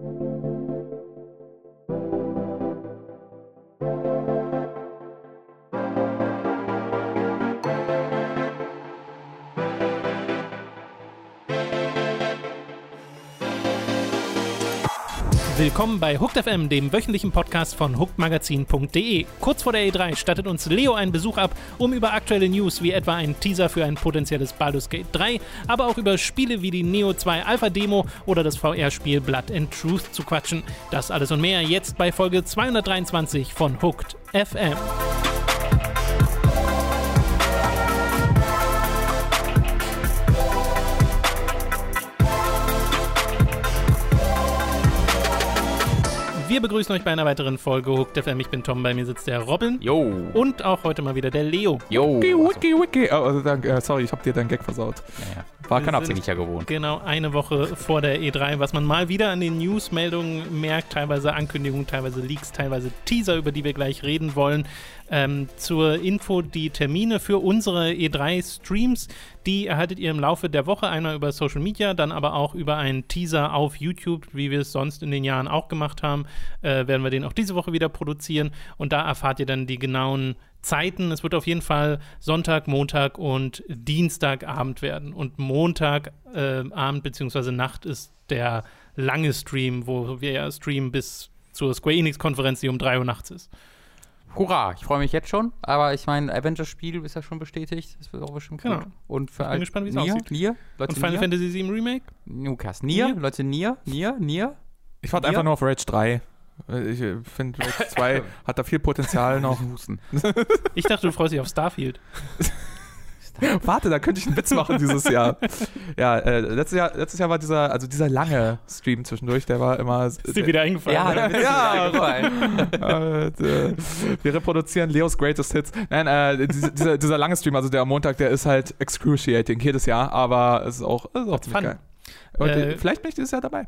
Thank you. Willkommen bei Hooked FM, dem wöchentlichen Podcast von hookedmagazin.de. Kurz vor der E3 stattet uns Leo einen Besuch ab, um über aktuelle News wie etwa einen Teaser für ein potenzielles Baldur's Gate 3, aber auch über Spiele wie die Neo 2 Alpha Demo oder das VR-Spiel Blood and Truth zu quatschen. Das alles und mehr jetzt bei Folge 223 von Hooked FM. Wir begrüßen euch bei einer weiteren Folge Hooked FM. Ich bin Tom, bei mir sitzt der Robin. Jo. Und auch heute mal wieder der Leo. Jo. Wiki, wiki, wiki. Oh, also, danke, sorry, ich hab dir deinen Gag versaut. Ja, ja. War ja gewohnt. Genau eine Woche vor der E3, was man mal wieder an den Newsmeldungen merkt, teilweise Ankündigungen, teilweise Leaks, teilweise Teaser, über die wir gleich reden wollen. Ähm, zur Info die Termine für unsere E3-Streams, die erhaltet ihr im Laufe der Woche, einmal über Social Media, dann aber auch über einen Teaser auf YouTube, wie wir es sonst in den Jahren auch gemacht haben, äh, werden wir den auch diese Woche wieder produzieren und da erfahrt ihr dann die genauen Zeiten. Es wird auf jeden Fall Sonntag, Montag und Dienstagabend werden. Und Montagabend äh, bzw. Nacht ist der lange Stream, wo wir ja streamen bis zur Square Enix-Konferenz, die um 3 Uhr nachts ist. Hurra, ich freue mich jetzt schon. Aber ich meine, Avengers-Spiel ist ja schon bestätigt. Das wird auch bestimmt Genau. gut. Und für Ich bin gespannt, wie es aussieht. Nier, Leute, Und Final Nier, Fantasy VII Remake? Lukas, Nier, Nier? Leute, Nier, Nier, Nier. Ich warte einfach nur auf Rage 3. Äh, Ich äh, finde, Rage 2 hat da viel Potenzial noch. Husten. Ich dachte, du freust dich auf Starfield. Warte, da könnte ich einen Witz machen dieses Jahr. Ja, äh, letztes Jahr, letztes Jahr war dieser, also dieser lange Stream zwischendurch, der war immer. Ist dir wieder eingefallen? Ja, bist Ja. du eingefallen. äh, wir reproduzieren Leos Greatest Hits. Nein, äh, diese, dieser, dieser lange Stream, also der am Montag, der ist halt excruciating jedes Jahr, aber es ist auch, es ist auch ziemlich fun. geil. Und äh, vielleicht bin ich dieses Jahr dabei.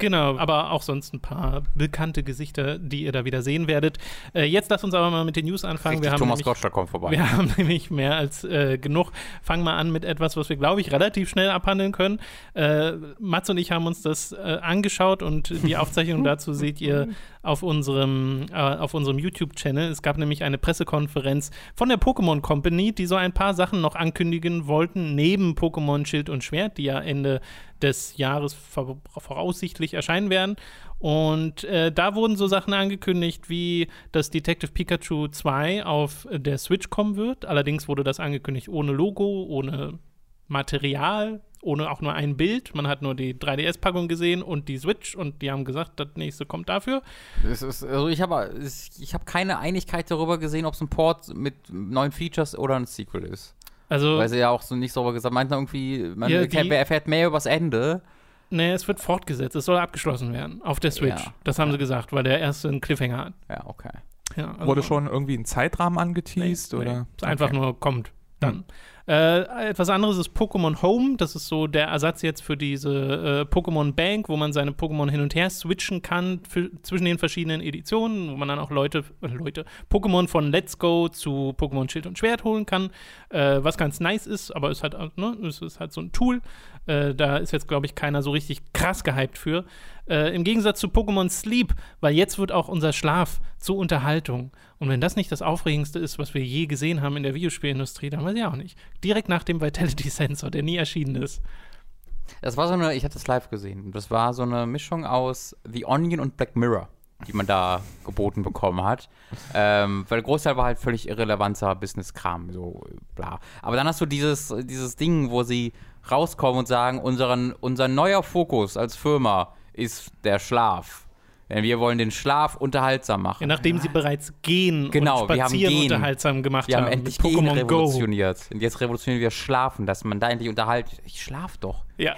Genau, aber auch sonst ein paar bekannte Gesichter, die ihr da wieder sehen werdet. Äh, jetzt lasst uns aber mal mit den News anfangen. Richtig, wir haben Thomas nämlich- Gottschalk kommt vorbei. Wir haben nämlich mehr als äh, genug. Fangen wir an mit etwas, was wir, glaube ich, relativ schnell abhandeln können. Äh, Mats und ich haben uns das äh, angeschaut und die Aufzeichnung dazu seht ihr auf unserem, äh, auf unserem YouTube-Channel. Es gab nämlich eine Pressekonferenz von der Pokémon Company, die so ein paar Sachen noch ankündigen wollten, neben Pokémon Schild und Schwert, die ja Ende des Jahres vor voraussichtlich erscheinen werden. Und äh, da wurden so Sachen angekündigt, wie dass Detective Pikachu 2 auf der Switch kommen wird. Allerdings wurde das angekündigt ohne Logo, ohne Material, ohne auch nur ein Bild. Man hat nur die 3DS-Packung gesehen und die Switch und die haben gesagt, das nächste kommt dafür. Ist, also ich habe ich hab keine Einigkeit darüber gesehen, ob es ein Port mit neuen Features oder ein Sequel ist. Also, Weil sie ja auch so nicht sauber gesagt meinten irgendwie, man Ja, erfährt- die- erfährt mehr übers Ende. nee, es wird fortgesetzt. Es soll abgeschlossen werden auf der Switch. Ja. Das haben Ja. sie gesagt, weil der erste einen Cliffhanger hat. Ja, okay. Ja, also- Wurde schon irgendwie ein Zeitrahmen Nee, angeteased? nee, oder? es einfach Okay. nur kommt dann. Äh, etwas anderes ist Pokémon Home. Das ist so der Ersatz jetzt für diese äh, Pokémon Bank, wo man seine Pokémon hin und her switchen kann für, zwischen den verschiedenen Editionen, wo man dann auch Leute, äh, Leute, Pokémon von Let's Go zu Pokémon Schild und Schwert holen kann. Äh, was ganz nice ist, aber ist halt, äh, ne, es ist halt so ein Tool. Äh, da ist jetzt, glaube ich, keiner so richtig krass gehypt für. Äh, Im Gegensatz zu Pokémon Sleep, weil jetzt wird auch unser Schlaf zur Unterhaltung. Und wenn das nicht das Aufregendste ist, was wir je gesehen haben in der Videospielindustrie, dann weiß ich auch nicht. Direkt nach dem Vitality Sensor, der nie erschienen ist. Das war so eine, ich hatte das live gesehen. Das war so eine Mischung aus The Onion und Black Mirror, die man da geboten bekommen hat. Ähm, weil der Großteil war halt völlig irrelevanter Business-Kram, so bla. Aber dann hast du dieses, dieses Ding, wo sie rauskommen und sagen, unseren, unser neuer Fokus als Firma ist der Schlaf. Denn wir wollen den Schlaf unterhaltsam machen. Ja, nachdem sie bereits Gehen Genau, und wir haben Spazieren Gehen. unterhaltsam gemacht Wir haben haben. endlich Pokémon Go. revolutioniert. Und jetzt revolutionieren wir Schlafen, dass man da endlich unterhalten. Ich schlaf doch. Ja.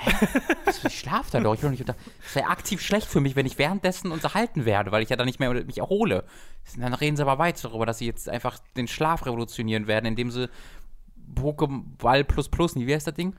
Ich schlaf da doch. Ich will nicht unter das wäre aktiv schlecht für mich, wenn ich währenddessen unterhalten werde, weil ich ja dann nicht mehr mich erhole. Dann reden sie aber weiter darüber, dass sie jetzt einfach den Schlaf revolutionieren werden, indem sie Pokéball Plus Plus, wie heißt das Ding?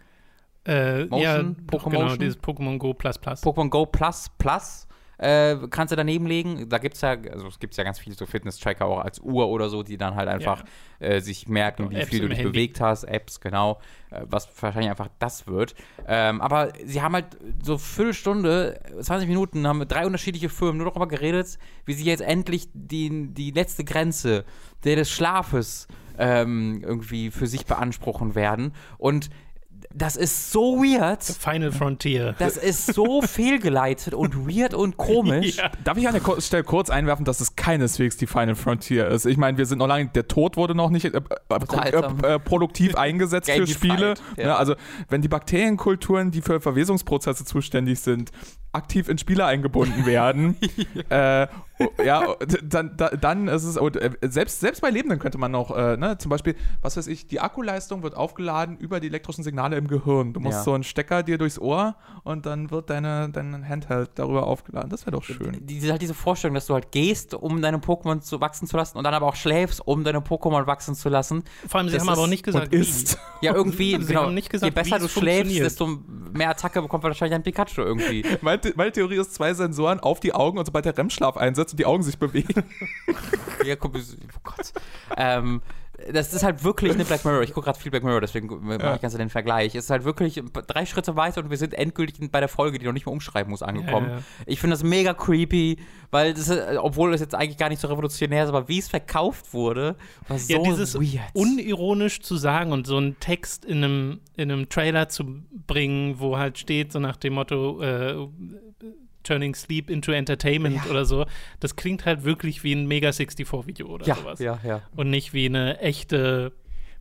Äh, Motion, ja, doch, genau, dieses Pokémon Go Plus Plus. Pokémon Go Plus Plus äh, kannst du daneben legen. Da gibt es ja, also es gibt ja ganz viele so Fitness-Tracker auch als Uhr oder so, die dann halt einfach äh, sich merken, wie Apps viel du dich Handy. bewegt hast, Apps, genau, äh, was wahrscheinlich einfach das wird. Ähm, aber sie haben halt so Viertelstunde, 20 Minuten, haben drei unterschiedliche Firmen nur darüber geredet, wie sie jetzt endlich die, die letzte Grenze der des Schlafes ähm, irgendwie für sich beanspruchen werden. Und das ist so weird. Final Frontier. Das ist so fehlgeleitet und weird und komisch. Ja. Darf ich an der Stelle kurz einwerfen, dass es keineswegs die Final Frontier ist? Ich meine, wir sind noch lange, der Tod wurde noch nicht äh, äh, äh, äh, produktiv eingesetzt für Spiele. ja. Ne, also, wenn die Bakterienkulturen, die für Verwesungsprozesse zuständig sind, aktiv in Spiele eingebunden werden, äh, oh, ja, dann, da- dann ist es, und, äh, selbst, selbst bei Lebenden könnte man noch, äh, ne, zum Beispiel, was weiß ich, die Akkuleistung wird aufgeladen über die elektrischen Signale im Gehirn. Du musst Ja. so einen Stecker dir durchs Ohr und dann wird deine, dein Handheld darüber aufgeladen. Das wäre doch schön. Diese, halt diese Vorstellung, dass du halt gehst, um deine Pokémon zu wachsen zu lassen und dann aber auch schläfst, um deine Pokémon wachsen zu lassen. Vor allem, sie Das haben aber auch nicht gesagt, ist. Ja, irgendwie, Sie genau, haben nicht gesagt, je besser du schläfst, desto mehr Attacke bekommt wahrscheinlich ein Pikachu irgendwie. Meine, meine Theorie ist zwei Sensoren auf die Augen und sobald der REM-Schlaf einsetzt und die Augen sich bewegen. ja, guck, oh Gott. Ähm, das ist halt wirklich eine Black Mirror. Ich gucke gerade viel Black Mirror, deswegen mache ich ganz den Vergleich. Es ist halt wirklich drei Schritte weiter und wir sind endgültig bei der Folge, die noch nicht mehr umschreiben muss, angekommen. Ja, ja. Ich finde das mega creepy, weil das, ist, obwohl es jetzt eigentlich gar nicht so revolutionär ist, aber wie es verkauft wurde, war so Ja, dieses weird. unironisch zu sagen und so einen Text in einem, in einem Trailer zu bringen, wo halt steht, so nach dem Motto, äh, Turning Sleep into Entertainment oder so, das klingt halt wirklich wie ein Mega 64-Video oder ja, sowas. ja, ja. Und nicht wie eine echte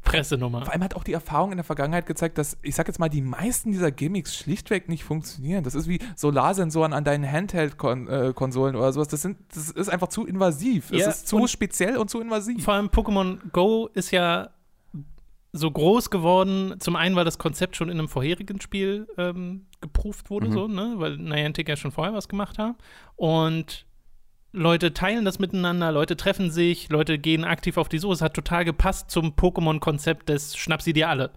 Pressenummer. Vor allem hat auch die Erfahrung in der Vergangenheit gezeigt, dass, ich sag jetzt mal, die meisten dieser Gimmicks schlichtweg nicht funktionieren. Das ist wie Solarsensoren an deinen Handheld-Konsolen oder sowas. Das, sind, das ist einfach zu invasiv. Ja, es ist zu und- speziell und zu invasiv. Vor allem Pokémon Go ist ja so groß geworden. Zum einen, weil das Konzept schon in einem vorherigen Spiel ähm, geprüft wurde, Mhm. so, ne? weil Niantic ja schon vorher was gemacht haben. Und Leute teilen das miteinander, Leute treffen sich, Leute gehen aktiv auf die Suche. Es hat total gepasst zum Pokémon-Konzept des Schnapp sie dir alle.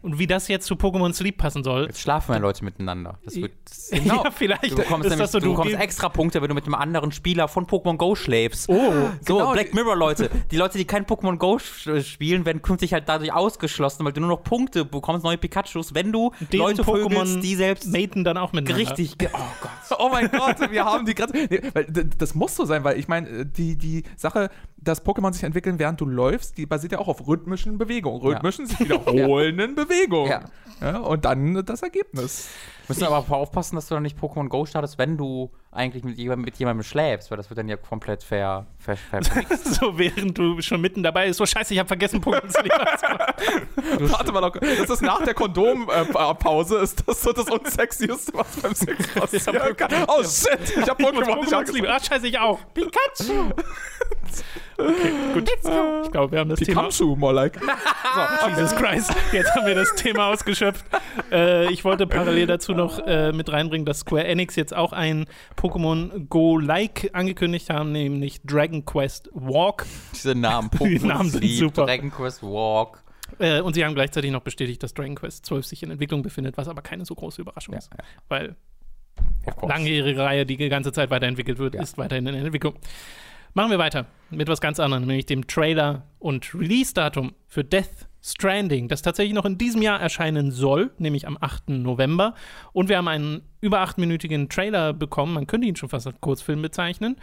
Und wie das jetzt zu Pokémon Sleep passen soll. Jetzt schlafen ja Leute miteinander. Das wird, das, Ja, vielleicht Du bekommst, nämlich, das so, du bekommst extra Punkte, wenn du mit einem anderen Spieler von Pokémon Go schläfst. Oh, So, genau, Black Mirror Leute. Die Leute, die kein Pokémon Go spielen, werden künftig halt dadurch ausgeschlossen, weil du nur noch Punkte bekommst, neue Pikachus, wenn du deren Leute vögelst, die selbst maten dann auch miteinander. richtig. Oh Gott. Oh mein Gott, wir haben die Grenze. Nee, das muss so sein, weil ich meine, die, die Sache, dass Pokémon sich entwickeln, während du läufst, die basiert ja auch auf rhythmischen Bewegungen. Rhythmischen, sich wiederholenden Bewegungen. Ja. Ja, und dann das Ergebnis. Müssen aber aufpassen, dass du dann nicht Pokémon Go startest, wenn du eigentlich mit jemandem, mit jemandem schläfst, weil das wird dann ja komplett ver, ver, ver So, während du schon mitten dabei bist. So, scheiße, ich habe vergessen, Pokémon Sleep anzumachen. Warte mal, noch, das ist nach der Kondompause, ist das so das Unsexieste, was beim Sex passieren kann. Oh shit, ich hab Pokémon nicht angesprochen. Ah, scheiße, ich auch. Pikachu. Okay, gut. Ich glaube, wir haben das Thema. Pikachu, more like. Jesus Christ, jetzt haben wir das Thema ausgeschöpft. Äh, ich wollte parallel dazu noch äh, mit reinbringen, dass Square Enix jetzt auch ein Pokémon Go-like angekündigt haben, nämlich Dragon Quest Walk. Diese Namen. Die Namen sind Sleep, super. Dragon Quest Walk. Äh, und sie haben gleichzeitig noch bestätigt, dass Dragon Quest 12 sich in Entwicklung befindet, was aber keine so große Überraschung Ja, ist. Weil of course. langjährige Reihe, die die ganze Zeit weiterentwickelt wird, Ja. ist weiterhin in Entwicklung. Machen wir weiter mit was ganz anderem, nämlich dem Trailer und Release-Datum für Death Stranding, das tatsächlich noch in diesem Jahr erscheinen soll, nämlich am 8. November. Und wir haben einen über achtminütigen Trailer bekommen, man könnte ihn schon fast als Kurzfilm bezeichnen,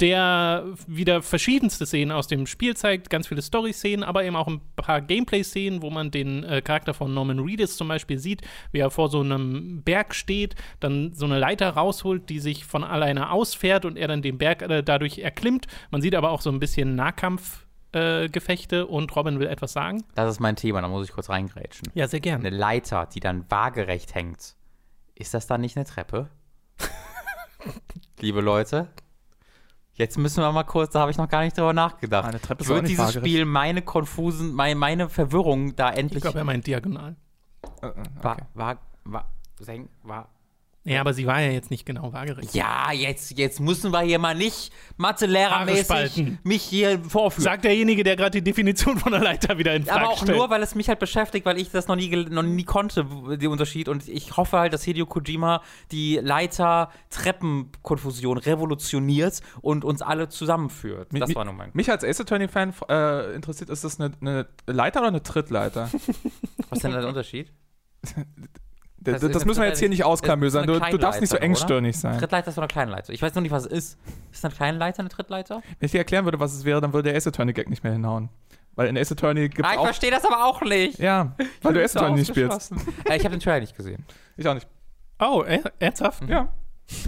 der wieder verschiedenste Szenen aus dem Spiel zeigt, ganz viele Story-Szenen, aber eben auch ein paar Gameplay-Szenen, wo man den äh, Charakter von Norman Reedus zum Beispiel sieht, wie er vor so einem Berg steht, dann so eine Leiter rausholt, die sich von alleine ausfährt und er dann den Berg äh, dadurch erklimmt. Man sieht aber auch so ein bisschen Nahkampf. Äh, Gefechte und Robin will etwas sagen. Das ist mein Thema, da muss ich kurz reingrätschen. Ja, sehr gerne. Eine Leiter, die dann waagerecht hängt. Ist das dann nicht eine Treppe? Liebe Leute, jetzt müssen wir mal kurz, da habe ich noch gar nicht drüber nachgedacht. Eine Treppe Wird nicht dieses waagerecht. Spiel meine konfusen, meine, meine Verwirrung da Ich endlich glaube, er meint diagonal. Äh, äh, war, war, war, senk, war. Ja, aber sie war ja jetzt nicht genau waagerecht. Ja, jetzt, jetzt müssen wir hier mal nicht Mathe-Lehrermäßig mich hier vorführen. Sagt derjenige, der gerade die Definition von einer Leiter wieder in Frage aber auch stellt. nur, weil es mich halt beschäftigt, weil ich das noch nie, noch nie konnte, den Unterschied. Und ich hoffe halt, dass Hideo Kojima die Leiter-Treppen-Konfusion revolutioniert und uns alle zusammenführt. Mi- Das mi- war nur mein. Mich als Ace Attorney-Fan äh, interessiert, ist das eine, eine Leiter oder eine Trittleiter? Was ist denn der Unterschied? Das, Das ist das müssen wir jetzt hier nicht ausklamüsern. Du, du darfst nicht so engstirnig sein. Trittleiter ist so eine Kleinleiter. Ich weiß noch nicht, was es ist. Ist eine Kleinleiter eine Trittleiter? Wenn ich dir erklären würde, was es wäre, dann würde der Ace Attorney-Gag nicht mehr hinhauen. Weil in Ace Attorney gibt Ah, es ich auch... verstehe das aber auch nicht. Ja, weil du Ace Attorney nicht spielst. äh, ich habe den Trailer nicht gesehen. Ich auch nicht. oh, er- ernsthaft? Ja.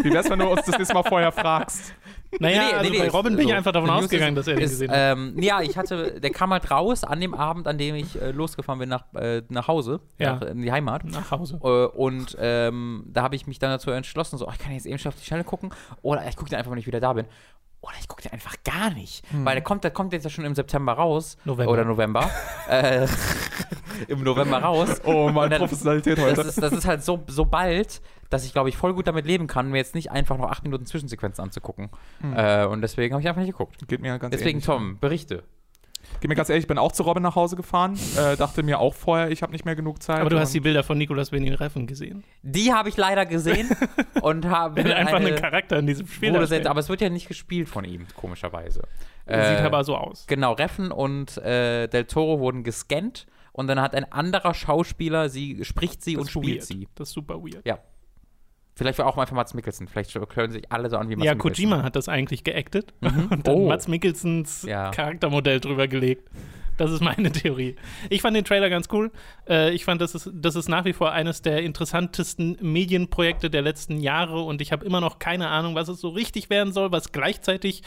Wie wär's, wenn du uns das nächste Mal vorher fragst? Naja, Nee, nee, also nee, bei Robin bin ich so. einfach davon ausgegangen, ist- dass er den ist, gesehen hat. ähm, Ja, ich hatte, der kam halt raus an dem Abend, an dem ich äh, losgefahren bin nach, äh, nach Hause, Ja. nach, in die Heimat. Nach Hause. Äh, und ähm, da habe ich mich dann dazu entschlossen, so, oh, ich kann jetzt eben schon auf die Schnelle gucken oder ich gucke den einfach, wenn ich wieder da bin. Oder ich gucke den einfach gar nicht. Weil der kommt, der kommt jetzt ja schon im September raus. November. Oder November. äh, Im November raus. Oh, meine Professionalität Das heute. ist, das ist halt so, so bald, dass ich, glaube ich, voll gut damit leben kann, mir jetzt nicht einfach noch acht Minuten Zwischensequenzen anzugucken. Äh, und deswegen habe ich einfach nicht geguckt. Geht mir ganz Deswegen, ähnlich. Tom, berichte. Geht mir ganz ehrlich, ich bin auch zu Robin nach Hause gefahren. Äh, dachte mir auch vorher, ich habe nicht mehr genug Zeit. Aber du hast die Bilder von Nicolas Benin Reffen gesehen. Die habe ich leider gesehen und habe einfach eine einen Charakter in diesem Spiel selbst, aber es wird ja nicht gespielt von ihm, komischerweise. Sieht Äh, aber so aus. Genau, Reffen und äh, Del Toro wurden gescannt und dann hat ein anderer Schauspieler sie, spricht sie Das und spielt weird. sie. Das ist super weird. Ja. Vielleicht war auch einfach Mats Mikkelsen. Vielleicht hören sich alle so an wie Mats Ja, Mikkelsen. Kojima hat das eigentlich geactet und dann Oh. Mats Mikkelsens Ja. Charaktermodell drüber gelegt. Das ist meine Theorie. Ich fand den Trailer ganz cool. Äh, ich fand, das ist, das ist nach wie vor eines der interessantesten Medienprojekte der letzten Jahre und ich habe immer noch keine Ahnung, was es so richtig werden soll, was gleichzeitig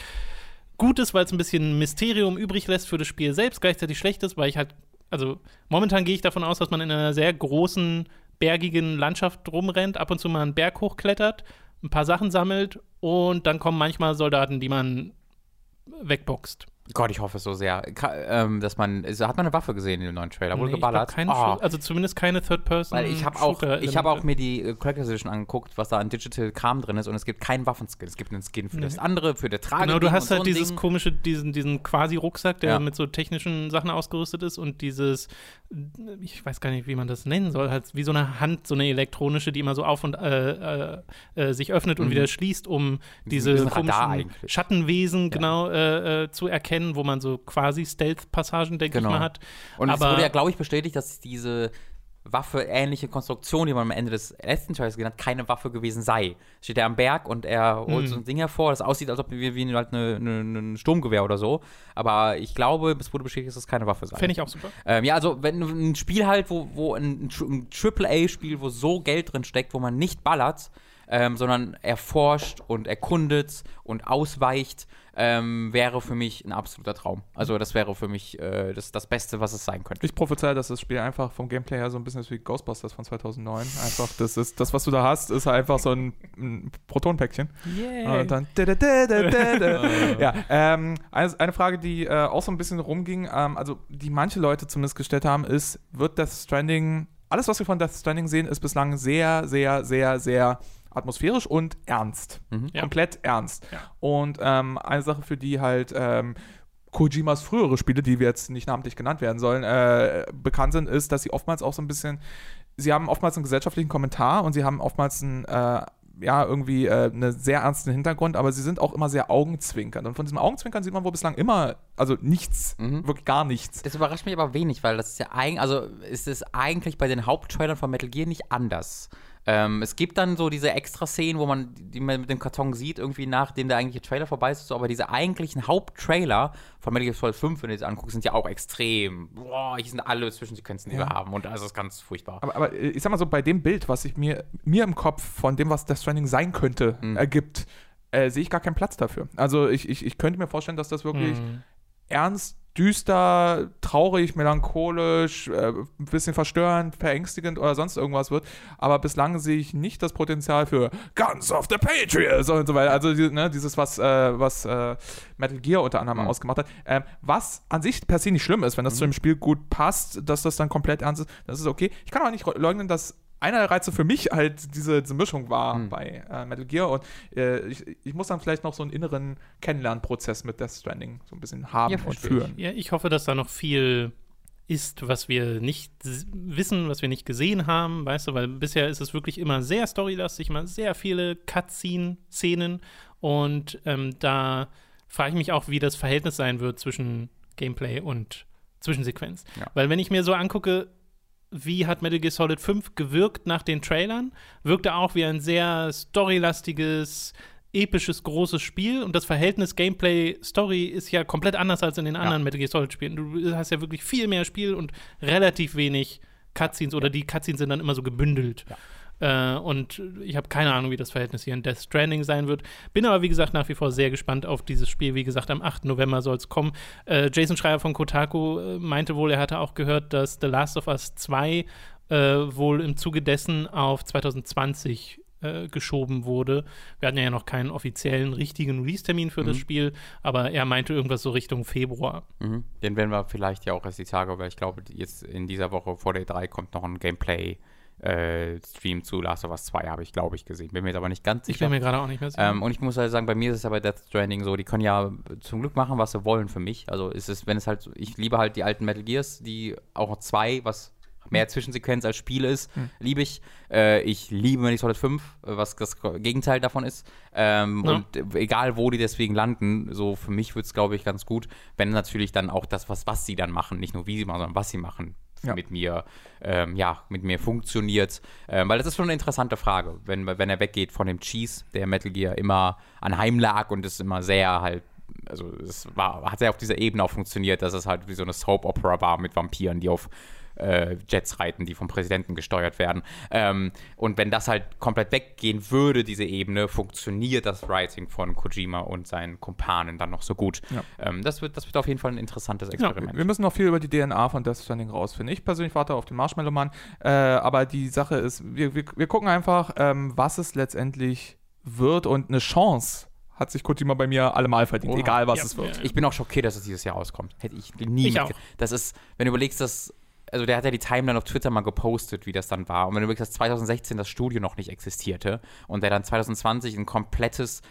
gut ist, weil es ein bisschen Mysterium übrig lässt für das Spiel selbst, gleichzeitig schlecht ist, weil ich halt, also momentan gehe ich davon aus, dass man in einer sehr großen, bergigen Landschaft rumrennt, ab und zu mal einen Berg hochklettert, ein paar Sachen sammelt und dann kommen manchmal Soldaten, die man wegboxt. Gott, ich hoffe es so sehr. Ähm, dass man, also hat man eine Waffe gesehen in dem neuen Trailer? Wurde Nee, geballert? keine Oh, Schu- also zumindest keine Third-Person. Weil ich habe auch, ich habe auch mir die äh, Collector's Edition angeguckt, was da an Digital Kram drin ist und es gibt keinen Waffenskin. Es gibt einen Skin für das andere, für der Trage. Genau, du hast halt so dieses Ding. komische, diesen, diesen quasi Rucksack, der Ja. mit so technischen Sachen ausgerüstet ist und dieses, ich weiß gar nicht, wie man das nennen soll, halt wie so eine Hand, so eine elektronische, die immer so auf und äh, äh, äh, sich öffnet und Mhm. wieder schließt, um diese komischen. Schattenwesen genau äh, äh, zu erkennen, wo man so quasi Stealth-Passagen, denke Genau. ich mal, hat. Und es aber- wurde ja, glaube ich, bestätigt, dass diese Waffe-ähnliche Konstruktion, die man am Ende des letzten Trailers gesehen hat, keine Waffe gewesen sei. Steht er am Berg und er holt Mhm. so ein Ding hervor, das aussieht, als ob wie, wie halt ein Sturmgewehr oder so. Aber ich glaube, es wurde bestätigt, dass es keine Waffe sei. Fände ich auch super. Ähm, ja, also wenn ein Spiel halt, wo, wo ein, ein AAA-Spiel, wo so Geld drin steckt, wo man nicht ballert, ähm, sondern erforscht und erkundet und ausweicht, ähm, wäre für mich ein absoluter Traum. Also das wäre für mich äh, das, das Beste, was es sein könnte. Ich prophezei, dass das Spiel einfach vom Gameplay her so ein bisschen ist wie Ghostbusters von 2009. Einfach, das ist das, was du da hast, ist einfach so ein, ein Protonpäckchen. Und dann. da, da, da, da, da, da. ja, ähm, eine, eine Frage, die äh, auch so ein bisschen rumging, ähm, also die manche Leute zumindest gestellt haben, ist, wird Death Stranding, alles, was wir von Death Stranding sehen, ist bislang sehr, sehr, sehr, sehr atmosphärisch und ernst. Mhm. Ja. Komplett ernst. Ja. Und ähm, eine Sache, für die halt ähm, Kojimas frühere Spiele, die wir jetzt nicht namentlich genannt werden sollen, äh, bekannt sind, ist, dass sie oftmals auch so ein bisschen, sie haben oftmals einen gesellschaftlichen Kommentar und sie haben oftmals einen, äh, ja, irgendwie äh, einen sehr ernsten Hintergrund, aber sie sind auch immer sehr augenzwinkernd. Und von diesem Augenzwinkern sieht man wohl bislang immer, also nichts, Mhm. wirklich gar nichts. Das überrascht mich aber wenig, weil das ist ja eigentlich, also ist es eigentlich bei den Haupttrailern von Metal Gear nicht anders. Ähm, es gibt dann so diese Extra-Szenen, wo man die man mit dem Karton sieht, irgendwie nachdem der eigentliche Trailer vorbei ist, so, aber diese eigentlichen Haupttrailer von Metal Gear Solid 5, wenn du die anguckst, sind ja auch extrem. Boah, hier sind alle Zwischensequenzen, die Ja. wir haben und also das ist ganz furchtbar. Aber, aber äh, ich sag mal so, bei dem Bild, was ich mir, mir im Kopf von dem, was Death Stranding sein könnte, Mhm. ergibt, äh, sehe ich gar keinen Platz dafür. Also ich, ich, ich könnte mir vorstellen, dass das wirklich Hm. ernst, düster, traurig, melancholisch, äh, ein bisschen verstörend, verängstigend oder sonst irgendwas wird. Aber bislang sehe ich nicht das Potenzial für Guns of the Patriots und so weiter. Also ne, dieses, was, äh, was äh, Metal Gear unter anderem Mhm. ausgemacht hat. Ähm, was an sich per se nicht schlimm ist, wenn das zu dem Spiel gut passt, dass das dann komplett ernst ist, das ist okay. Ich kann aber nicht leugnen, dass einer der Reize für mich halt diese, diese Mischung war Hm. bei äh, Metal Gear und äh, ich, ich muss dann vielleicht noch so einen inneren Kennenlernprozess mit Death Stranding so ein bisschen haben Ja, und führen. Ja, ich hoffe, dass da noch viel ist, was wir nicht wissen, was wir nicht gesehen haben, weißt du, weil bisher ist es wirklich immer sehr storylastig, immer sehr viele Cutscene-Szenen und ähm, da frage ich mich auch, wie das Verhältnis sein wird zwischen Gameplay und Zwischensequenz. Ja. Weil wenn ich mir so angucke, wie hat Metal Gear Solid 5 gewirkt nach den Trailern, wirkt er auch wie ein sehr storylastiges, episches, großes Spiel. Und das Verhältnis Gameplay-Story ist ja komplett anders als in den anderen Metal Gear Solid-Spielen. Du hast ja wirklich viel mehr Spiel und relativ wenig Cutscenes oder die Cutscenes sind dann immer so gebündelt. Äh, und ich habe keine Ahnung, wie das Verhältnis hier in Death Stranding sein wird. Bin aber, wie gesagt, nach wie vor sehr gespannt auf dieses Spiel. Wie gesagt, am 8. November soll es kommen. Äh, Jason Schreier von Kotaku äh, meinte wohl, er hatte auch gehört, dass The Last of Us 2 äh, wohl im Zuge dessen auf 2020 äh, geschoben wurde. Wir hatten ja noch keinen offiziellen, richtigen Release-Termin für das Mhm. Spiel, aber er meinte irgendwas so Richtung Februar. Mhm. Den werden wir vielleicht ja auch erst die Tage, weil ich glaube, jetzt in dieser Woche vor der 3 kommt noch ein Gameplay. Äh, Stream zu Last of Us 2 habe ich, glaube ich, gesehen. Bin mir jetzt aber nicht ganz Ich sicher. bin mir gerade auch nicht mehr sicher. Ähm, und ich muss halt sagen, bei mir ist es ja bei Death Stranding so, die können ja zum Glück machen, was sie wollen für mich. Also ist es, wenn es halt, ich liebe halt die alten Metal Gears, die auch noch zwei, was mehr Zwischensequenz als Spiel ist, liebe ich. Äh, ich liebe Metal Gear Solid 5, äh, was das Gegenteil davon ist. Ähm, Ja. Und egal, wo die deswegen landen, so für mich wird es, glaube ich, ganz gut, wenn natürlich dann auch das, was, was sie dann machen, nicht nur wie sie machen, sondern was sie machen, Ja. mit mir, ähm, ja, mit mir funktioniert. Ähm, weil das ist schon eine interessante Frage, wenn, wenn er weggeht von dem Cheese, der Metal Gear immer anheim lag und es immer sehr halt, also es war, hat sehr auf dieser Ebene auch funktioniert, dass es halt wie so eine Soap-Opera war mit Vampiren, die auf äh, Jets reiten, die vom Präsidenten gesteuert werden. Ähm, und wenn das halt komplett weggehen würde, diese Ebene, funktioniert das Writing von Kojima und seinen Kumpanen dann noch so gut. Ja. Ähm, das, wird, das wird auf jeden Fall ein interessantes Experiment. Wir müssen noch viel über die DNA von Death Stranding rausfinden. Ich persönlich warte auf den Marshmallow Mann, äh, aber die Sache ist, wir, wir, wir gucken einfach, ähm, was es letztendlich wird und eine Chance hat sich Kojima bei mir allemal verdient, Oha. egal was Ja. es wird. Ja. Ich bin auch schockiert, dass es dieses Jahr rauskommt. Hätte ich nie Ich auch. Das ist, wenn du überlegst, dass. Also, der hat ja die Timeline auf Twitter mal gepostet, wie das dann war. Und wenn du überlegst, dass 2016 das Studio noch nicht existierte und der dann 2020 ein komplettes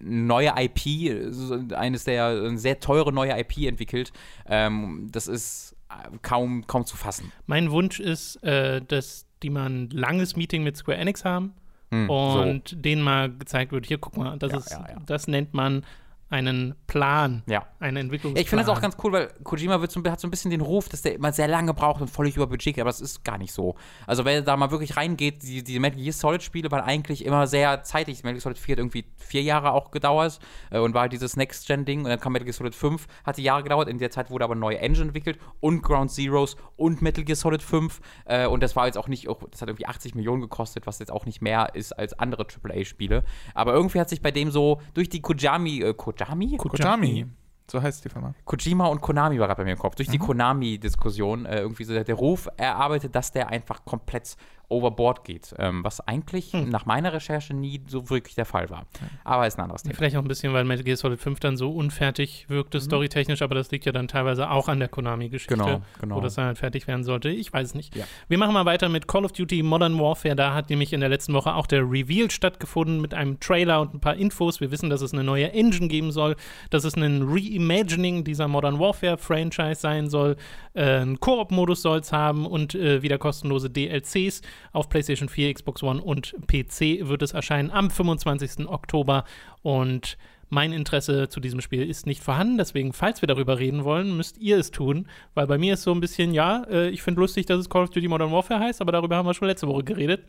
neue IP, so eines der sehr teure neue IP entwickelt, ähm, das ist äh, kaum, kaum zu fassen. Mein Wunsch ist, äh, dass die mal ein langes Meeting mit Square Enix haben Hm, und denen mal gezeigt wird, hier guck mal, das Ja, ist, ja, ja. das nennt man einen Plan. Ja. einen Entwicklungsplan. Ich finde das auch ganz cool, weil Kojima wird so, hat so ein bisschen den Ruf, dass der immer sehr lange braucht und völlig über Budget geht, aber das ist gar nicht so. Also, wenn er da mal wirklich reingeht, die, die Metal Gear Solid-Spiele waren eigentlich immer sehr zeitig. Metal Gear Solid 4 hat irgendwie vier Jahre auch gedauert äh, und war halt dieses Next-Gen-Ding und dann kam Metal Gear Solid 5, hatte Jahre gedauert. In der Zeit wurde aber eine neue Engine entwickelt und Ground Zeroes und Metal Gear Solid 5 äh, und das war jetzt auch nicht, auch, das hat irgendwie 80 Millionen gekostet, was jetzt auch nicht mehr ist als andere AAA-Spiele. Aber irgendwie hat sich bei dem so durch die Kojami, äh, Kojami? Kojami. So heißt die Firma. Kojima und Konami war gerade bei mir im Kopf. Durch die Konami-Diskussion äh, irgendwie so der, der Ruf erarbeitet, dass der einfach komplett overboard geht. Ähm, was eigentlich nach meiner Recherche nie so wirklich der Fall war. Aber ist ein anderes Thema. Vielleicht auch ein bisschen, weil Metal Gear Solid 5 dann so unfertig wirkte, storytechnisch, aber das liegt ja dann teilweise auch an der Konami-Geschichte, Genau, genau. wo das dann halt fertig werden sollte. Ich weiß es nicht. Ja. Wir machen mal weiter mit Call of Duty Modern Warfare. Da hat nämlich in der letzten Woche auch der Reveal stattgefunden mit einem Trailer und ein paar Infos. Wir wissen, dass es eine neue Engine geben soll, dass es ein Reimagining dieser Modern Warfare-Franchise sein soll. Äh, einen Koop-Modus soll es haben und äh, wieder kostenlose DLCs auf PlayStation 4, Xbox One und PC wird es erscheinen am 25. Oktober. Und mein Interesse zu diesem Spiel ist nicht vorhanden, deswegen, falls wir darüber reden wollen, müsst ihr es tun, weil bei mir ist so ein bisschen, ja, äh, ich finde lustig, dass es Call of Duty Modern Warfare heißt, aber darüber haben wir schon letzte Woche geredet.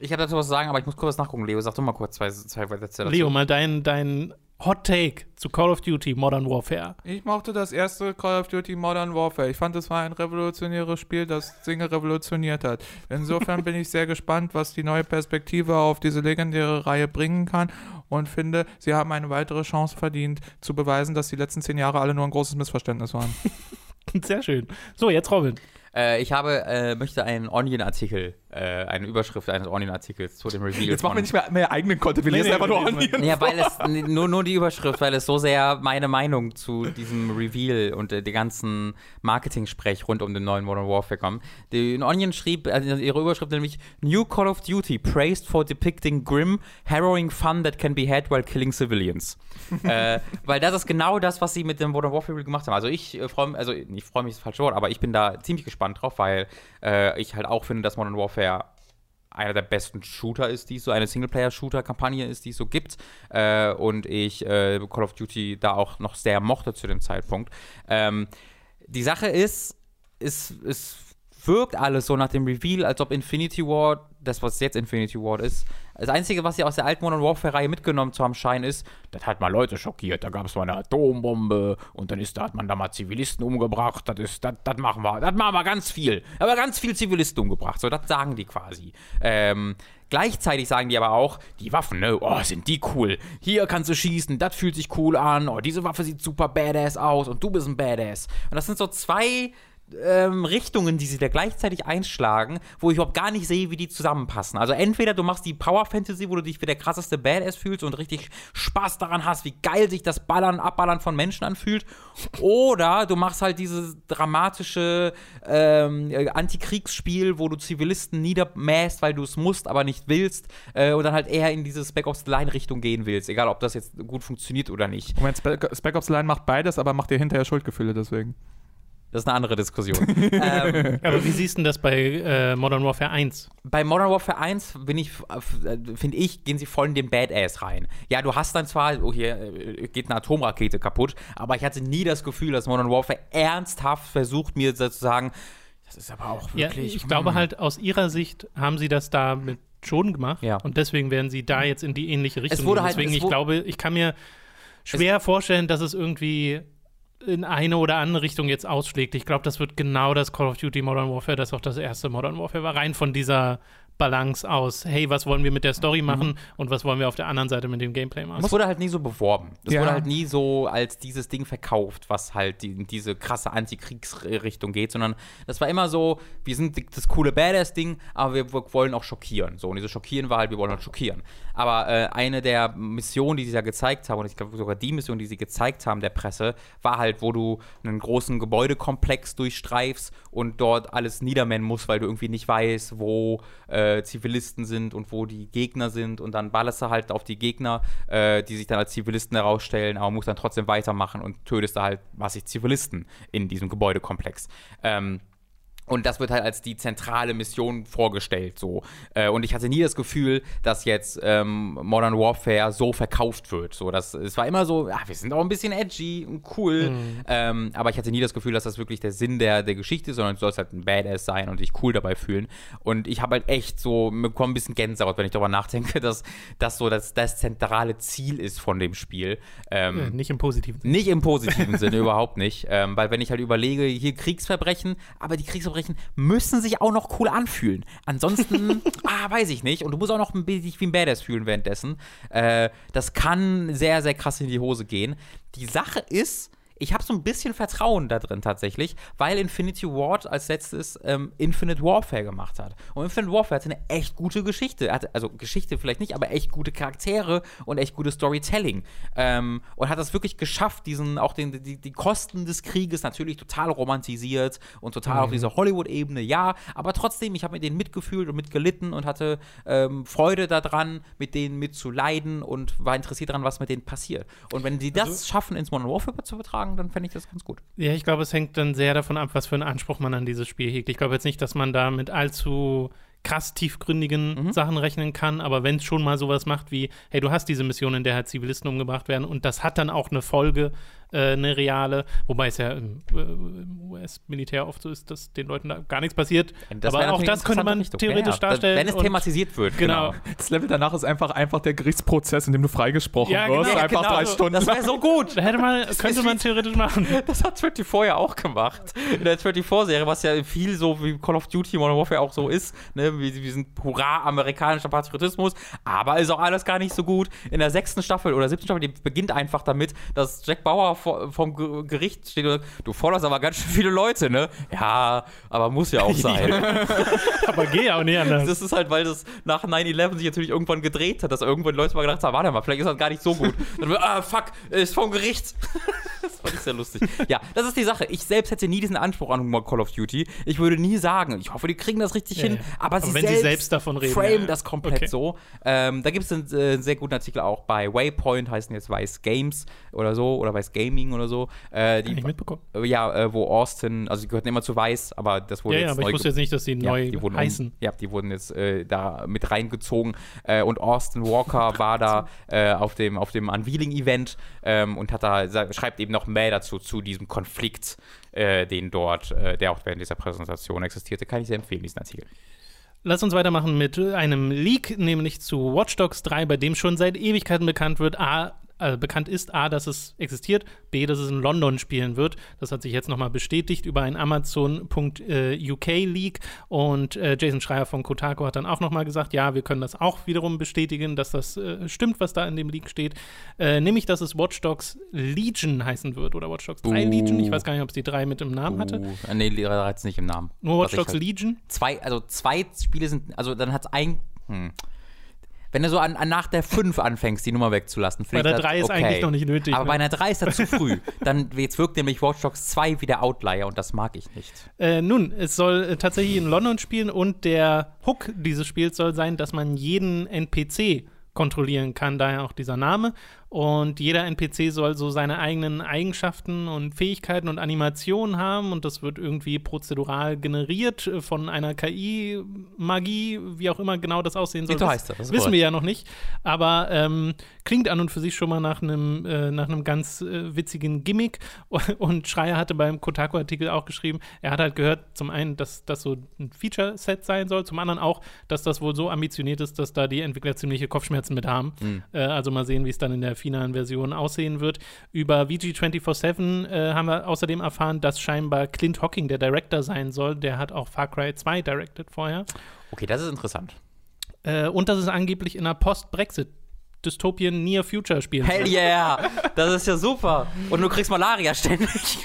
Ich habe dazu was zu sagen, aber ich muss kurz nachgucken. Leo, sag doch mal kurz zwei, zwei Sätze dazu. Leo, mal dein, dein Hot Take zu Call of Duty Modern Warfare. Ich mochte das erste Call of Duty Modern Warfare. Ich fand, es war ein revolutionäres Spiel, das Dinge revolutioniert hat. Insofern bin ich sehr gespannt, was die neue Perspektive auf diese legendäre Reihe bringen kann und finde, sie haben eine weitere Chance verdient, zu beweisen, dass die letzten zehn Jahre alle nur ein großes Missverständnis waren. Sehr schön. So, jetzt Robin. Äh, ich habe, äh, möchte einen Onion-Artikel eine Überschrift eines Onion-Artikels zu dem Reveal. Jetzt machen wir nicht mehr, mehr eigenen Content, wir Nee, lesen nee, einfach nur Onion. Ja, weil es nur, nur die Überschrift, weil es so sehr meine Meinung zu diesem Reveal und äh, die ganzen Marketing-Sprech rund um den neuen Modern Warfare kommen. Die Onion schrieb, also ihre Überschrift nämlich New Call of Duty praised for depicting grim, harrowing fun that can be had while killing civilians. äh, weil das ist genau das, was sie mit dem Modern Warfare gemacht haben. Also ich äh, freue mich, also ich freue mich, ist das falsche Wort, aber ich bin da ziemlich gespannt drauf, weil äh, ich halt auch finde, dass Modern Warfare einer der besten Shooter ist, die es so, eine Singleplayer-Shooter-Kampagne ist, die es so gibt. Äh, und ich äh, Call of Duty da auch noch sehr mochte zu dem Zeitpunkt. Ähm, die Sache ist, es, es wirkt alles so nach dem Reveal, als ob Infinity Ward, das was jetzt Infinity Ward ist, das Einzige, was sie aus der alten Modern Warfare-Reihe mitgenommen zu haben scheinen, ist, das hat mal Leute schockiert, da gab es mal eine Atombombe und dann ist, da hat man da mal Zivilisten umgebracht, das ist, das, das machen wir, das machen wir ganz viel, aber ganz viel Zivilisten umgebracht, so, das sagen die quasi. Ähm, Gleichzeitig sagen die aber auch, die Waffen, ne, oh, sind die cool. Hier kannst du schießen, das fühlt sich cool an. Oh, diese Waffe sieht super badass aus und du bist ein Badass. Und das sind so zwei ähm, Richtungen, die sie da gleichzeitig einschlagen, wo ich überhaupt gar nicht sehe, wie die zusammenpassen. Also entweder du machst die Power Fantasy, wo du dich wie der krasseste Badass fühlst und richtig Spaß daran hast, wie geil sich das Ballern, Abballern von Menschen anfühlt, oder du machst halt dieses dramatische ähm, äh, Antikriegsspiel, wo du Zivilisten niedermäßt, weil du es musst, aber nicht willst, äh, und dann halt eher in diese Spec Ops the Line Richtung gehen willst, egal ob das jetzt gut funktioniert oder nicht. Moment, Spec Ops The Line macht beides, aber macht dir hinterher Schuldgefühle deswegen. Das ist eine andere Diskussion. ähm, Aber wie siehst du denn das bei äh, Modern Warfare 1? bei Modern Warfare 1 bin ich, äh, finde ich, gehen sie voll in den Badass rein. Ja, du hast dann zwar, oh, hier äh, geht eine Atomrakete kaputt, aber ich hatte nie das Gefühl, dass Modern Warfare ernsthaft versucht, mir zu sagen, das ist aber auch Ja, wirklich. ich glaube hm. halt, aus ihrer Sicht haben sie das da mit schon gemacht Ja. und deswegen werden sie da jetzt in die ähnliche Richtung wurde gehen. halt- Deswegen, es ich glaube, ich kann mir schwer vorstellen, dass es irgendwie in eine oder andere Richtung jetzt ausschlägt. Ich glaube, das wird genau das Call of Duty Modern Warfare, das auch das erste Modern Warfare war, rein von dieser Balance aus, hey, was wollen wir mit der Story Mhm. machen und was wollen wir auf der anderen Seite mit dem Gameplay machen. Es wurde halt nie so beworben. Es Ja. wurde halt nie so als dieses Ding verkauft, was halt die, in diese krasse Antikriegsrichtung geht, sondern das war immer so, wir sind das coole Badass-Ding, aber wir wollen auch schockieren. So, und dieses Schockieren war halt, wir wollen halt schockieren. Aber äh, eine der Missionen, die sie da gezeigt haben, und ich glaube sogar die Mission, die sie gezeigt haben der Presse, war halt, wo du einen großen Gebäudekomplex durchstreifst und dort alles niedermähen musst, weil du irgendwie nicht weißt, wo äh, Zivilisten sind und wo die Gegner sind und dann ballerst du halt auf die Gegner, äh, die sich dann als Zivilisten herausstellen, aber musst dann trotzdem weitermachen und tötest da halt, was ich, Zivilisten in diesem Gebäudekomplex. Ähm, und das wird halt als die zentrale Mission vorgestellt, so. Äh, und ich hatte nie das Gefühl, dass jetzt ähm, Modern Warfare so verkauft wird. So, das, es war immer so, ja, wir sind auch ein bisschen edgy und cool. Ähm, aber ich hatte nie das Gefühl, dass das wirklich der Sinn der, der Geschichte ist, sondern du sollst halt ein Badass sein und dich cool dabei fühlen. Und ich habe halt echt so, mir bekomme ein bisschen Gänsehaut, wenn ich darüber nachdenke, dass das so das, das zentrale Ziel ist von dem Spiel. Ähm, Äh, nicht im positiven Sinne. nicht im positiven Sinne, überhaupt nicht. Ähm, weil wenn ich halt überlege, hier Kriegsverbrechen, aber die Kriegsverbrechen müssen sich auch noch cool anfühlen. Ansonsten, ah, weiß ich nicht. Und du musst auch noch ein bisschen wie ein Badass fühlen währenddessen. Äh, das kann sehr, sehr krass in die Hose gehen. Die Sache ist, ich habe so ein bisschen Vertrauen da drin tatsächlich, weil Infinity Ward als letztes ähm, Infinite Warfare gemacht hat. Und Infinite Warfare hatte eine echt gute Geschichte. Hatte, also Geschichte vielleicht nicht, aber echt gute Charaktere und echt gutes Storytelling. Ähm, und hat das wirklich geschafft, diesen, auch den, die, die Kosten des Krieges natürlich total romantisiert und total auf dieser Hollywood-Ebene, ja, aber trotzdem, ich habe mit denen mitgefühlt und mitgelitten und hatte ähm, Freude daran, mit denen mitzuleiden und war interessiert daran, was mit denen passiert. Und wenn sie das schaffen, ins Modern Warfare zu übertragen, dann fände ich das ganz gut. Ja, ich glaube, es hängt dann sehr davon ab, was für einen Anspruch man an dieses Spiel hegt. Ich glaube jetzt nicht, dass man da mit allzu krass tiefgründigen Sachen rechnen kann, aber wenn es schon mal sowas macht wie, hey, du hast diese Mission, in der halt Zivilisten umgebracht werden und das hat dann auch eine Folge, eine reale, wobei es ja im, äh, US-Militär oft so ist, dass den Leuten da gar nichts passiert. Das aber auch das könnte man interessante theoretisch Richtung. Ja, darstellen. Wenn es thematisiert wird. Genau. Das Level danach ist einfach, einfach der Gerichtsprozess, in dem du freigesprochen Ja, wirst. genau, einfach genau. drei Stunden. Das wäre so gut. Hätte man, könnte man theoretisch machen. Das hat 24 ja auch gemacht. In der 24-Serie, was ja viel so wie Call of Duty Modern Warfare auch so ist. Ne? Wir, wir sind hurra amerikanischer Patriotismus, aber ist auch alles gar nicht so gut. In der sechsten Staffel oder siebten Staffel, die beginnt einfach damit, dass Jack Bauer Walker vor, vom Ge- Gericht steht und sagt, du forderst aber ganz schön viele Leute, ne? Ja, aber muss ja auch sein. Aber geh auch nicht anders. Das ist halt, weil das nach 9-11 sich natürlich irgendwann gedreht hat, dass irgendwann Leute mal gedacht haben, warte mal, vielleicht ist das gar nicht so gut. Dann, ah, fuck, ist vom Gericht. das fand ich sehr lustig. Ja, das ist die Sache. Ich selbst hätte nie diesen Anspruch an Call of Duty. Ich würde nie sagen, ich hoffe, die kriegen das richtig Ja, hin. ja. Aber, Aber sie, wenn sie selbst selbst davon reden, frame ja. das komplett Okay. so. Ähm, da gibt es einen äh, sehr guten Artikel auch bei Waypoint, heißen jetzt Vice Games oder so, oder Vice Gaming oder so. Äh, die, Nicht mitbekommen. ja, äh, wo Austin, also die gehörten immer zu Vice, aber das wurde Ja, ja, jetzt aber neu ich wusste jetzt nicht, dass die neu die wurden heißen. ja, die wurden jetzt äh, da mit reingezogen. Äh, und Austin Walker war da auf dem, auf dem Unveiling-Event ähm, und hat da, schreibt eben noch mehr dazu, zu diesem Konflikt, den dort, der auch während dieser Präsentation existierte. Kann ich sehr empfehlen, diesen Artikel. Lass uns weitermachen mit einem Leak, nämlich zu Watch Dogs 3, bei dem schon seit Ewigkeiten bekannt wird, A, äh, bekannt ist, A, dass es existiert, B, dass es in London spielen wird. Das hat sich jetzt nochmal bestätigt über einen Amazon.uk Leak und äh, Jason Schreier von Kotaku hat dann auch nochmal gesagt, ja, wir können das auch wiederum bestätigen, dass das äh, stimmt, was da in dem Leak steht. Äh, nämlich, dass es Watch Dogs Legion heißen wird oder Watch Dogs 3 Uh. Legion. Ich weiß gar nicht, ob es die 3 mit im Namen hatte. Uh, äh, nee, Lehrer hat es nicht im Namen. Nur Watch Dogs halt- Legion. Zwei, also zwei Spiele sind, also dann hat es ein. Hm. Wenn du so an, an nach der 5 anfängst, die Nummer wegzulassen, Bei finde ich der das 3 ist okay. eigentlich noch nicht nötig. Aber ne? bei einer 3 ist das zu früh. Dann jetzt wirkt nämlich Watch Dogs 2 wie der Outlier und das mag ich nicht. Äh, nun, es soll äh, tatsächlich in London spielen und der Hook dieses Spiels soll sein, dass man jeden NPC kontrollieren kann, daher auch dieser Name. Und jeder NPC soll so seine eigenen Eigenschaften und Fähigkeiten und Animationen haben und das wird irgendwie prozedural generiert äh, von einer KI-Magie, wie auch immer genau das aussehen soll. so wiss- heißt das, wissen wir ja noch nicht. Aber ähm, klingt an und für sich schon mal nach einem äh, nach einem ganz äh, witzigen Gimmick. Und Schreier hatte beim Kotaku-Artikel auch geschrieben, er hat halt gehört, zum einen, dass das so ein Feature-Set sein soll, zum anderen auch, dass das wohl so ambitioniert ist, dass da die Entwickler ziemliche Kopfschmerzen mit haben. Äh, also mal sehen, wie es dann in der finalen Version aussehen wird. Über VG247 äh, haben wir außerdem erfahren, dass scheinbar Clint Hocking der Director sein soll. Der hat auch Far Cry 2 directed vorher. Okay, das ist interessant. Äh, und dass es angeblich in einer Post-Brexit Dystopian Near Future spielen Hell yeah! Das ist ja super. Und du kriegst Malaria ständig.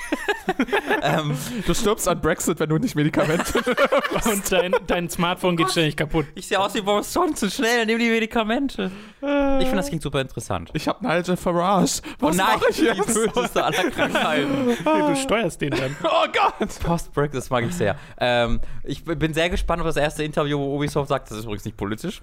ähm, Du stirbst an Brexit, wenn du nicht Medikamente. Und dein, dein Smartphone geht ständig kaputt. ich sehe aus wie Boris Johnson. Schnell, nimm die Medikamente. Ich finde, das klingt super interessant. ich hab Nigel Farage. Oh Was nein, mache ich die jetzt? böseste aller Krankheiten. Du steuerst den dann. Oh Gott. Post-Break, das mag ich sehr. Ähm, ich bin sehr gespannt auf das erste Interview, wo Ubisoft sagt, das ist übrigens nicht politisch.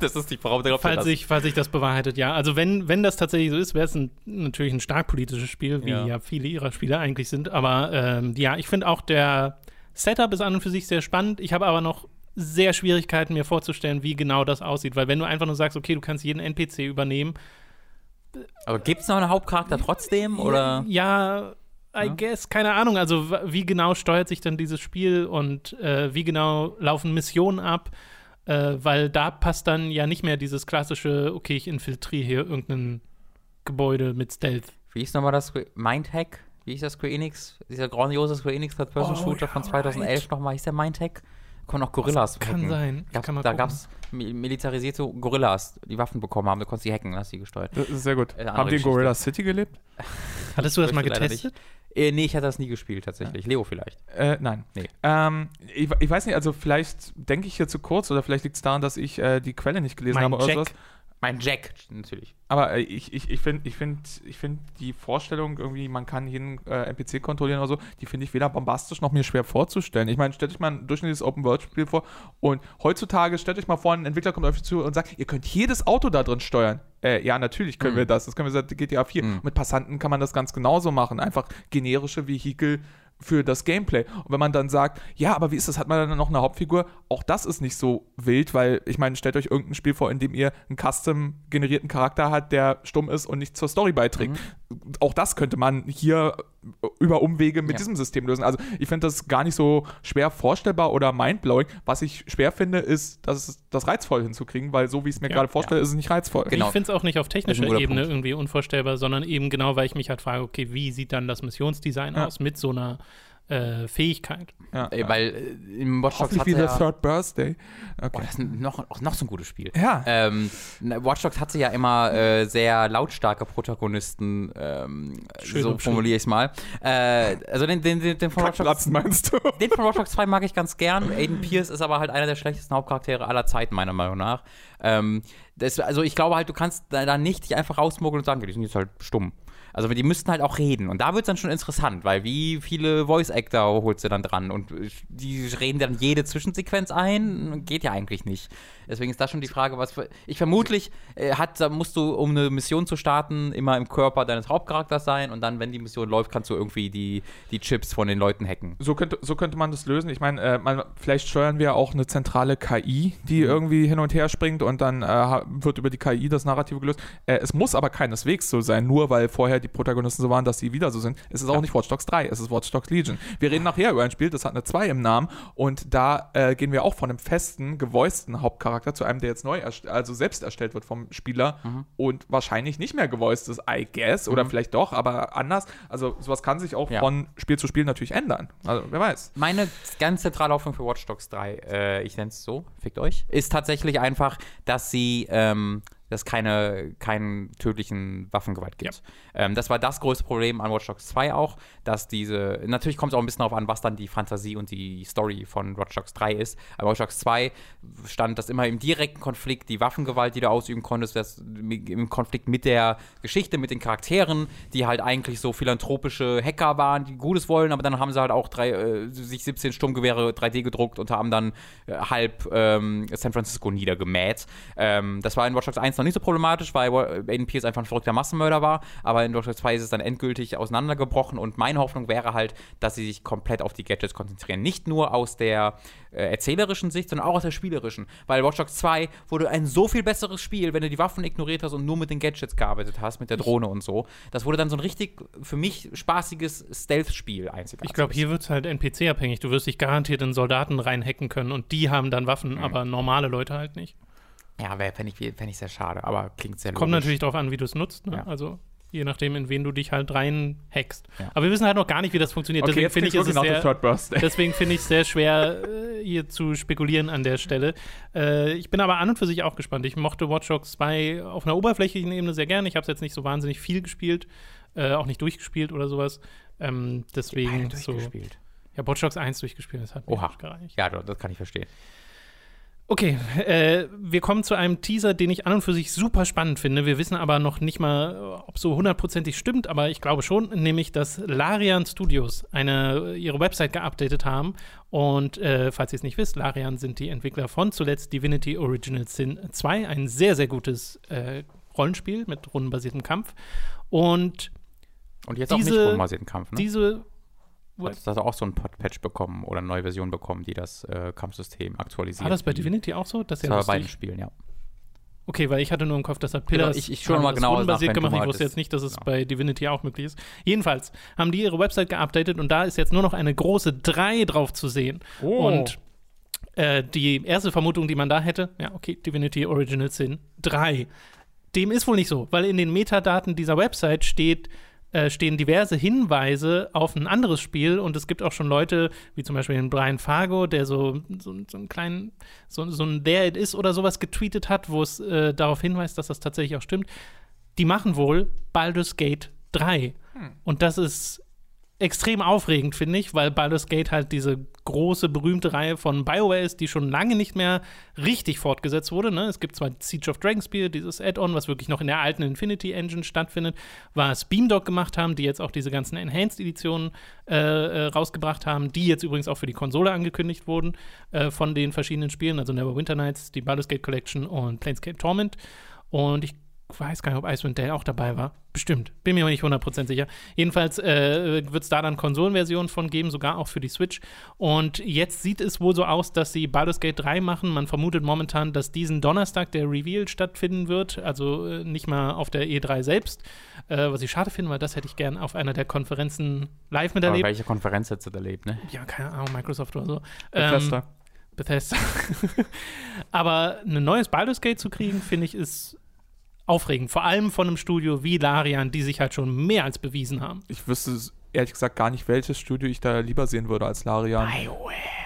das ist nicht worauf darauf Falls das- sich, falls sich das bewahrheitet, ja. Also wenn, wenn das tatsächlich so ist, wäre es natürlich ein stark politisches Spiel, wie ja, Ja. viele ihrer Spiele eigentlich sind. Aber ähm, ja, ich finde auch der Setup ist an und für sich sehr spannend. Ich habe aber noch sehr Schwierigkeiten, mir vorzustellen, wie genau das aussieht. Weil wenn du einfach nur sagst, okay, du kannst jeden NPC übernehmen, Aber gibt es noch einen Hauptcharakter trotzdem? Oder? Ja, I Ja. guess, keine Ahnung. Also, wie genau steuert sich dann dieses Spiel und äh, wie genau laufen Missionen ab? Äh, weil da passt dann ja nicht mehr dieses klassische, okay, ich infiltriere hier irgendein Gebäude mit Stealth. Wie hieß nochmal das? Mindhack? Wie hieß das Square Enix? Dieser grandiose Square Enix Third-Person-Shooter Oh, von ja, 2011 right. nochmal. Hieß der Mindhack? Kommen auch Gorillas. Kann hacken. sein. Gab's, Kann man da gab es militarisierte Gorillas, die Waffen bekommen haben. Du konntest die hacken, hast die gesteuert. Das ist sehr gut. Äh, Haben die in. Gorilla City gelebt? Hattest du das mal getestet? Äh, nee, ich hatte das nie gespielt tatsächlich. Leo vielleicht. Äh, nein. Nee. Ähm, ich, ich weiß nicht, also vielleicht denke ich hier zu kurz oder vielleicht liegt es daran, dass ich äh, die Quelle nicht gelesen Mein habe oder Jack. sowas. Mein Jack, natürlich. Aber äh, ich, ich, ich finde ich find, ich find die Vorstellung irgendwie, man kann jeden äh, NPC kontrollieren oder so, die finde ich weder bombastisch noch mir schwer vorzustellen. Ich meine, stellt euch mal ein durchschnittliches Open-World-Spiel vor und heutzutage stellt euch mal vor, ein Entwickler kommt auf euch zu und sagt, ihr könnt jedes Auto da drin steuern. Äh, ja, natürlich können Mhm. wir das. Das können wir seit GTA 4. Mhm. Mit Passanten kann man das ganz genauso machen. Einfach generische Vehikel für das Gameplay. Und wenn man dann sagt, ja, aber wie ist das? Hat man dann noch eine Hauptfigur? Auch das ist nicht so wild, weil ich meine, stellt euch irgendein Spiel vor, in dem ihr einen custom generierten Charakter hat, der stumm ist und nicht zur Story beiträgt. Auch das könnte man hier über Umwege mit Ja. diesem System lösen. Also ich finde das gar nicht so schwer vorstellbar oder mindblowing. Was ich schwer finde, ist, das, das reizvoll hinzukriegen, weil so wie ich es mir Ja. gerade vorstelle, ist es nicht reizvoll. Genau. Ich finde es auch nicht auf technischer Ebene Punkt. irgendwie unvorstellbar, sondern eben genau, weil ich mich halt frage, okay, wie sieht dann das Missionsdesign Ja. aus mit so einer äh, Fähigkeit. Ja, Ey, weil äh, im Watch Dogs hat wie ja, The Third Birthday. Boah, Okay. das ist noch, auch noch so ein gutes Spiel. Ja. Ähm, Watch Dogs hatte ja immer äh, sehr lautstarke Protagonisten, ähm, Schön so formuliere ich es mal. Äh, also den, den, den, den von Watch Dogs meinst du? Den von Watch Dogs 2 mag ich ganz gern. Aiden Pierce ist aber halt einer der schlechtesten Hauptcharaktere aller Zeiten, meiner Meinung nach. Ähm, das, also ich glaube halt, du kannst da, da nicht dich einfach rausmogeln und sagen, die sind jetzt halt stumm. Also die müssten halt auch reden. Und da wird es dann schon interessant, weil wie viele Voice-Actor holst du dann dran? Und äh, die reden dann jede Zwischensequenz ein? Geht ja eigentlich nicht. Deswegen ist das schon die Frage, was für, ich vermutlich äh, hat, musst du, um eine Mission zu starten, immer im Körper deines Hauptcharakters sein und dann, wenn die Mission läuft, kannst du irgendwie die, die Chips von den Leuten hacken. So könnte, so könnte man das lösen. Ich meine, äh, man, vielleicht steuern wir auch eine zentrale KI, die irgendwie hin und her springt und dann äh, wird über die KI das Narrative gelöst. Äh, es muss aber keineswegs so sein, nur weil vorher die Protagonisten so waren, dass sie wieder so sind. Es ist auch nicht Watch Dogs 3, es ist Watch Dogs Legion. Wir reden nachher über ein Spiel, das hat eine 2 im Namen und da äh, gehen wir auch von einem festen, gevoiceden Hauptcharakter zu einem, der jetzt neu, also selbst erstellt wird vom Spieler und wahrscheinlich nicht mehr gevoiced ist, I guess, oder vielleicht doch, aber anders. Also sowas kann sich auch Ja. von Spiel zu Spiel natürlich ändern. Also wer weiß. Meine ganz zentrale Hoffnung für Watch Dogs 3, äh, ich nenne es so, fickt euch, ist tatsächlich einfach, dass sie, ähm, dass keine, keinen tödlichen Waffengewalt gibt. Ähm, das war das größte Problem an Watch Dogs 2 auch, dass diese, natürlich kommt es auch ein bisschen darauf an, was dann die Fantasie und die Story von Watch Dogs 3 ist. Aber Watch Dogs 2 stand das immer im direkten Konflikt, die Waffengewalt, die du ausüben konntest, das im Konflikt mit der Geschichte, mit den Charakteren, die halt eigentlich so philanthropische Hacker waren, die Gutes wollen, aber dann haben sie halt auch drei, äh, sich 17 Sturmgewehre 3D gedruckt und haben dann äh, halb ähm, San Francisco niedergemäht. Ähm, das war in Watch Dogs 1 noch nicht so problematisch, weil Aiden Pierce einfach ein verrückter Massenmörder war, aber in Dogs 2 ist es dann endgültig auseinandergebrochen und meine Hoffnung wäre halt, dass sie sich komplett auf die Gadgets konzentrieren. Nicht nur aus der äh, erzählerischen Sicht, sondern auch aus der spielerischen, weil Watch Dogs 2 wurde ein so viel besseres Spiel, wenn du die Waffen ignoriert hast und nur mit den Gadgets gearbeitet hast, mit der Drohne und so. Das wurde dann so ein richtig, für mich, spaßiges Stealth-Spiel einzigartig. Ich glaube, hier wird es halt NPC-abhängig. Du wirst dich garantiert in Soldaten reinhacken können und die haben dann Waffen, aber normale Leute halt nicht. Ja, fände ich, fänd ich sehr schade, aber klingt sehr Kommt logisch. natürlich darauf an, wie du es nutzt. Ne? Ja. Also je nachdem, in wen du dich halt reinhackst. Ja. Aber wir wissen halt noch gar nicht, wie das funktioniert. Okay, Deswegen finde ich, sehr. Deswegen finde ich es sehr schwer, äh, hier zu spekulieren an der Stelle. Äh, ich bin aber an und für sich auch gespannt. Ich mochte Watch Dogs 2 auf einer oberflächlichen Ebene sehr gerne. Ich habe es jetzt nicht so wahnsinnig viel gespielt, äh, auch nicht durchgespielt oder sowas. Ähm, deswegen Beide so. durchgespielt. Ja, Watch Dogs 1 durchgespielt, das hat mir Oha. gereicht. Ja, das kann ich verstehen. Okay, äh, wir kommen zu einem Teaser, den ich an und für sich super spannend finde. Wir wissen aber noch nicht mal, ob so hundertprozentig stimmt, aber ich glaube schon, nämlich, dass Larian Studios eine, ihre Website geupdatet haben. Und äh, falls ihr es nicht wisst, Larian sind die Entwickler von zuletzt Divinity Original Sin 2, ein sehr, sehr gutes äh, Rollenspiel mit rundenbasiertem Kampf. Und Und jetzt auch Diese- nicht rundenbasierten Kampf, ne? diese Hat das auch so ein Pat- Patch bekommen oder eine neue Version bekommen, die das äh, Kampfsystem aktualisiert. war das bei Divinity auch so? Das ist ja bei beiden. Spielen, ja. Okay, weil ich hatte nur im Kopf, dass er Pillars ich- ich haben mal das genauer rundenbasiert gemacht. Ich wusste jetzt nicht, dass es ja. bei Divinity auch möglich ist. Jedenfalls haben die ihre Website geupdatet und da ist jetzt nur noch eine große 3 drauf zu sehen. Oh. Und äh, die erste Vermutung, die man da hätte, ja, okay, Divinity Original Sin 3. Dem ist wohl nicht so, weil in den Metadaten dieser Website steht, äh, stehen diverse Hinweise auf ein anderes Spiel und es gibt auch schon Leute, wie zum Beispiel den Brian Fargo, der so, so, so einen kleinen, so, so ein There It Is oder sowas getweetet hat, wo es äh, darauf hinweist, dass das tatsächlich auch stimmt. Die machen wohl Baldur's Gate 3. Und das ist extrem aufregend, finde ich, weil Baldur's Gate halt diese große, berühmte Reihe von BioWare ist, die schon lange nicht mehr richtig fortgesetzt wurde. Ne? Es gibt zwar Siege of Dragons Spiel, dieses Add-on, was wirklich noch in der alten Infinity Engine stattfindet, was Beamdog gemacht haben, die jetzt auch diese ganzen Enhanced-Editionen äh, äh, rausgebracht haben, die jetzt übrigens auch für die Konsole angekündigt wurden äh, von den verschiedenen Spielen, also Neverwinter Nights, die Baldur's Gate Collection und Planescape Torment. Und ich weiß gar nicht, ob Icewind Dale auch dabei war. Bestimmt. Bin mir aber nicht 100% sicher. Jedenfalls äh, wird es da dann Konsolenversionen von geben, sogar auch für die Switch. Und jetzt sieht es wohl so aus, dass sie Baldur's Gate 3 machen. Man vermutet momentan, dass diesen Donnerstag der Reveal stattfinden wird. Also äh, nicht mal auf der E3 selbst. Äh, was ich schade finde, weil das hätte ich gern auf einer der Konferenzen live Aber miterlebt. welche Konferenz hättest du erlebt, ne? Ja, keine Ahnung, Microsoft oder so. Ähm, Bethesda. Bethesda. Aber ein neues Baldur's Gate zu kriegen, finde ich, ist aufregend. Vor allem von einem Studio wie Larian, die sich halt schon mehr als bewiesen haben. ich wüsste, ehrlich gesagt gar nicht, welches Studio ich da lieber sehen würde als Larian. BioWare.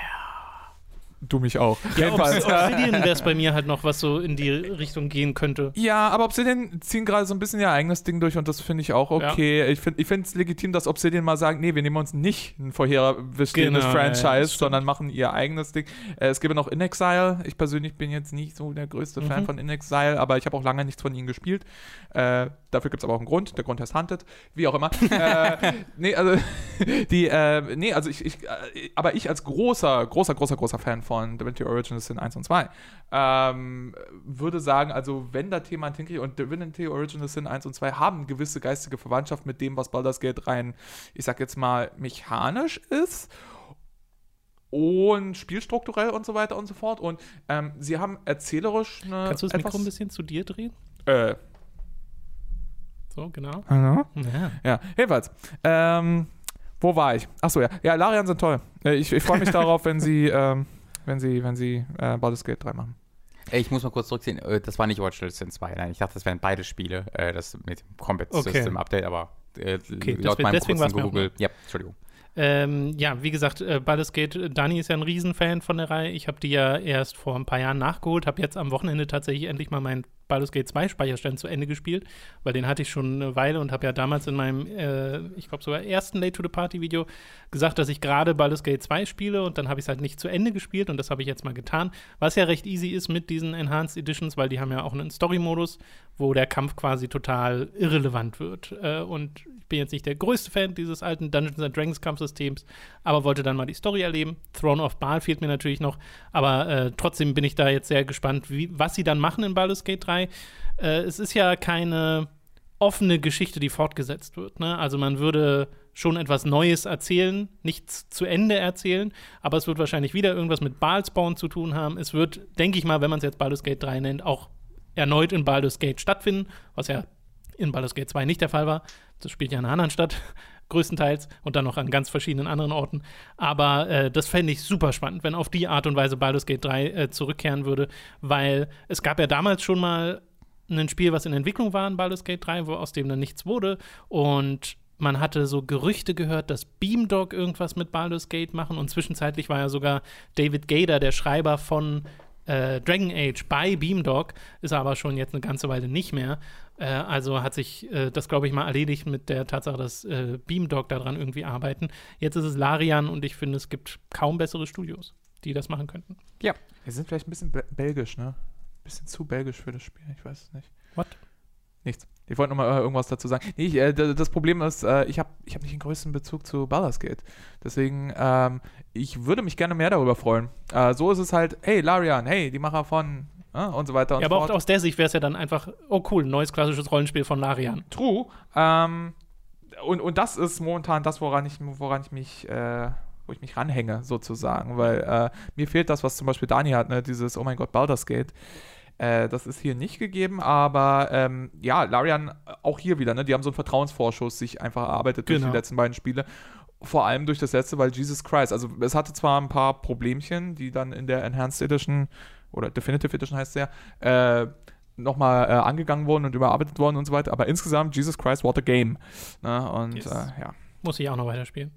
Du mich auch. Ja, Obs- Obsidian wäre es bei mir halt noch, was so in die Richtung gehen könnte. Ja, aber Obsidian ziehen gerade so ein bisschen ihr eigenes Ding durch und das finde ich auch okay. Ich finde ich es legitim, dass Obsidian mal sagen, nee, wir nehmen uns nicht ein vorher bestehendes Genau, ja, ja, Franchise, stimmt. sondern machen ihr eigenes Ding. Äh, es gäbe noch In Exile. Ich persönlich bin jetzt nicht so der größte Fan Mhm. von In Exile, aber ich habe auch lange nichts von ihnen gespielt. Äh, dafür gibt es aber auch einen Grund. Der Grund heißt Hunted. Wie auch immer. äh, nee, also, die, äh, nee, also ich, ich äh, aber ich als großer, großer, großer, großer Fan von Divinity Original Sin 1 und 2 ähm, würde sagen, also wenn da Thema hinkriege und Divinity Original Sin 1 und 2 haben gewisse geistige Verwandtschaft mit dem, was Baldur's Gate rein, ich sag jetzt mal, mechanisch ist und spielstrukturell und so weiter und so fort. Und ähm, sie haben erzählerisch eine Kannst du das etwas, Mikro ein bisschen zu dir drehen? Äh, So, genau. Ja. Ja, jedenfalls. Ähm, wo war ich? Achso, ja. Ja, Larian sind toll. Äh, Ich, ich freue mich darauf, wenn sie, ähm, wenn sie, wenn sie äh, Baldur's Gate 3 machen. Ey, ich muss mal kurz zurückziehen. äh, Das war nicht Original Sin 2. Nein, ich dachte, das wären beide Spiele. äh, Das mit dem Combat Okay. System Update, aber äh, Okay, laut deswegen- meinem deswegen kurzen Google. Ja, Entschuldigung. Ähm, ja, wie gesagt, äh, Baldur's Gate, Dani ist ja ein Riesenfan von der Reihe. Ich habe die ja erst vor ein paar Jahren nachgeholt, habe jetzt am Wochenende tatsächlich endlich mal meinen Baldur's Gate 2 Speicherstand zu Ende gespielt, weil den hatte ich schon eine Weile und habe ja damals in meinem, äh, ich glaube sogar ersten Late to the Party Video gesagt, dass ich gerade Baldur's Gate 2 spiele und dann habe ich es halt nicht zu Ende gespielt und das habe ich jetzt mal getan, was ja recht easy ist mit diesen Enhanced Editions, weil die haben ja auch einen Story-Modus, wo der Kampf quasi total irrelevant wird äh, und ich bin jetzt nicht der größte Fan dieses alten Dungeons and Dragons Kampfsystems, aber wollte dann mal die Story erleben. Throne of Baal fehlt mir natürlich noch, aber äh, trotzdem bin ich da jetzt sehr gespannt, wie, was sie dann machen in Baldur's Gate 3. Äh, es ist ja keine offene Geschichte, die fortgesetzt wird. Ne? Also man würde schon etwas Neues erzählen, nichts zu Ende erzählen, aber es wird wahrscheinlich wieder irgendwas mit Baalspawn zu tun haben. Es wird, denke ich mal, wenn man es jetzt Baldur's Gate 3 nennt, auch erneut in Baldur's Gate stattfinden, was ja in Baldur's Gate 2 nicht der Fall war. Das spielt ja in einer anderen Stadt, größtenteils, und dann noch an ganz verschiedenen anderen Orten. Aber äh, das fände ich super spannend, wenn auf die Art und Weise Baldur's Gate 3 äh, zurückkehren würde, weil es gab ja damals schon mal ein Spiel, was in Entwicklung war in Baldur's Gate 3, wo aus dem dann nichts wurde. Und man hatte so Gerüchte gehört, dass Beamdog irgendwas mit Baldur's Gate machen. Und zwischenzeitlich war ja sogar David Gader, der Schreiber von äh, Dragon Age bei Beamdog, ist er aber schon jetzt eine ganze Weile nicht mehr. Äh, also hat sich äh, das, glaube ich, mal erledigt mit der Tatsache, dass äh, Beamdog daran irgendwie arbeiten. Jetzt ist es Larian und ich finde, es gibt kaum bessere Studios, die das machen könnten. Ja. Wir sind vielleicht ein bisschen be belgisch, ne? Bisschen zu belgisch für das Spiel, ich weiß es nicht. What? Nichts. Ich wollte noch mal äh, irgendwas dazu sagen. Nee, ich, äh, das Problem ist, äh, ich habe ich hab nicht den größten Bezug zu Baldur's Gate. Deswegen, ähm, ich würde mich gerne mehr darüber freuen. Äh, so ist es halt, hey, Larian, hey, die Macher von äh, und so weiter und Ja, so aber auch fort. aus der Sicht wäre es ja dann einfach, oh cool, ein neues klassisches Rollenspiel von Larian. True. Ähm, und, und das ist momentan das, woran ich, woran ich mich, äh, wo ich mich ranhänge, sozusagen. Weil äh, mir fehlt das, was zum Beispiel Dani hat, ne? dieses Oh mein Gott, Baldur's Gate. Äh, das ist hier nicht gegeben, aber ähm, ja, Larian auch hier wieder, ne? Die haben so einen Vertrauensvorschuss sich einfach erarbeitet durch Genau. die letzten beiden Spiele. Vor allem durch das letzte, weil Jesus Christ, also es hatte zwar ein paar Problemchen, die dann in der Enhanced Edition oder Definitive Edition heißt es ja, äh, nochmal äh, angegangen wurden und überarbeitet worden und so weiter, aber insgesamt, Jesus Christ, what a game. Ne? Und Yes. äh, ja, Muss ich auch noch weiterspielen.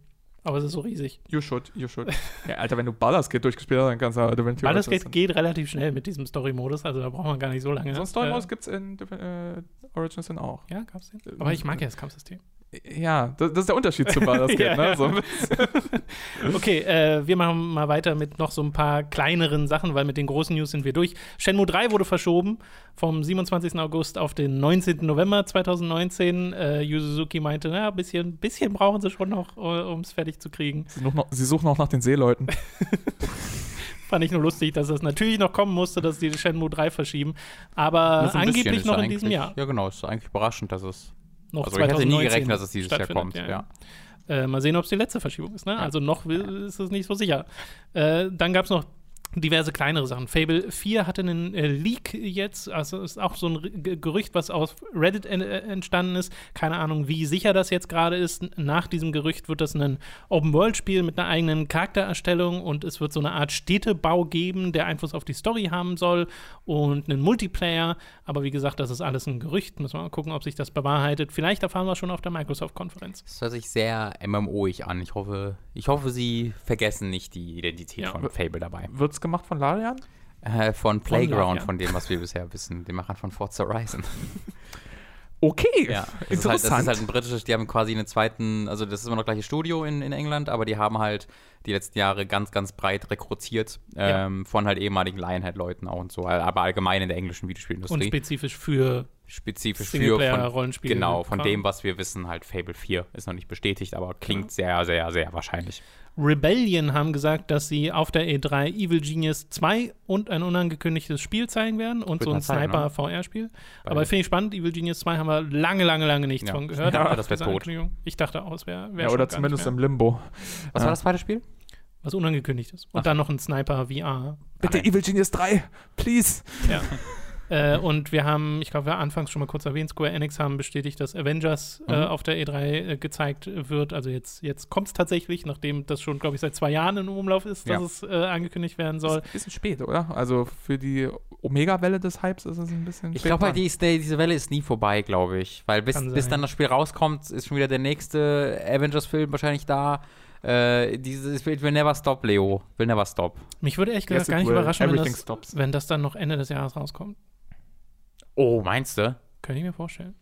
Aber es ist so riesig. you should, you should. ja, Alter, wenn du Baldur's Gate durchgespielt hast, dann kannst du äh, Divinity Baldur's Gate geht relativ schnell mit diesem Story-Modus, also da braucht man gar nicht so lange. So einen Story-Modus äh, gibt es in äh, Origins Sin auch. Ja, gab's den? Aber ich mag ja das Kampfsystem. Ja, das, das ist der Unterschied zu Baldur's Gate, Ja, ne? So, Okay, äh, wir machen mal weiter mit noch so ein paar kleineren Sachen, weil mit den großen News sind wir durch. Shenmue 3 wurde verschoben vom 27. August auf den 19. November 2019. Äh, Yu Suzuki meinte, na, ein bisschen, bisschen brauchen sie schon noch, um es fertig zu kriegen. sie, suchen noch, sie suchen auch nach den Seeleuten. Fand ich nur lustig, dass das natürlich noch kommen musste, dass die Shenmue 3 verschieben. Aber angeblich noch in diesem Jahr. Ja, genau. Ist eigentlich überraschend, dass es. Noch Also ich hätte nie 2019 gerechnet, dass es dieses Jahr kommt. Ja. Äh, mal sehen, ob es die letzte Verschiebung ist. Ne? Ja. Also noch ist es nicht so sicher. Äh, dann gab es noch diverse kleinere Sachen. Fable 4 hatte einen äh, Leak jetzt, also ist auch so ein G Gerücht, was aus Reddit en äh, entstanden ist. Keine Ahnung, wie sicher das jetzt gerade ist. Nach diesem Gerücht wird das ein Open-World-Spiel mit einer eigenen Charaktererstellung und es wird so eine Art Städtebau geben, der Einfluss auf die Story haben soll und einen Multiplayer. Aber wie gesagt, das ist alles ein Gerücht. Müssen wir mal gucken, ob sich das bewahrheitet. Vielleicht erfahren wir schon auf der Microsoft-Konferenz. Das hört sich sehr MMO-ig an. Ich hoffe, ich hoffe, sie vergessen nicht die Identität Ja. von Fable dabei. Wird's gemacht von Larian? Äh, von Playground, Larian. von dem, was wir bisher wissen, den Machern von Forza Horizon. Okay, Ja, das ist, halt, das interessant. ist halt ein britisches, die haben quasi einen zweiten, also das ist immer noch gleiche Studio in, in England, aber die haben halt die letzten Jahre ganz, ganz breit rekrutiert Ja. ähm, von halt ehemaligen Lionhead-Leuten auch und so, aber allgemein in der englischen Und Videospielindustrie. spezifisch für spezifisch für von, genau, von dem, was wir wissen, halt Fable 4 ist noch nicht bestätigt, aber klingt sehr, sehr, sehr wahrscheinlich. Rebellion haben gesagt, dass sie auf der E3 Evil Genius 2 und ein unangekündigtes Spiel zeigen werden und so ein ne? Sniper-VR-Spiel. Weil- Aber finde ich spannend, Evil Genius 2 haben wir lange, lange, lange nichts Ja. von gehört. Dachte, das wär Diese tot. Ich dachte auch, es wäre wär ja, schon oder gar zumindest im. Limbo. Was Ja. war das zweite Spiel? Was unangekündigt ist. Und Ach. dann noch ein Sniper VR. Bitte nein. Evil Genius 3, please. Ja. äh, und wir haben, ich glaube, wir haben anfangs schon mal kurz erwähnt, Square Enix haben bestätigt, dass Avengers äh, Mhm. auf der E3 äh, gezeigt wird. Also jetzt, jetzt kommt es tatsächlich, nachdem das schon, glaube ich, seit zwei Jahren im Umlauf ist, dass Ja. es äh, angekündigt werden soll. Ist ein bisschen spät, oder? Also für die Omega-Welle des Hypes ist es ein bisschen Ich spät glaube halt, die ist, diese Welle ist nie vorbei, glaube ich. Weil bis, bis dann das Spiel rauskommt, ist schon wieder der nächste Avengers-Film wahrscheinlich da. Äh, dieses Will will never stop, Leo. Will never stop. Mich würde ehrlich Yes, gesagt gar nicht will. überraschen, wenn das, wenn das dann noch Ende des Jahres rauskommt. Oh, meinst du? Könnte ich mir vorstellen.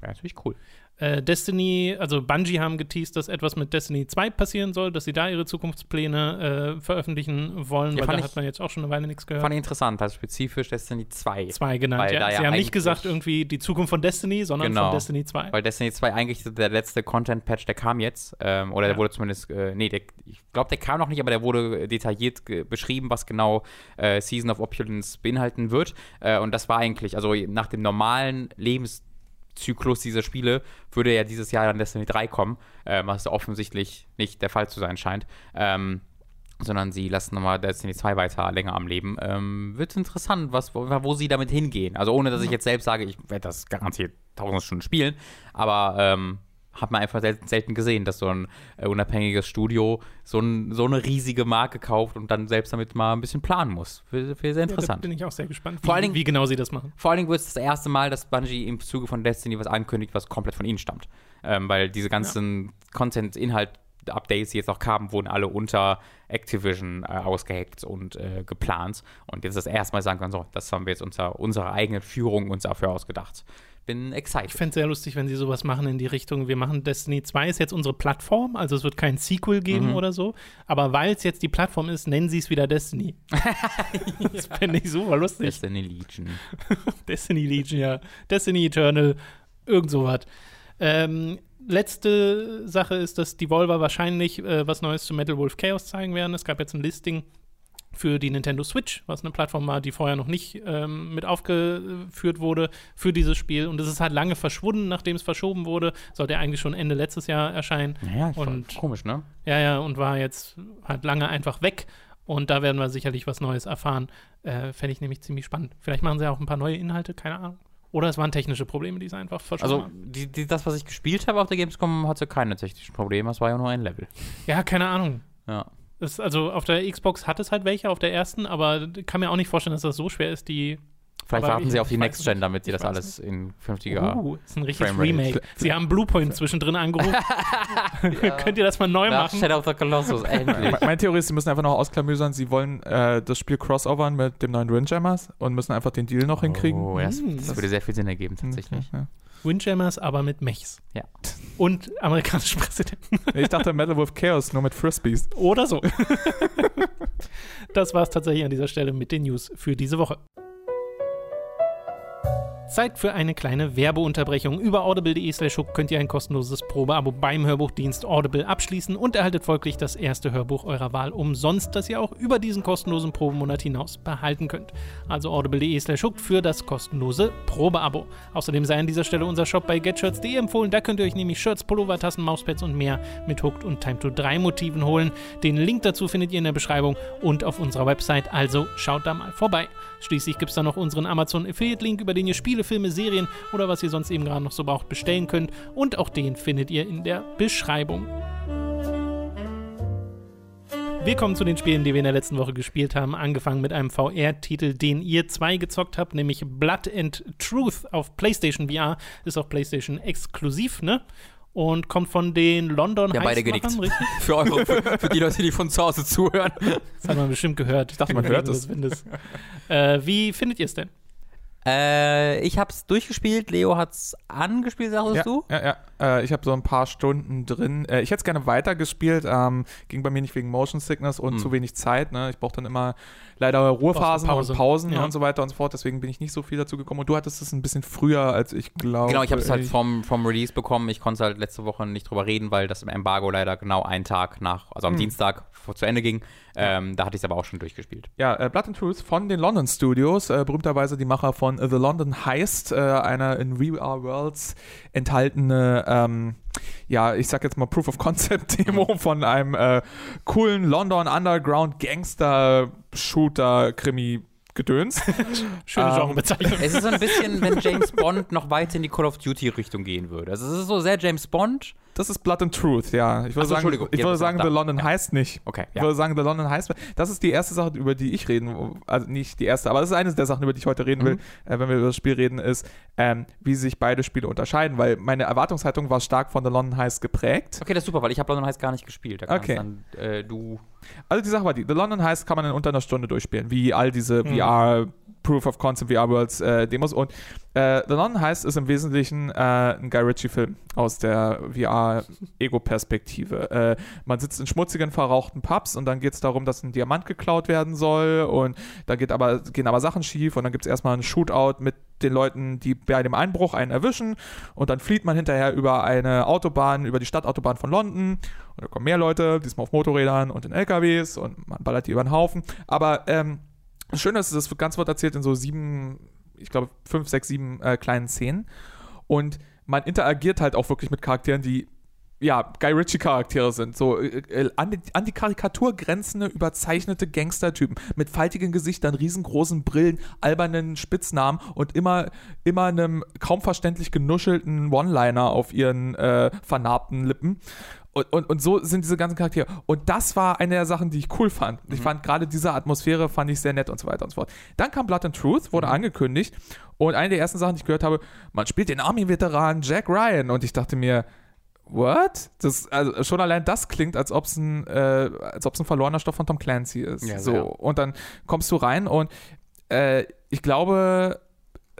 Wäre natürlich cool. Äh, Destiny, also Bungie haben geteased, dass etwas mit Destiny 2 passieren soll, dass sie da ihre Zukunftspläne äh, veröffentlichen wollen, Ja, weil da ich- hat man jetzt auch schon eine Weile nichts gehört. Fand ich interessant, also spezifisch Destiny 2. Zwei genannt, Weil ja. da ja Sie haben nicht gesagt irgendwie die Zukunft von Destiny, sondern Genau. von Destiny 2. Weil Destiny 2 eigentlich der letzte Content-Patch, der kam jetzt. Ähm, oder der Ja. wurde zumindest, äh, nee, der, ich glaube, der kam noch nicht, aber der wurde detailliert beschrieben, was genau äh, Season of Opulence beinhalten wird. Äh, und das war eigentlich, also nach dem normalen Lebenszyklus dieser Spiele würde ja dieses Jahr dann Destiny 3 kommen, äh, was offensichtlich nicht der Fall zu sein scheint. Ähm, sondern sie lassen nochmal Destiny 2 weiter länger am Leben. Ähm, wird interessant, was, wo, wo sie damit hingehen. Also ohne, dass ich jetzt selbst sage, ich werde das garantiert tausend Stunden spielen, aber ähm, hat man einfach selten, gesehen, dass so ein äh, unabhängiges Studio so, ein, so eine riesige Marke kauft und dann selbst damit mal ein bisschen planen muss. Für sehr Ja, da interessant. bin ich auch sehr gespannt, wie, Vor allen Dingen- wie genau sie das machen. Vor allen Dingen wird es das erste Mal, dass Bungie im Zuge von Destiny was ankündigt, was komplett von ihnen stammt. Ähm, weil diese ganzen Content-Inhalt-Updates, die jetzt auch kamen, wurden alle unter Activision äh, ausgeheckt und äh, geplant. Und jetzt das erste Mal sagen können, so, das haben wir jetzt unter unserer eigenen Führung uns dafür ausgedacht. Bin excited. Ich fände es sehr lustig, wenn sie sowas machen in die Richtung, wir machen Destiny 2 ist jetzt unsere Plattform, also es wird kein Sequel geben Mhm. oder so, aber weil es jetzt die Plattform ist, nennen sie es wieder Destiny. das fände ich super lustig. Destiny Legion. Destiny Legion, ja. Destiny Eternal, irgend sowas. Ähm, letzte Sache ist, dass Devolver wahrscheinlich äh, was Neues zu Metal Wolf Chaos zeigen werden. Es gab jetzt ein Listing für die Nintendo Switch, was eine Plattform war, die vorher noch nicht ähm, mit aufgeführt wurde für dieses Spiel. Und es ist halt lange verschwunden, nachdem es verschoben wurde. Sollte eigentlich schon Ende letztes Jahr erscheinen. Naja, voll Und- komisch, ne? Ja, ja, und war jetzt halt lange einfach weg. Und da werden wir sicherlich was Neues erfahren. Äh, Fände ich nämlich ziemlich spannend. Vielleicht machen sie auch ein paar neue Inhalte, keine Ahnung. Oder es waren technische Probleme, die sie einfach verschoben Also, haben. die, das, was ich gespielt habe auf der Gamescom, hatte keine technischen Probleme. Es war ja nur ein Level. Ja, keine Ahnung. Ja. Es, also auf der Xbox hat es halt welche, auf der ersten, aber kann mir auch nicht vorstellen, dass das so schwer ist, die. Vielleicht warten sie auf die Next Gen, nicht. damit sie das alles in vernünftiger. Uh, ist ein richtiges Framerate. Remake. Sie haben Bluepoint zwischendrin angerufen. Könnt ihr das mal neu Nach machen? Shadow of the Colossus, endlich. Me- Meine Theorie ist, sie müssen einfach noch ausklamüsern, sie wollen äh, das Spiel crossovern mit dem neuen Windjammers und müssen einfach den Deal noch hinkriegen. Oh, das, Mm. das würde sehr viel Sinn ergeben, tatsächlich. Ja. Windjammers, aber mit Mechs. Ja. Und amerikanischen Präsidenten. Ich dachte Metal Wolf Chaos nur mit Frisbees. Oder so. das war es tatsächlich an dieser Stelle mit den News für diese Woche. Zeit für eine kleine Werbeunterbrechung. Über audible.de slash könnt ihr ein kostenloses Probeabo beim Hörbuchdienst Audible abschließen und erhaltet folglich das erste Hörbuch eurer Wahl umsonst, das ihr auch über diesen kostenlosen Probemonat hinaus behalten könnt. Also audible.de slash für das kostenlose Probeabo. Außerdem sei an dieser Stelle unser Shop bei getshirts.de empfohlen. Da könnt ihr euch nämlich Shirts, Pullover, Tassen, Mauspads und mehr mit Hooked und Time to 3 Motiven holen. Den Link dazu findet ihr in der Beschreibung und auf unserer Website, also schaut da mal vorbei. Schließlich gibt es da noch unseren Amazon Affiliate Link, über den ihr Spiele, Filme, Serien oder was ihr sonst eben gerade noch so braucht bestellen könnt und auch den findet ihr in der Beschreibung. Wir kommen zu den Spielen, die wir in der letzten Woche gespielt haben. Angefangen mit einem VR-Titel, den ihr zwei gezockt habt, nämlich Blood and Truth auf PlayStation VR. Ist auch PlayStation exklusiv, ne? Und kommt von den London Ja, beide genickt. Für, eure, für, für die Leute, die von zu Hause zuhören. Das hat man bestimmt gehört. Ich dachte, man hört es. Äh, wie findet ihr es denn? Äh, ich hab's durchgespielt, Leo hat's angespielt, sagst ja, du? Ja, ja. Äh, ich habe so ein paar Stunden drin. Äh, ich hätte es gerne weitergespielt. Ähm, ging bei mir nicht wegen Motion Sickness und Hm. zu wenig Zeit. Ne? Ich brauche dann immer leider Ruhephasen Pause. und Pausen Ja. und so weiter und so fort. Deswegen bin ich nicht so viel dazu gekommen. Und du hattest es ein bisschen früher, als ich glaube. Genau, ich habe es halt vom, vom Release bekommen. Ich konnte halt letzte Woche nicht drüber reden, weil das im Embargo leider genau einen Tag nach, also am Hm. Dienstag vor, zu Ende ging. Ähm, da hatte ich es aber auch schon durchgespielt. Ja, äh, Blood and Truth von den London Studios, äh, berühmterweise die Macher von The London Heist, äh, einer in We Are Worlds enthaltene, ähm, ja, ich sag jetzt mal Proof of Concept Demo von einem äh, coolen London Underground Gangster Shooter Krimi Gedöns. Schöne Ähm, Genrebezeichnung. Es ist so ein bisschen, wenn James Bond noch weiter in die Call of Duty Richtung gehen würde. Also es ist so sehr James Bond. Das ist Blood and Truth, ja. Ich würde so, sagen, ich Ja, würde sagen The. London Heist nicht. Okay, Ich ja. würde sagen, The London Heist. Das ist die erste Sache, über die ich reden, also nicht die erste, aber das ist eine der Sachen, über die ich heute reden will, Mhm. äh, wenn wir über das Spiel reden, ist, ähm, wie sich beide Spiele unterscheiden, weil meine Erwartungshaltung war stark von The London Heist geprägt. Okay, das ist super, weil ich habe London Heist gar nicht gespielt. Da kannst Okay. dann äh, du. Also die Sache war die, The London Heist kann man in unter einer Stunde durchspielen, wie all diese Mhm. VR, Proof of Concept, VR Worlds äh, Demos und äh, The London Heist ist im Wesentlichen äh, ein Guy Ritchie-Film aus der VR-Ego-Perspektive. Äh, man sitzt in schmutzigen, verrauchten Pubs und dann geht es darum, dass ein Diamant geklaut werden soll und da geht aber, gehen aber Sachen schief und dann gibt es erstmal einen Shootout mit den Leuten, die bei dem Einbruch einen erwischen und dann flieht man hinterher über eine Autobahn, über die Stadtautobahn von London und da kommen mehr Leute, diesmal auf Motorrädern und in LKWs und man ballert die über den Haufen. Aber ähm, das Schöne ist, das Ganze wird erzählt in so sieben, ich glaube fünf, sechs, sieben äh, kleinen Szenen und man interagiert halt auch wirklich mit Charakteren, die ja, Guy Ritchie-Charaktere sind. So äh, äh, an, die, an die Karikatur grenzende, überzeichnete Gangstertypen mit faltigen Gesichtern, riesengroßen Brillen, albernen Spitznamen und immer, immer einem kaum verständlich genuschelten One-Liner auf ihren äh, vernarbten Lippen. Und, und, und so sind diese ganzen Charaktere. Und das war eine der Sachen, die ich cool fand. Ich fand gerade diese Atmosphäre fand ich sehr nett und so weiter und so fort. Dann kam Blood and Truth, wurde angekündigt. Und eine der ersten Sachen, die ich gehört habe, man spielt den Army-Veteran Jack Ryan. Und ich dachte mir, What? Das, also schon allein das klingt, als ob es ein, äh, als ob's ein verlorener Stoff von Tom Clancy ist. Ja, so. sehr. Und dann kommst du rein und äh, ich glaube,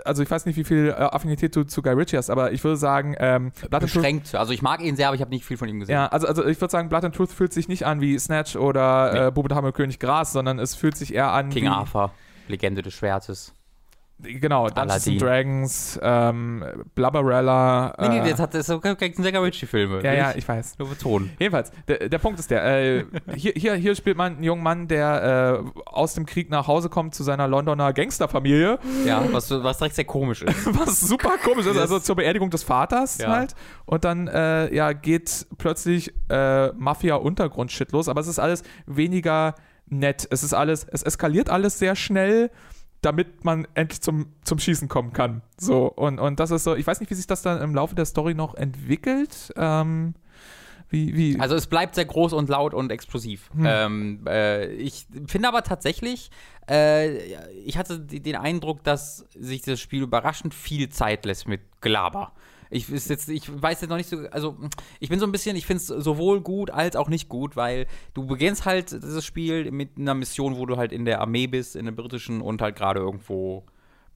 also ich weiß nicht, wie viel äh, Affinität du zu Guy Ritchie hast, aber ich würde sagen, ähm, Blood and Truth Beschränkt. Also ich mag ihn sehr, aber ich habe nicht viel von ihm gesehen. ja, also, also ich würde sagen, Blood and Truth fühlt sich nicht an wie Snatch oder Nee. äh, Bube Hammer König Gras, sondern es fühlt sich eher an King wie Arthur, Legende des Schwertes. Genau Dungeons and Dragons, ähm, Blubberella. Nee, nee, äh, das hat das so sehr Ritchie-Filme. ja, ja, ich weiß. Nur betonen. Jedenfalls, der, der Punkt ist der, äh, hier, hier, hier spielt man einen jungen Mann, der äh, aus dem Krieg nach Hause kommt zu seiner Londoner Gangsterfamilie, Ja, was, was direkt sehr komisch ist. was super komisch ist, also zur Beerdigung des Vaters Ja. halt. Und dann äh, ja, geht plötzlich äh, Mafia-Untergrund-Shit los, aber es ist alles weniger nett. Es ist alles, es eskaliert alles sehr schnell, damit man endlich zum, zum Schießen kommen kann. So, und, und das ist so, ich weiß nicht, wie sich das dann im Laufe der Story noch entwickelt. Ähm, wie, wie, Also es bleibt sehr groß und laut und explosiv. Hm. Ähm, äh, ich finde aber tatsächlich, äh, ich hatte den Eindruck, dass sich das Spiel überraschend viel Zeit lässt mit Gelaber. Ich, ist jetzt, ich weiß jetzt noch nicht so, also ich bin so ein bisschen, ich finde es sowohl gut als auch nicht gut, weil du beginnst halt dieses Spiel mit einer Mission, wo du halt in der Armee bist, in der britischen und halt gerade irgendwo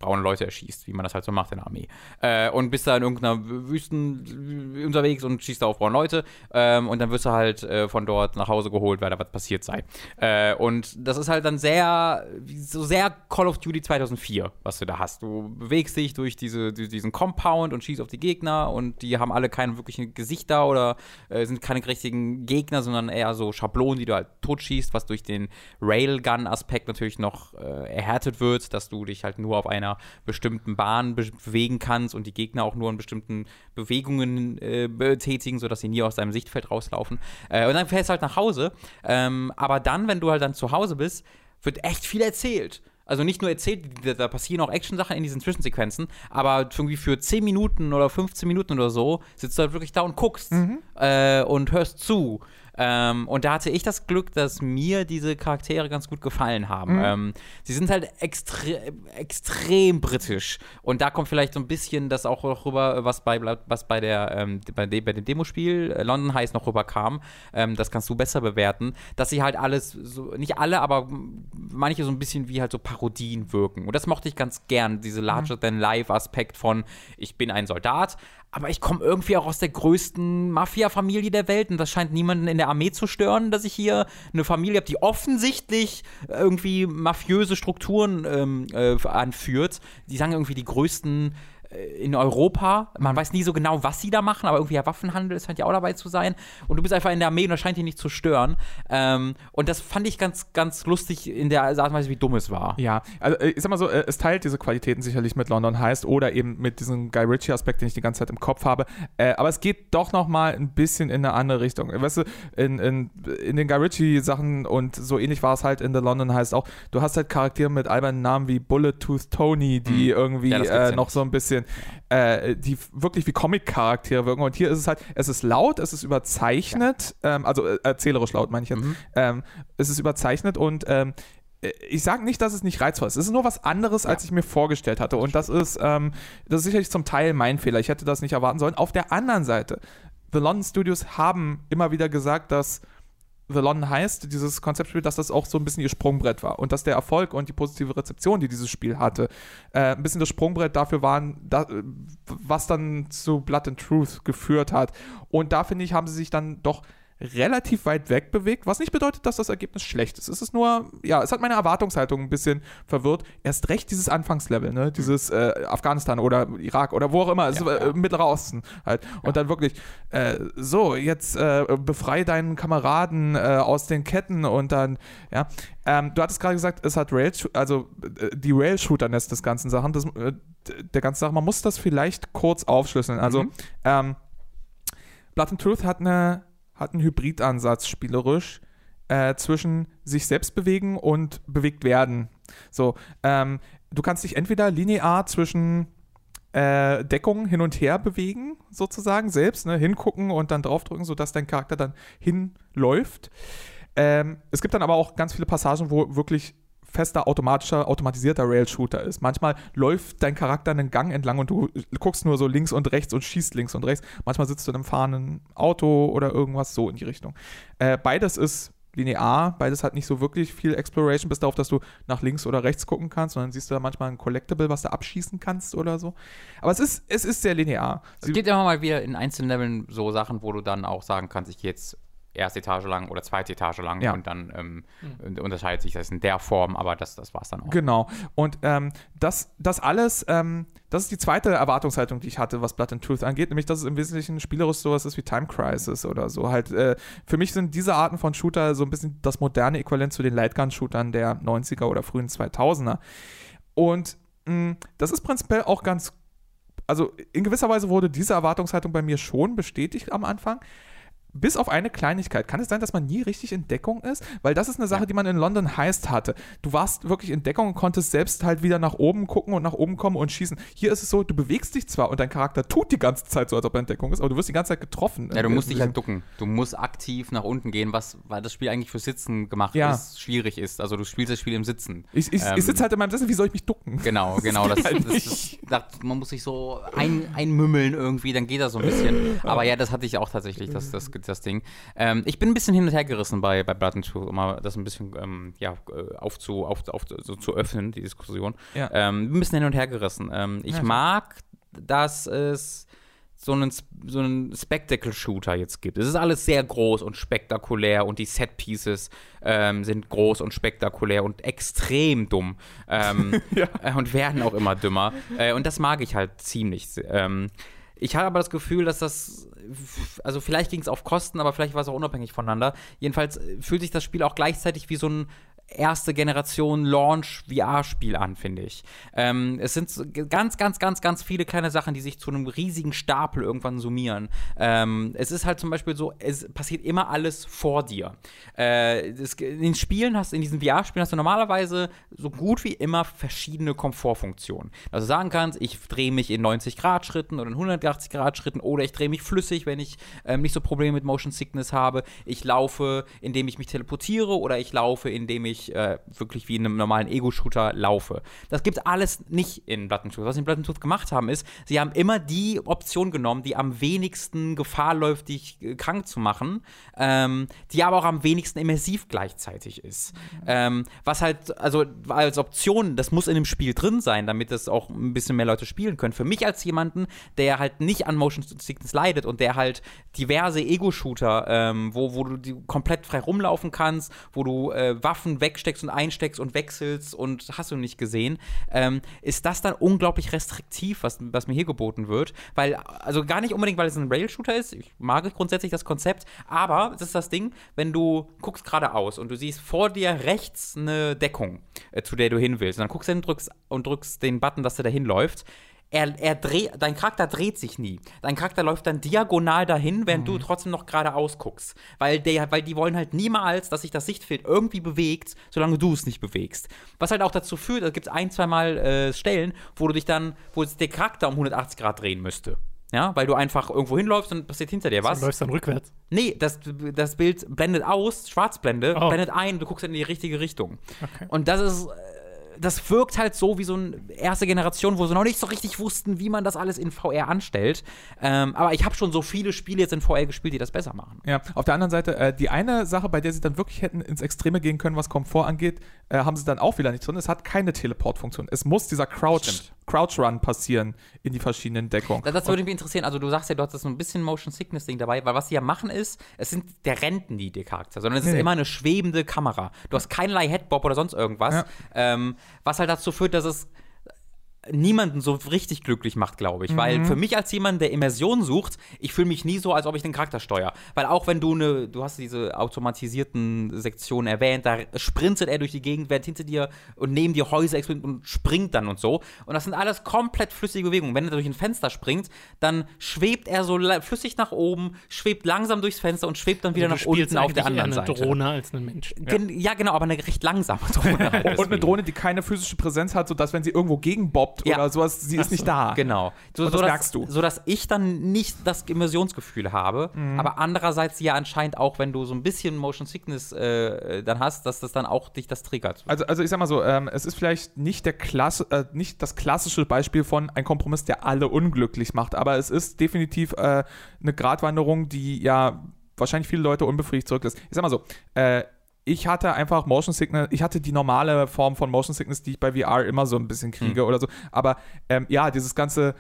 braune Leute erschießt, wie man das halt so macht in der Armee. Äh, und bist da in irgendeiner Wüsten unterwegs und schießt da auf braune Leute ähm, und dann wirst du halt äh, von dort nach Hause geholt, weil da was passiert sei. Äh, und das ist halt dann sehr, so sehr Call of Duty 2004, was du da hast. Du bewegst dich durch, diese, diesen Compound und schießt auf die Gegner und die haben alle keine wirklichen Gesichter oder äh, sind keine richtigen Gegner, sondern eher so Schablonen, die du halt totschießt, was durch den Railgun-Aspekt natürlich noch äh, erhärtet wird, dass du dich halt nur auf einer bestimmten Bahn be bewegen kannst und die Gegner auch nur in bestimmten Bewegungen äh, betätigen, sodass sie nie aus deinem Sichtfeld rauslaufen. Äh, und dann fährst du halt nach Hause. Ähm, aber dann, wenn du halt dann zu Hause bist, wird echt viel erzählt. Also nicht nur erzählt, da passieren auch Action-Sachen in diesen Zwischensequenzen, aber irgendwie für 10 Minuten oder 15 Minuten oder so sitzt du halt wirklich da und guckst Mhm. äh, und hörst zu. Ähm, und da hatte ich das Glück, dass mir diese Charaktere ganz gut gefallen haben. Mhm. Ähm, sie sind halt extre extrem britisch. Und da kommt vielleicht so ein bisschen das auch noch rüber, was bei, was bei, der, ähm, bei, de bei dem Demospiel äh, London Heights noch rüberkam. Ähm, das kannst du besser bewerten. Dass sie halt alles, so, nicht alle, aber manche so ein bisschen wie halt so Parodien wirken. Und das mochte ich ganz gern, diese Larger-than-Life-Aspekt von, ich bin ein Soldat, aber ich komme irgendwie auch aus der größten Mafia-Familie der Welt und das scheint niemanden in der Armee zu stören, dass ich hier eine Familie habe, die offensichtlich irgendwie mafiöse Strukturen ähm, äh, anführt. Die sagen irgendwie die größten in Europa. Man weiß nie so genau, was sie da machen, aber irgendwie ja Waffenhandel scheint ja auch dabei zu sein. Und du bist einfach in der Armee und das scheint dich nicht zu stören. Ähm, und das fand ich ganz, ganz lustig in der Art und Weise, wie dumm es war. Ja, also äh, ich sag mal so, äh, es teilt diese Qualitäten sicherlich mit London Heist oder eben mit diesem Guy Ritchie-Aspekt, den ich die ganze Zeit im Kopf habe. Äh, aber es geht doch noch mal ein bisschen in eine andere Richtung. Weißt du, in, in, in den Guy Ritchie-Sachen und so ähnlich war es halt in The London Heist auch. Du hast halt Charaktere mit albernen Namen wie Bullet Tooth Tony, die irgendwie Ja, äh, noch so ein bisschen, äh, die wirklich wie Comic-Charaktere wirken. Und hier ist es halt, es ist laut, es ist überzeichnet, ähm, also äh, erzählerisch laut meine ich jetzt. Mhm. Ähm, es ist überzeichnet und ähm, ich sage nicht, dass es nicht reizvoll ist. Es ist nur was anderes, als ich mir vorgestellt hatte. Und das ist, ähm, das ist sicherlich zum Teil mein Fehler. Ich hätte das nicht erwarten sollen. Auf der anderen Seite, The London Studios haben immer wieder gesagt, dass The London heißt, dieses Konzeptspiel, dass das auch so ein bisschen ihr Sprungbrett war. Und dass der Erfolg und die positive Rezeption, die dieses Spiel hatte, äh, ein bisschen das Sprungbrett dafür waren, da, äh, was dann zu Blood and Truth geführt hat. Und da finde ich, haben sie sich dann doch relativ weit weg bewegt, was nicht bedeutet, dass das Ergebnis schlecht ist. Es ist nur, ja, es hat meine Erwartungshaltung ein bisschen verwirrt. Erst recht dieses Anfangslevel, ne, dieses äh, Afghanistan oder Irak oder wo auch immer, es Ja, ist, äh, ja. Mittlerer Osten halt. Und dann wirklich, äh, so, jetzt äh, befrei deinen Kameraden äh, aus den Ketten und dann, ja. Ähm, du hattest gerade gesagt, es hat Rail, also äh, die Rail-Shooterness des ganzen Sachen, das, äh, der ganzen Sache, man muss das vielleicht kurz aufschlüsseln. Also, Mhm. ähm, Blood and Truth hat, eine, hat einen Hybridansatz spielerisch äh, zwischen sich selbst bewegen und bewegt werden. So, ähm, du kannst dich entweder linear zwischen äh, Deckungen hin und her bewegen, sozusagen, selbst, ne, hingucken und dann draufdrücken, sodass dein Charakter dann hinläuft. Ähm, es gibt dann aber auch ganz viele Passagen, wo wirklich fester, automatischer, automatisierter Rail-Shooter ist. Manchmal läuft dein Charakter einen Gang entlang und du guckst nur so links und rechts und schießt links und rechts. Manchmal sitzt du in einem fahrenden Auto oder irgendwas so in die Richtung. Äh, beides ist linear, beides hat nicht so wirklich viel Exploration, bis darauf, dass du nach links oder rechts gucken kannst, sondern siehst du da manchmal ein Collectible, was du abschießen kannst oder so. Aber es ist, es ist sehr linear. Es gibt immer mal wieder in einzelnen Leveln so Sachen, wo du dann auch sagen kannst, ich gehe jetzt erste Etage lang oder zweite Etage lang Ja. und dann ähm, unterscheidet sich das in der Form, aber das, das war es dann auch. Genau. Und ähm, das, das alles, ähm, das ist die zweite Erwartungshaltung, die ich hatte, was Blood and Truth angeht, nämlich, dass es im Wesentlichen spielerisch sowas ist wie Time Crisis oder so. Halt, äh, für mich sind diese Arten von Shooter so ein bisschen das moderne Äquivalent zu den Lightgun-Shootern der 90er oder frühen 2000er. Und mh, das ist prinzipiell auch ganz, also in gewisser Weise wurde diese Erwartungshaltung bei mir schon bestätigt am Anfang. Bis auf eine Kleinigkeit. Kann es sein, dass man nie richtig in Deckung ist? Weil das ist eine Sache, Ja. die man in London Heist hatte. Du warst wirklich in Deckung und konntest selbst halt wieder nach oben gucken und nach oben kommen und schießen. Hier ist es so, du bewegst dich zwar und dein Charakter tut die ganze Zeit so, als ob er in Deckung ist, aber du wirst die ganze Zeit getroffen. Ja, du musst dich halt ducken. Du musst aktiv nach unten gehen, was, weil das Spiel eigentlich für Sitzen gemacht Ja. ist, schwierig ist. Also du spielst das Spiel im Sitzen. Ich, ich, Ähm, ich sitze halt in meinem Sessel, wie soll ich mich ducken? Genau, genau. Das, halt das, das, das, man muss sich so ein, einmümmeln irgendwie, dann geht das so ein bisschen. Aber ja, das hatte ich auch tatsächlich, dass das, das Ding. Ähm, ich bin ein bisschen hin und her gerissen bei, bei Blood and Truth, um mal das ein bisschen ähm, ja, äh, aufzu, auf, auf, so zu öffnen, die Diskussion. Ja. Ähm, ein bisschen hin und her gerissen. Ähm, ich Ja, mag, dass es so einen, so einen Spectacle-Shooter jetzt gibt. Es ist alles sehr groß und spektakulär und die Set-Pieces ähm, sind groß und spektakulär und extrem dumm ähm, äh, und werden auch immer dümmer. Äh, und das mag ich halt ziemlich. Ähm, ich habe aber das Gefühl, dass das, also vielleicht ging es auf Kosten, aber vielleicht war es auch unabhängig voneinander. Jedenfalls äh, fühlt sich das Spiel auch gleichzeitig wie so ein erste Generation Launch VR-Spiel an, finde ich. Ähm, es sind ganz, ganz, ganz, ganz viele kleine Sachen, die sich zu einem riesigen Stapel irgendwann summieren. Ähm, es ist halt zum Beispiel so, es passiert immer alles vor dir. Äh, es, in den Spielen hast, in diesen VR-Spielen hast du normalerweise so gut wie immer verschiedene Komfortfunktionen. Also sagen kannst, ich drehe mich in 90 Grad Schritten oder in 180 Grad Schritten oder ich drehe mich flüssig, wenn ich ähm, nicht so Probleme mit Motion Sickness habe. Ich laufe, indem ich mich teleportiere oder ich laufe, indem ich äh, wirklich wie in einem normalen Ego-Shooter laufe. Das gibt alles nicht in Blood and Truth. Was sie in Blood and Truth gemacht haben, ist, sie haben immer die Option genommen, die am wenigsten Gefahr läuft, dich äh, krank zu machen, ähm, die aber auch am wenigsten immersiv gleichzeitig ist. Ähm, was halt, also als Option, das muss in dem Spiel drin sein, damit das auch ein bisschen mehr Leute spielen können. Für mich als jemanden, der halt nicht an Motion Sickness leidet und der halt diverse Ego-Shooter, ähm, wo, wo du komplett frei rumlaufen kannst, wo du äh, Waffen wegsteckst und einsteckst und wechselst und hast du nicht gesehen, ähm, ist das dann unglaublich restriktiv, was, was mir hier geboten wird. Weil, also gar nicht unbedingt, weil es ein Rail-Shooter ist, ich mag grundsätzlich das Konzept, aber das ist das Ding, wenn du guckst geradeaus und du siehst vor dir rechts eine Deckung, äh, zu der du hin willst, und dann guckst du hin drückst, und drückst den Button, dass der da hinläuft, er, er dreht, dein Charakter dreht sich nie. Dein Charakter läuft dann diagonal dahin, während du trotzdem noch geradeaus guckst. Weil, der, weil die wollen halt niemals, dass sich das Sichtfeld irgendwie bewegt, solange du es nicht bewegst. Was halt auch dazu führt, da gibt es ein, zwei Mal äh, Stellen, wo du dich dann, wo der Charakter um 180 Grad drehen müsste. Ja, weil du einfach irgendwo hinläufst und passiert hinter dir was. Du läufst dann rückwärts. Nee, das, das Bild blendet aus, Schwarzblende, Oh. blendet ein, du guckst in die richtige Richtung. Okay. Und das ist, das wirkt halt so wie so eine erste Generation, wo sie noch nicht so richtig wussten, wie man das alles in VR anstellt. Ähm, aber ich habe schon so viele Spiele jetzt in VR gespielt, die das besser machen. Ja, auf der anderen Seite, äh, die eine Sache, bei der sie dann wirklich hätten ins Extreme gehen können, was Komfort angeht, äh, haben sie dann auch wieder nicht drin. Es hat keine Teleportfunktion. Es muss dieser Crouch, Stimmt. Crouch Run passieren in die verschiedenen Deckungen. Das, das würde mich interessieren. Also, du sagst ja, du hast so ein bisschen Motion Sickness-Ding dabei, weil was sie ja machen ist, es sind, der rennt nie, der Charakter, sondern es ist Nee. immer eine schwebende Kamera. Du hast keinerlei Headbob oder sonst irgendwas, Ja. ähm, was halt dazu führt, dass es niemanden so richtig glücklich macht, glaube ich. Weil für mich als jemand, der Immersion sucht, ich fühle mich nie so, als ob ich den Charakter steuere. Weil auch wenn du eine, du hast diese automatisierten Sektionen erwähnt, da sprintet er durch die Gegend, während hinter dir und neben dir Häuser explodieren und springt dann und so. Und das sind alles komplett flüssige Bewegungen. Wenn er durch ein Fenster springt, dann schwebt er so flüssig nach oben, schwebt langsam durchs Fenster und schwebt dann wieder du nach unten auf der anderen eine Seite. Drohne als einen Menschen. Gen ja. genau, aber eine recht langsame Drohne. halt Und eine. Drohne, die keine physische Präsenz hat, sodass wenn sie irgendwo gegenbobbt Ja. oder sowas, sie ist nicht da. Genau. So, Und das so dass, merkst du. So dass ich dann nicht das Immersionsgefühl habe, Mhm. aber andererseits ja anscheinend auch, wenn du so ein bisschen Motion Sickness äh, dann hast, dass das dann auch dich das triggert. Also, also ich sag mal so, ähm, es ist vielleicht nicht, der Klasse, äh, nicht das klassische Beispiel von ein Kompromiss, der alle unglücklich macht, aber es ist definitiv äh, eine Gratwanderung, die ja wahrscheinlich viele Leute unbefriedigt zurücklässt. Ich sag mal so, äh, ich hatte einfach Motion Sickness, ich hatte die normale Form von Motion Sickness, die ich bei VR immer so ein bisschen kriege oder so, aber ähm, ja, dieses ganze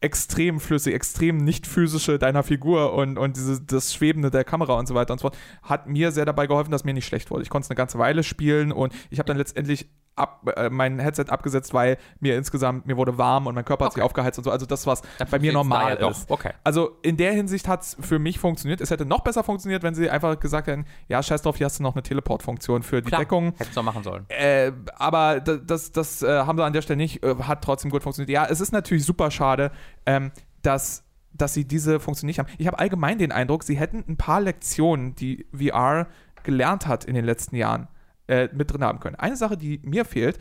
extrem flüssig, extrem nicht physische deiner Figur und, und dieses, das Schwebende der Kamera und so weiter und so fort, hat mir sehr dabei geholfen, dass mir nicht schlecht wurde. Ich konnte es eine ganze Weile spielen und ich habe dann letztendlich ab, äh, mein Headset abgesetzt, weil mir insgesamt, mir wurde warm und mein Körper hat sich Okay. aufgeheizt und so. Also das, was Dann bei mir normal ja ist. doch. Okay. Also in der Hinsicht hat es für mich funktioniert. Es hätte noch besser funktioniert, wenn sie einfach gesagt hätten, ja, scheiß drauf, hier hast du noch eine Teleport-Funktion für die Klar, Deckung. hättest du machen sollen. Äh, aber das, das, das äh, haben sie an der Stelle nicht, äh, hat trotzdem gut funktioniert. Ja, es ist natürlich super schade, ähm, dass, dass sie diese Funktion nicht haben. Ich habe allgemein den Eindruck, sie hätten ein paar Lektionen, die VR gelernt hat in den letzten Jahren, äh, mit drin haben können. Eine Sache, die mir fehlt,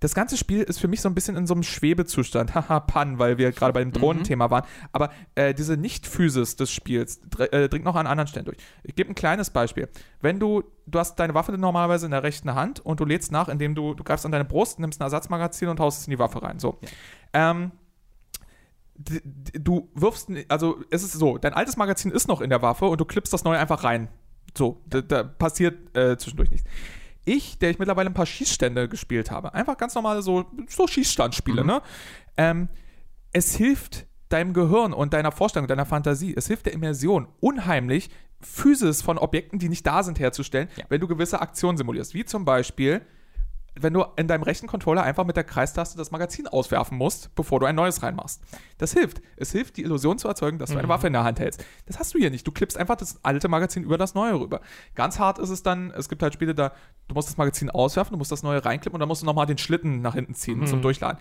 das ganze Spiel ist für mich so ein bisschen in so einem Schwebezustand. Haha, Pan, weil wir gerade bei dem Drohnenthema waren. Aber äh, diese Nicht-Physis des Spiels äh, dringt noch an anderen Stellen durch. Ich gebe ein kleines Beispiel. Wenn du, du hast deine Waffe normalerweise in der rechten Hand und du lädst nach, indem du, du greifst an deine Brust, nimmst ein Ersatzmagazin und haust es in die Waffe rein. So. Ähm, d- d- du wirfst, also es ist so, dein altes Magazin ist noch in der Waffe und du klippst das neue einfach rein. So, da, da passiert äh, zwischendurch nichts. Ich, der ich mittlerweile ein paar Schießstände gespielt habe, einfach ganz normale so, so Schießstandspiele, ne? Ähm, es hilft deinem Gehirn und deiner Vorstellung, deiner Fantasie, es hilft der Immersion unheimlich, Physis von Objekten, die nicht da sind, herzustellen, Ja. wenn du gewisse Aktionen simulierst. Wie zum Beispiel, wenn du in deinem rechten Controller einfach mit der Kreistaste das Magazin auswerfen musst, bevor du ein neues reinmachst. Das hilft. Es hilft, die Illusion zu erzeugen, dass du eine Waffe in der Hand hältst. Das hast du hier nicht. Du klippst einfach das alte Magazin über das neue rüber. Ganz hart ist es dann, es gibt halt Spiele da, du musst das Magazin auswerfen, du musst das neue reinklippen und dann musst du nochmal den Schlitten nach hinten ziehen zum Durchladen.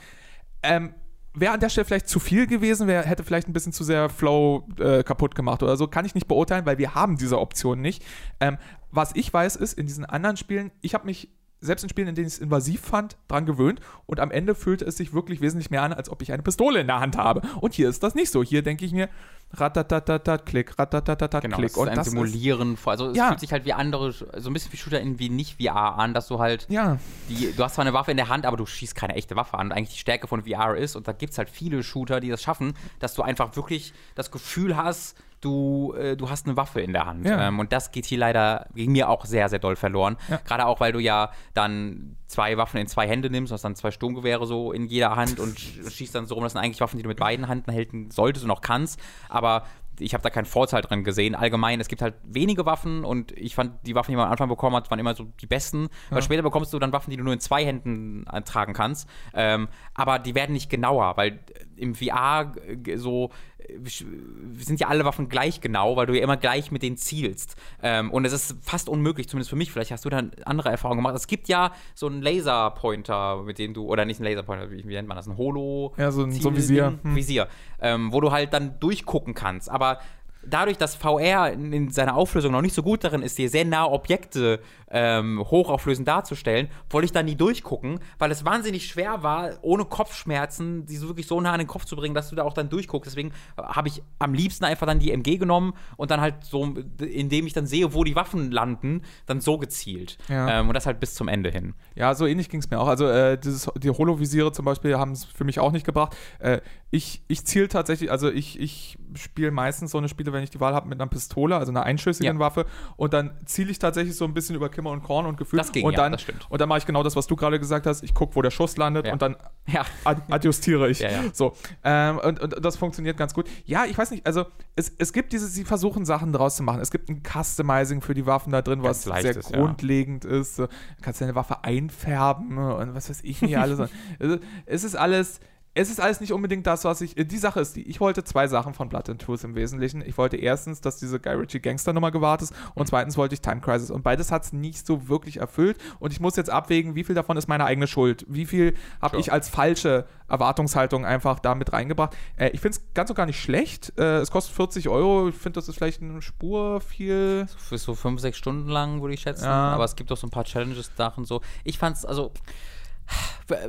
Ähm, Wäre an der Stelle vielleicht zu viel gewesen, wär, hätte vielleicht ein bisschen zu sehr Flow äh, kaputt gemacht oder so. Kann ich nicht beurteilen, weil wir haben diese Option nicht. Ähm, was ich weiß, ist, in diesen anderen Spielen, ich habe mich selbst in Spielen, in denen ich es invasiv fand, dran gewöhnt und am Ende fühlte es sich wirklich wesentlich mehr an, als ob ich eine Pistole in der Hand habe. Und hier ist das nicht so. Hier denke ich mir, ratatatatat, klick, ratatatatat, Genau, klick. das ist und ein das ist, Simulieren. vor- also es Ja. fühlt sich halt wie andere, so ein bisschen wie Shooter in wie nicht VR an, dass du halt ja, die, du hast zwar eine Waffe in der Hand, aber du schießt keine echte Waffe an. Eigentlich die Stärke von VR ist, und da gibt es halt viele Shooter, die das schaffen, dass du einfach wirklich das Gefühl hast, du, äh, du hast eine Waffe in der Hand. Ja. Ähm, und das geht hier leider gegen mir auch sehr, sehr doll verloren. Ja. Gerade auch, weil du ja dann zwei Waffen in zwei Hände nimmst, hast dann zwei Sturmgewehre so in jeder Hand und sch- schießt dann so rum. Das sind eigentlich Waffen, die du mit beiden Händen halten solltest und auch kannst. Aber ich habe da keinen Vorteil dran gesehen. Allgemein, es gibt halt wenige Waffen und ich fand, die Waffen, die man am Anfang bekommen hat, waren immer so die besten. Weil später bekommst du dann Waffen, die du nur in zwei Händen äh, tragen kannst. Ähm, aber die werden nicht genauer, weil im VR so äh, sind ja alle Waffen gleich genau, weil du ja immer gleich mit denen zielst. Ähm, und es ist fast unmöglich, zumindest für mich, vielleicht hast du da andere Erfahrungen gemacht. Es gibt ja so einen Laserpointer, mit dem du, oder nicht einen Laserpointer, wie, wie nennt man das? Ein Holo? Ja, so ein- so ein? Visier. Hm. Visier, ähm, wo du halt dann durchgucken kannst. Aber dadurch, dass VR in, in seiner Auflösung noch nicht so gut darin ist, dir sehr nahe Objekte ähm, hochauflösend darzustellen, wollte ich da nie durchgucken, weil es wahnsinnig schwer war, ohne Kopfschmerzen, die so wirklich so nah an den Kopf zu bringen, dass du da auch dann durchguckst. Deswegen habe ich am liebsten einfach dann die MG genommen und dann halt so, indem ich dann sehe, wo die Waffen landen, dann so gezielt. Ja. Ähm, und das halt bis zum Ende hin. Ja, so ähnlich ging es mir auch. Also äh, dieses, die Holovisiere zum Beispiel haben es für mich auch nicht gebracht. Äh, ich ich ziele tatsächlich, also ich, ich spiele meistens so eine Spiele, wenn ich die Wahl habe, mit einer Pistole, also einer einschüssigen Ja. Waffe. Und dann ziele ich tatsächlich so ein bisschen über Kimmer und Korn und Gefühl. Das ging, und ja, dann, das stimmt. Und dann mache ich genau das, was du gerade gesagt hast. Ich gucke, wo der Schuss landet Ja. und dann Ja. ad adjustiere ich. Ja, ja. So. Ähm, und, und das funktioniert ganz gut. Ja, ich weiß nicht, also es, es gibt diese, sie versuchen Sachen draus zu machen. Es gibt ein Customizing für die Waffen da drin, was Ganz sehr leichtes, ja. grundlegend ist. Du kannst deine Waffe einfärben und was weiß ich nicht alles. Also, es ist alles. Es ist alles nicht unbedingt das, was ich. Die Sache ist die, ich wollte zwei Sachen von Blood and Truth im Wesentlichen. Ich wollte erstens, dass diese Guy Ritchie Gangster-Nummer gewahrt ist und zweitens wollte ich Time Crisis. Und beides hat es nicht so wirklich erfüllt. Und ich muss jetzt abwägen, wie viel davon ist meine eigene Schuld. Wie viel habe ich als falsche Erwartungshaltung einfach da mit reingebracht. Äh, ich finde es ganz und gar nicht schlecht. Äh, es kostet 40 Euro. Ich finde, das ist vielleicht eine Spur viel. für so fünf, sechs Stunden lang, würde ich schätzen. Ja. Aber es gibt auch so ein paar Challenges da und so. Ich fand's, also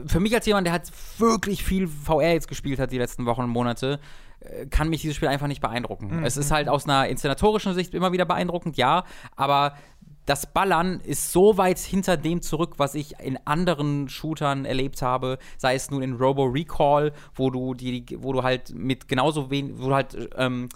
für- mich als jemand, der halt wirklich viel VR jetzt gespielt hat die letzten Wochen und Monate, äh, kann mich dieses Spiel einfach nicht beeindrucken. Es ist halt aus einer inszenatorischen Sicht immer wieder beeindruckend, ja, aber das Ballern ist so weit hinter dem zurück, was ich in anderen Shootern erlebt habe, sei es nun in Robo Recall, wo du die, wo du halt mit genauso wenig, wo du halt ähm,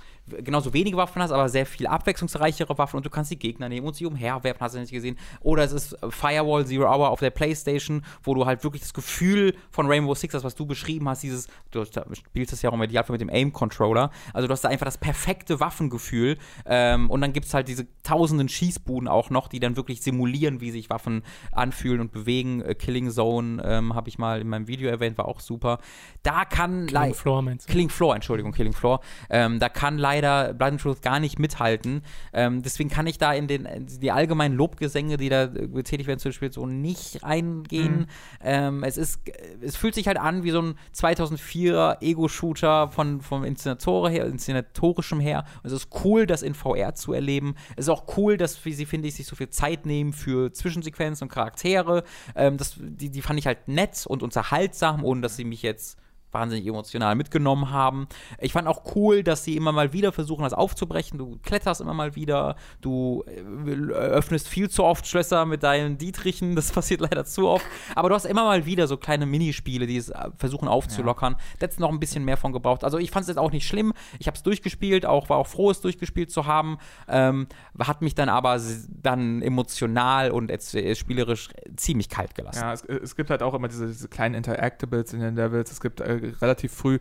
genauso wenige Waffen hast, aber sehr viel abwechslungsreichere Waffen und du kannst die Gegner nehmen und sie umherwerfen, hast du nicht gesehen. Oder es ist Firewall Zero Hour auf der Playstation, wo du halt wirklich das Gefühl von Rainbow Six, das was du beschrieben hast, dieses, du hast- spielst das ja auch im Idealfall mit dem Aim-Controller, also du hast da einfach das perfekte Waffengefühl ähm, und dann gibt es halt diese tausenden Schießbuden auch noch, die dann wirklich simulieren, wie sich Waffen anfühlen und bewegen. Äh, Killing Zone ähm, habe ich mal in meinem Video erwähnt, war auch super. Da kann Killing Floor meinst du? Killing Floor, Entschuldigung, Killing Floor. Ähm, da kann leider Blood and Truth gar nicht mithalten. Ähm, deswegen kann ich da in den die allgemeinen Lobgesänge, die da äh, getätigt werden zu dem Spiel, so nicht reingehen. Ähm, es ist, es fühlt sich halt an wie so ein 2004 Ego-Shooter von vom Inszenator her, inszenatorischem her. Und es ist cool, das in VR zu erleben. Es ist auch cool, dass wie sie finde ich sich so viel Zeit nehmen für Zwischensequenzen und Charaktere. Ähm, das, die, die fand ich halt nett und unterhaltsam, ohne dass sie mich jetzt wahnsinnig emotional mitgenommen haben. Ich fand auch cool, dass sie immer mal wieder versuchen, das aufzubrechen. Du kletterst immer mal wieder, du äh, öffnest viel zu oft Schlösser mit deinen Dietrichen, das passiert leider zu oft. Aber du hast immer mal wieder so kleine Minispiele, die es äh, versuchen aufzulockern. Da hättest noch ein bisschen mehr von gebraucht. Also ich fand es jetzt auch nicht schlimm. Ich habe es durchgespielt, auch war auch froh, es durchgespielt zu haben. Ähm, hat mich dann aber dann emotional und äh, spielerisch ziemlich kalt gelassen. Ja, es, es, gibt halt auch immer diese, diese kleinen Interactables in den Levels. Es gibt äh, relativ früh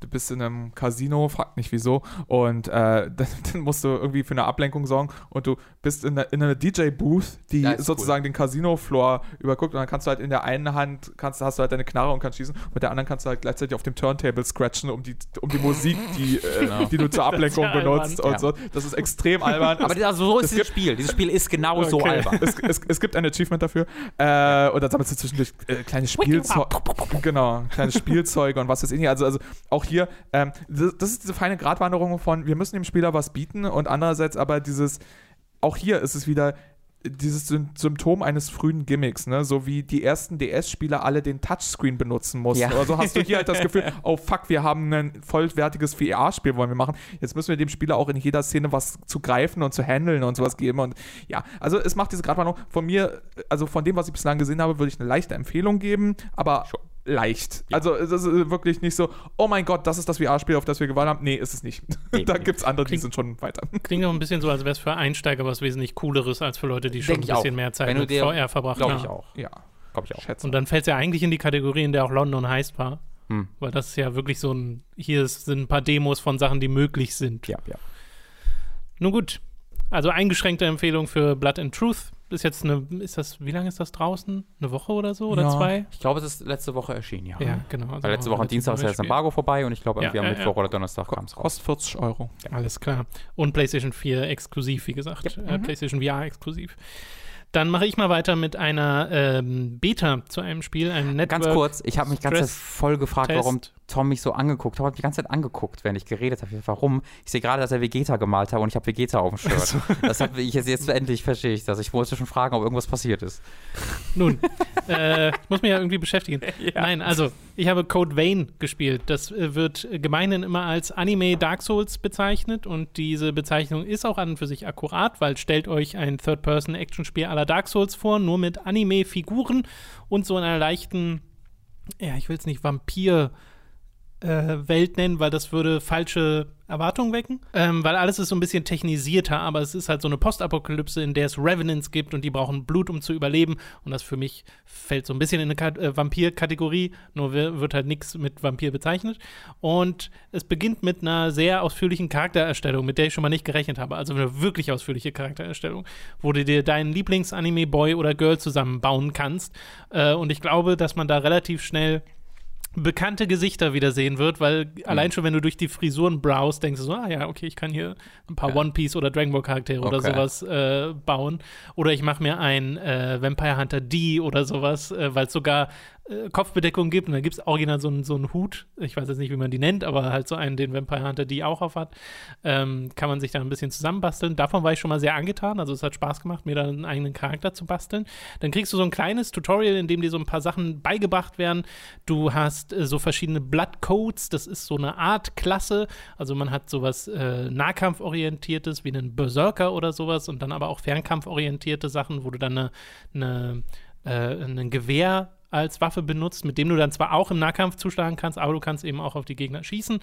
du bist in einem Casino, frag nicht wieso, und äh, dann, dann, musst du irgendwie für eine Ablenkung sorgen und du bist in, der, in einer DJ-Booth, die sozusagen cool. den Casino-Floor überguckt und dann kannst du halt in der einen Hand, kannst, hast du halt deine Knarre und kannst schießen, mit der anderen kannst du halt gleichzeitig auf dem Turntable scratchen, um die, um die Musik, die, äh, genau. die du zur Ablenkung ja benutzt albern. und so. Das ist extrem albern. Aber also so ist dieses Spiel. Dieses Spiel ist genau okay. so albern. Es, es, es, gibt ein Achievement dafür äh, und dann sammelst du zwischendurch äh, kleine Spielzeuge. Genau, kleine Spielzeuge und was ist ich. Also, also auch hier, ähm, das, das, ist diese feine Gratwanderung von, wir müssen dem Spieler was bieten und andererseits aber dieses, auch hier ist es wieder, dieses Symptom eines frühen Gimmicks, ne? so wie die ersten DS-Spieler alle den Touchscreen benutzen mussten. Ja. Also hast du hier halt das Gefühl, oh fuck, wir haben ein vollwertiges VR-Spiel, wollen wir machen. Jetzt müssen wir dem Spieler auch in jeder Szene was zu greifen und zu handeln und sowas geben. Und ja, also es macht diese Gratwanderung von mir, also von dem, was ich bislang gesehen habe, würde ich eine leichte Empfehlung geben, aber Sure leicht. Ja. Also es ist wirklich nicht so, oh mein Gott, das ist das VR-Spiel, auf das wir gewartet haben. Nee, ist es nicht. Nee, da gibt es andere, klingt, die sind schon weiter. Klingt auch ein bisschen so, als wäre es für Einsteiger was wesentlich Cooleres als für Leute, die schon Denk ein bisschen auch. mehr Zeit mit VR verbracht haben. Glaube ich auch. Ja, glaube ich auch. Schätze. Und dann fällt es ja eigentlich in die Kategorie, in der auch London heißt war. Hm. Weil das ist ja wirklich so ein, hier sind ein paar Demos von Sachen, die möglich sind. Ja, ja. Nun gut. Also eingeschränkte Empfehlung für Blood and Truth ist jetzt eine, ist das, wie lange ist das draußen? Eine Woche oder so oder ja. zwei? Ich glaube, es ist letzte Woche erschienen, ja. Ja, genau. Also Weil letzte Woche am Dienstag ist ja das Embargo vorbei und ich glaube, irgendwie ja, am Mittwoch oder Donnerstag kam es raus. Kostet 40 Euro. Alles klar. Und PlayStation 4 exklusiv, wie gesagt. Äh, mhm. PlayStation VR exklusiv. Dann mache ich mal weiter mit einer ähm, Beta zu einem Spiel, einem Network. Ganz kurz, ich habe mich ganz voll gefragt, Test. warum Tom mich so angeguckt hat. Ich habe die ganze Zeit angeguckt, wenn ich geredet habe. Warum? Ich sehe gerade, dass er Vegeta gemalt hat und ich habe Vegeta auf dem Shirt. Also. Das habe ich jetzt, jetzt endlich verstehe ich das. Ich wollte schon fragen, ob irgendwas passiert ist. Nun, äh, ich muss mich ja irgendwie beschäftigen. Ja. Nein, also ich habe Code Vein gespielt. Das äh, wird gemeinhin immer als Anime Dark Souls bezeichnet und diese Bezeichnung ist auch an und für sich akkurat, weil stellt euch ein Third-Person-Action-Spiel aller Dark Souls vor, nur mit Anime-Figuren und so einer leichten, ja, ich will es nicht Vampir- Welt nennen, weil das würde falsche Erwartungen wecken. Ähm, weil alles ist so ein bisschen technisierter, aber es ist halt so eine Postapokalypse, in der es Revenants gibt und die brauchen Blut, um zu überleben. Und das für mich fällt so ein bisschen in eine äh, Vampir-Kategorie, nur wird halt nichts mit Vampir bezeichnet. Und es beginnt mit einer sehr ausführlichen Charaktererstellung, mit der ich schon mal nicht gerechnet habe. Also eine wirklich ausführliche Charaktererstellung, wo du dir deinen Lieblings-Anime-Boy oder Girl zusammenbauen kannst. Äh, und ich glaube, dass man da relativ schnell bekannte Gesichter wiedersehen wird, weil mhm. allein schon, wenn du durch die Frisuren browst, denkst du so, ah ja, okay, ich kann hier ein paar ja. One Piece oder Dragon Ball Charaktere okay. oder sowas äh, bauen. Oder ich mache mir ein äh, Vampire Hunter D oder sowas, äh, weil es sogar äh, Kopfbedeckung gibt. Und dann gibt es original so einen so Hut, ich weiß jetzt nicht, wie man die nennt, aber halt so einen, den Vampire Hunter die auch auf hat, ähm, kann man sich da ein bisschen zusammenbasteln. Davon war ich schon mal sehr angetan, also es hat Spaß gemacht, mir da einen eigenen Charakter zu basteln. Dann kriegst du so ein kleines Tutorial, in dem dir so ein paar Sachen beigebracht werden. Du hast äh, so verschiedene Blood Codes, das ist so eine Art Klasse, also man hat sowas äh, Nahkampforientiertes wie einen Berserker oder sowas. Und dann aber auch Fernkampforientierte Sachen, wo du dann eine, eine äh, ein Gewehr als Waffe benutzt, mit dem du dann zwar auch im Nahkampf zuschlagen kannst, aber du kannst eben auch auf die Gegner schießen.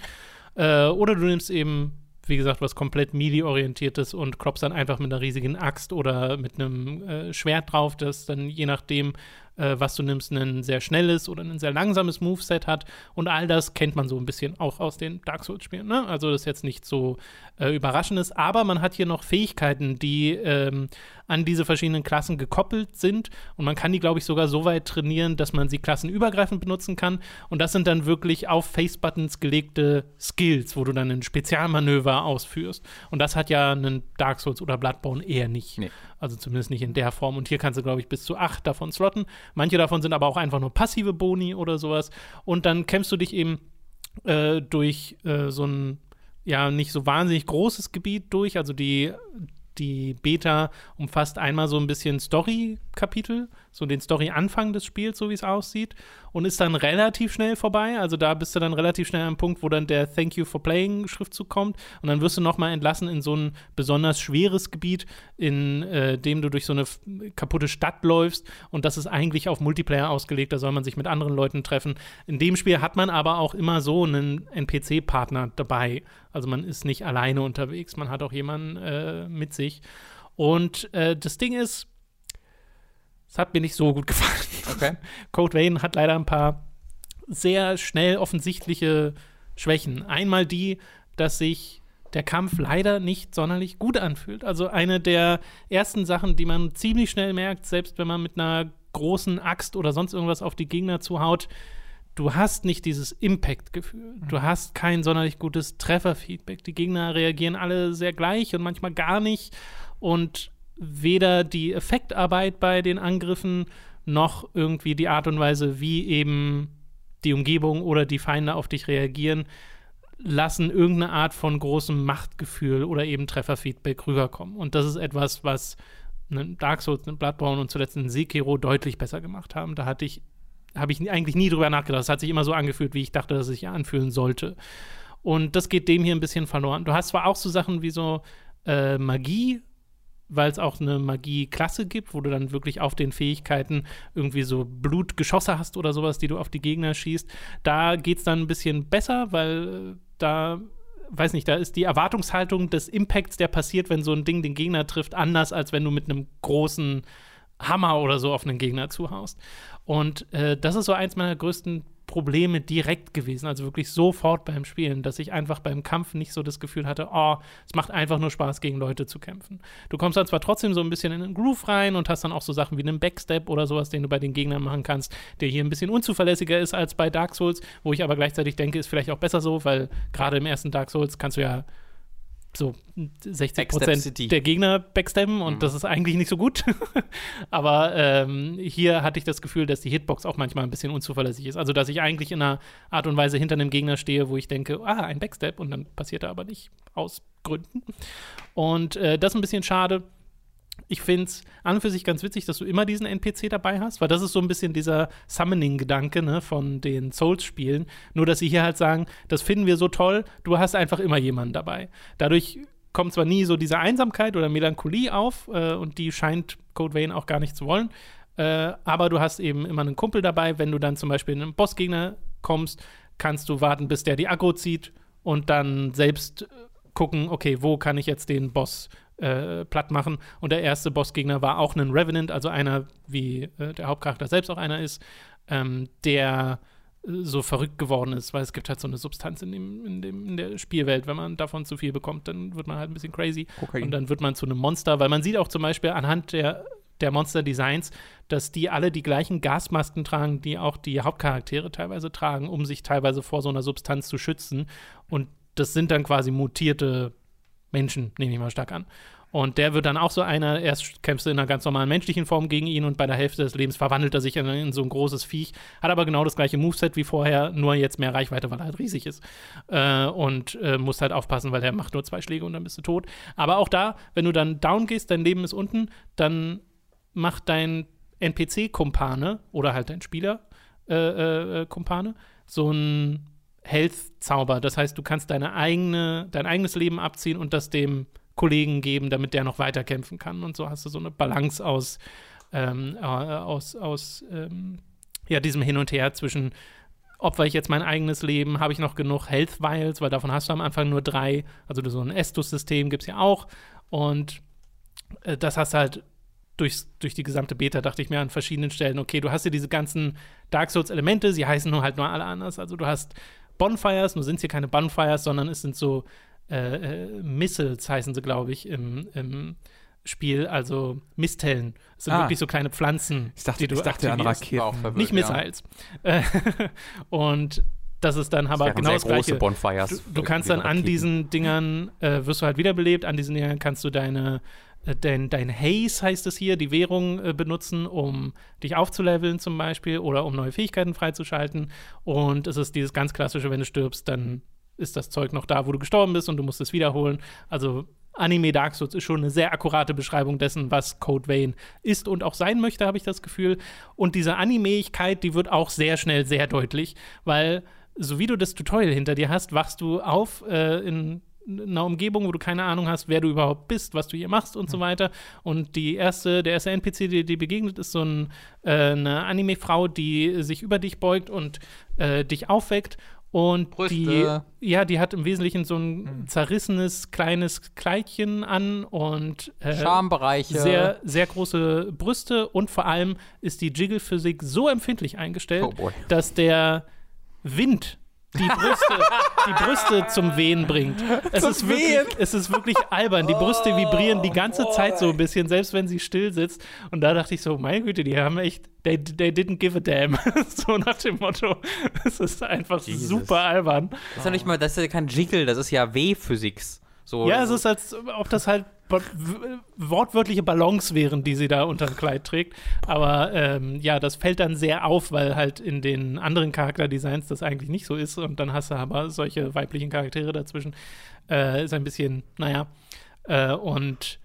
Äh, oder du nimmst eben, wie gesagt, was komplett Melee-orientiertes und kloppst dann einfach mit einer riesigen Axt oder mit einem äh, Schwert drauf, das dann je nachdem, äh, was du nimmst, ein sehr schnelles oder ein sehr langsames Moveset hat. Und all das kennt man so ein bisschen auch aus den Dark Souls-Spielen. Ne? Also das ist jetzt nicht so äh, überraschendes, aber man hat hier noch Fähigkeiten, die ähm, an diese verschiedenen Klassen gekoppelt sind. Und man kann die, glaube ich, sogar so weit trainieren, dass man sie klassenübergreifend benutzen kann. Und das sind dann wirklich auf Face-Buttons gelegte Skills, wo du dann ein Spezialmanöver ausführst. Und das hat ja einen Dark Souls oder Bloodborne eher nicht. Nee. Also zumindest nicht in der Form. Und hier kannst du, glaube ich, bis zu acht davon slotten. Manche davon sind aber auch einfach nur passive Boni oder sowas. Und dann kämpfst du dich eben äh, durch äh, so ein ja nicht so wahnsinnig großes Gebiet durch. Also die, die Beta umfasst einmal so ein bisschen Story-Kapitel, so den Story-Anfang des Spiels, so wie es aussieht, und ist dann relativ schnell vorbei. Also da bist du dann relativ schnell am Punkt, wo dann der Thank you for playing Schriftzug kommt und dann wirst du nochmal entlassen in so ein besonders schweres Gebiet, in äh, dem du durch so eine kaputte Stadt läufst und das ist eigentlich auf Multiplayer ausgelegt, da soll man sich mit anderen Leuten treffen. In dem Spiel hat man aber auch immer so einen NPC-Partner dabei. Also man ist nicht alleine unterwegs, man hat auch jemanden äh, mit sich. Und äh, das Ding ist, es hat mir nicht so gut gefallen. Okay. Code Vein hat leider ein paar sehr schnell offensichtliche Schwächen. Einmal die, dass sich der Kampf leider nicht sonderlich gut anfühlt. Also eine der ersten Sachen, die man ziemlich schnell merkt, selbst wenn man mit einer großen Axt oder sonst irgendwas auf die Gegner zuhaut, du hast nicht dieses Impact-Gefühl. Du hast kein sonderlich gutes Trefferfeedback. Die Gegner reagieren alle sehr gleich und manchmal gar nicht. Und weder die Effektarbeit bei den Angriffen noch irgendwie die Art und Weise, wie eben die Umgebung oder die Feinde auf dich reagieren, lassen irgendeine Art von großem Machtgefühl oder eben Trefferfeedback rüberkommen. Und das ist etwas, was Dark Souls, Bloodborne und zuletzt ein Sekiro deutlich besser gemacht haben. Da hatte ich, habe ich eigentlich nie drüber nachgedacht. Es hat sich immer so angefühlt, wie ich dachte, dass es sich anfühlen sollte. Und das geht dem hier ein bisschen verloren. Du hast zwar auch so Sachen wie so äh, Magie, weil es auch eine Magie-Klasse gibt, wo du dann wirklich auf den Fähigkeiten irgendwie so Blutgeschosse hast oder sowas, die du auf die Gegner schießt. Da geht es dann ein bisschen besser, weil äh, da, weiß nicht, da ist die Erwartungshaltung des Impacts, der passiert, wenn so ein Ding den Gegner trifft, anders, als wenn du mit einem großen Hammer oder so auf einen Gegner zuhaust. Und äh, das ist so eins meiner größten Probleme direkt gewesen, also wirklich sofort beim Spielen, dass ich einfach beim Kampf nicht so das Gefühl hatte, oh, es macht einfach nur Spaß, gegen Leute zu kämpfen. Du kommst dann zwar trotzdem so ein bisschen in den Groove rein und hast dann auch so Sachen wie einen Backstep oder sowas, den du bei den Gegnern machen kannst, der hier ein bisschen unzuverlässiger ist als bei Dark Souls, wo ich aber gleichzeitig denke, ist vielleicht auch besser so, weil gerade im ersten Dark Souls kannst du ja so 60 Prozent der Gegner backstabben und mhm. das ist eigentlich nicht so gut. Aber ähm, hier hatte ich das Gefühl, dass die Hitbox auch manchmal ein bisschen unzuverlässig ist. Also, dass ich eigentlich in einer Art und Weise hinter einem Gegner stehe, wo ich denke, ah, ein Backstab und dann passiert er aber nicht aus Gründen. Und äh, das ist ein bisschen schade ich finde es an und für sich ganz witzig, dass du immer diesen NPC dabei hast, weil das ist so ein bisschen dieser Summoning-Gedanke ne, von den Souls-Spielen. Nur, dass sie hier halt sagen, das finden wir so toll, du hast einfach immer jemanden dabei. Dadurch kommt zwar nie so diese Einsamkeit oder Melancholie auf äh, und die scheint Code Vein auch gar nicht zu wollen, äh, aber du hast eben immer einen Kumpel dabei. Wenn du dann zum Beispiel in einen Bossgegner kommst, kannst du warten, bis der die Aggro zieht und dann selbst gucken, okay, wo kann ich jetzt den Boss äh, platt machen. Und der erste Bossgegner war auch ein Revenant, also einer, wie äh, der Hauptcharakter selbst auch einer ist, ähm, der äh, so verrückt geworden ist, weil es gibt halt so eine Substanz in, dem, in, dem, in der Spielwelt. Wenn man davon zu viel bekommt, dann wird man halt ein bisschen crazy. Kokain. Und dann wird man zu einem Monster, weil man sieht auch zum Beispiel anhand der, der Monster-Designs, dass die alle die gleichen Gasmasken tragen, die auch die Hauptcharaktere teilweise tragen, um sich teilweise vor so einer Substanz zu schützen. Und das sind dann quasi mutierte Menschen, nehme ich mal stark an. Und der wird dann auch so einer, erst kämpfst du in einer ganz normalen menschlichen Form gegen ihn und bei der Hälfte des Lebens verwandelt er sich in, in, so ein großes Viech, hat aber genau das gleiche Moveset wie vorher, nur jetzt mehr Reichweite, weil er halt riesig ist. Äh, und äh, musst halt aufpassen, weil er macht nur zwei Schläge und dann bist du tot. Aber auch da, wenn du dann down gehst, dein Leben ist unten, dann macht dein NPC-Kumpane oder halt dein Spieler-Kumpane äh, äh so ein Health-Zauber. Das heißt, du kannst deine eigene, dein eigenes Leben abziehen und das dem Kollegen geben, damit der noch weiter kämpfen kann. Und so hast du so eine Balance aus, ähm, äh, aus, aus ähm, ja, diesem Hin und Her zwischen opfer ich jetzt mein eigenes Leben, habe ich noch genug Health Vials, weil davon hast du am Anfang nur drei. Also so ein Estus-System gibt es ja auch. Und äh, das hast halt durch, durch die gesamte Beta, dachte ich mir an verschiedenen Stellen, okay, du hast hier diese ganzen Dark Souls-Elemente, sie heißen nur halt nur alle anders. Also du hast Bonfires, nur sind es hier keine Bonfires, sondern es sind so äh, äh, Missiles, heißen sie, glaube ich, im, im Spiel, also Mistellen. Das sind ah. wirklich so kleine Pflanzen, ich dachte, die du ich dachte an Raketen. Nicht Missiles. Ja. und das ist dann aber das genau das gleiche. Bonfires du, du kannst dann an diesen Dingern, äh, wirst du halt wiederbelebt, an diesen Dingern kannst du deine äh, dein, dein Haze heißt es hier, die Währung äh, benutzen, um dich aufzuleveln zum Beispiel oder um neue Fähigkeiten freizuschalten. Und es ist dieses ganz klassische, wenn du stirbst, dann ist das Zeug noch da, wo du gestorben bist und du musst es wiederholen. Also Anime Dark Souls ist schon eine sehr akkurate Beschreibung dessen, was Code Vein ist und auch sein möchte, habe ich das Gefühl. Und diese Animeigkeit, die wird auch sehr schnell sehr deutlich, weil so wie du das Tutorial hinter dir hast, wachst du auf äh, in einer Umgebung, wo du keine Ahnung hast, wer du überhaupt bist, was du hier machst und so weiter. Und die erste, der erste NPC, der dir begegnet, ist so ein, äh, eine Anime-Frau, die sich über dich beugt und äh, dich aufweckt. Und Brüste. die, ja, die hat im Wesentlichen so ein zerrissenes kleines Kleidchen an und äh, Schambereiche. sehr, sehr große Brüste und vor allem ist die Jiggle-Physik so empfindlich eingestellt, Oh dass der Wind die Brüste, die Brüste zum Wehen bringt. Es ist, wirklich, es ist wirklich albern. Die Brüste vibrieren die ganze Zeit so ein bisschen, selbst wenn sie still sitzt. Und da dachte ich so, meine Güte, die haben echt, they, they didn't give a damn. so nach dem Motto. Es ist einfach Jesus. super albern. Das ist ja nicht mal, das ist ja kein Jiggle, das ist ja W-Physics. So, Ja, es ist, als ob das halt wortwörtliche Ballons wären, die sie da unter dem Kleid trägt. Aber ähm, ja, das fällt dann sehr auf, weil halt in den anderen Charakterdesigns das eigentlich nicht so ist. Und dann hast du aber solche weiblichen Charaktere dazwischen. Äh, ist ein bisschen, naja. Äh, und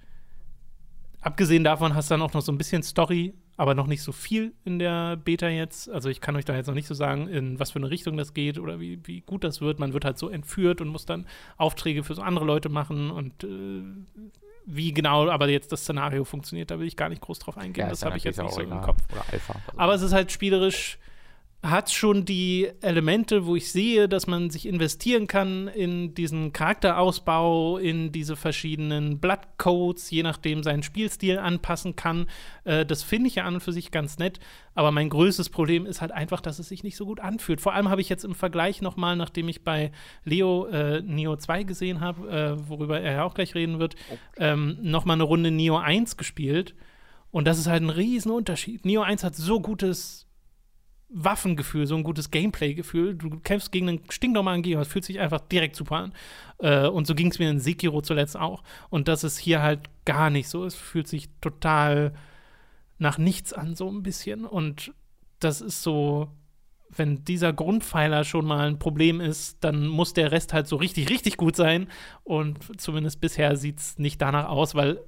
abgesehen davon hast du dann auch noch so ein bisschen Story, aber noch nicht so viel in der Beta jetzt. Also ich kann euch da jetzt noch nicht so sagen, in was für eine Richtung das geht oder wie, wie gut das wird. Man wird halt so entführt und muss dann Aufträge für so andere Leute machen und äh, wie genau aber jetzt das Szenario funktioniert, da will ich gar nicht groß draß eingehen. ja, das habe ich jetzt nicht so im Kopf. Aber es ist halt spielerisch, hat schon die Elemente, wo ich sehe, dass man sich investieren kann in diesen Charakterausbau, in diese verschiedenen Bloodcodes, je nachdem seinen Spielstil anpassen kann. Äh, das finde ich ja an und für sich ganz nett. Aber mein größtes Problem ist halt einfach, dass es sich nicht so gut anfühlt. Vor allem habe ich jetzt im Vergleich nochmal, nachdem ich bei Leo äh, Neo 2 gesehen habe, äh, worüber er ja auch gleich reden wird, ähm, nochmal eine Runde Neo 1 gespielt. Und das ist halt ein Riesenunterschied. Neo 1 hat so gutes Waffengefühl, so ein gutes Gameplay-Gefühl. Du kämpfst gegen einen stinknormalen Gegner, das fühlt sich einfach direkt super an. Äh, und so ging es mir in Sekiro zuletzt auch. Und das ist hier halt gar nicht so. Es fühlt sich total nach nichts an, so ein bisschen. Und das ist so, wenn dieser Grundpfeiler schon mal ein Problem ist, dann muss der Rest halt so richtig, richtig gut sein. Und zumindest bisher sieht es nicht danach aus, weil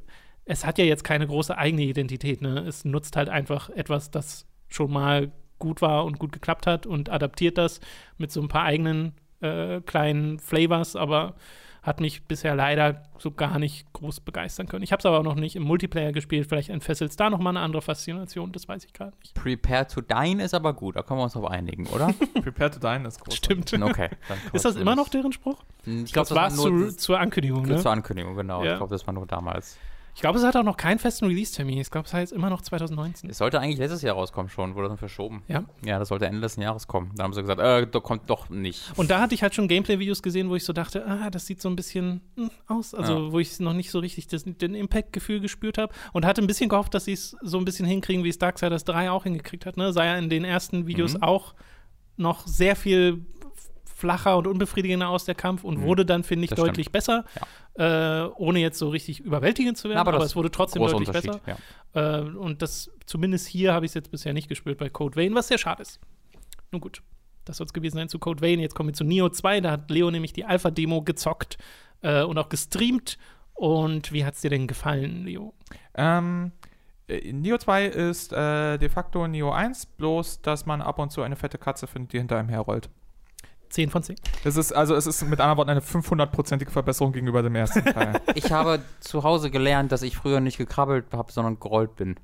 es hat ja jetzt keine große eigene Identität. Ne? Es nutzt halt einfach etwas, das schon mal gut war und gut geklappt hat und adaptiert das mit so ein paar eigenen äh, kleinen Flavors, aber hat mich bisher leider so gar nicht groß begeistern können. Ich habe es aber auch noch nicht im Multiplayer gespielt. Vielleicht entfesselt es da noch mal eine andere Faszination. Das weiß ich gerade nicht. Prepare to Dine ist aber gut, da können wir uns drauf einigen, oder? Prepare to Dine ist groß. Stimmt. Okay. Ist das immer noch deren Spruch? Ich glaube, Das war das es war nur zu, zur Ankündigung, ne? zur Ankündigung, genau. Ja. Ich glaube, das war nur damals. Ich glaube, es hat auch noch keinen festen Release-Termin. Ich glaube, es heißt immer noch 2019. Es sollte eigentlich letztes Jahr rauskommen schon, wurde dann verschoben. Ja. Ja, das sollte Ende letzten Jahres kommen. Dann haben sie gesagt, äh, da kommt doch nicht. Und da hatte ich halt schon Gameplay-Videos gesehen, wo ich so dachte, ah, das sieht so ein bisschen hm, aus. Also, wo ich noch nicht so richtig das, den Impact-Gefühl gespürt habe. Und hatte ein bisschen gehofft, dass sie es so ein bisschen hinkriegen, wie es Darksiders 3 auch hingekriegt hat. Ne? Sei ja in den ersten Videos Mhm. auch noch sehr viel flacher und unbefriedigender aus der Kampf und Mhm. wurde dann, finde ich, Das deutlich besser. Äh, ohne jetzt so richtig überwältigend zu werden. Aber Aber, es wurde trotzdem deutlich besser. Ja. Äh, und das, zumindest hier habe ich es jetzt bisher nicht gespürt bei Code Vein, was sehr schade ist. Nun gut, das soll es gewesen sein zu Code Vein. Jetzt kommen wir zu Neo 2. Da hat Leo nämlich die Alpha-Demo gezockt äh, und auch gestreamt. Und wie hat es dir denn gefallen, Leo? Ähm, äh, Neo 2 ist äh, de facto Neo 1, bloß dass man ab und zu eine fette Katze findet, die hinter einem herrollt. 10 von 10. Es ist, also es ist mit anderen Worten eine 500-prozentige Verbesserung gegenüber dem ersten Teil. Ich habe zu Hause gelernt, dass ich früher nicht gekrabbelt habe, sondern gerollt bin.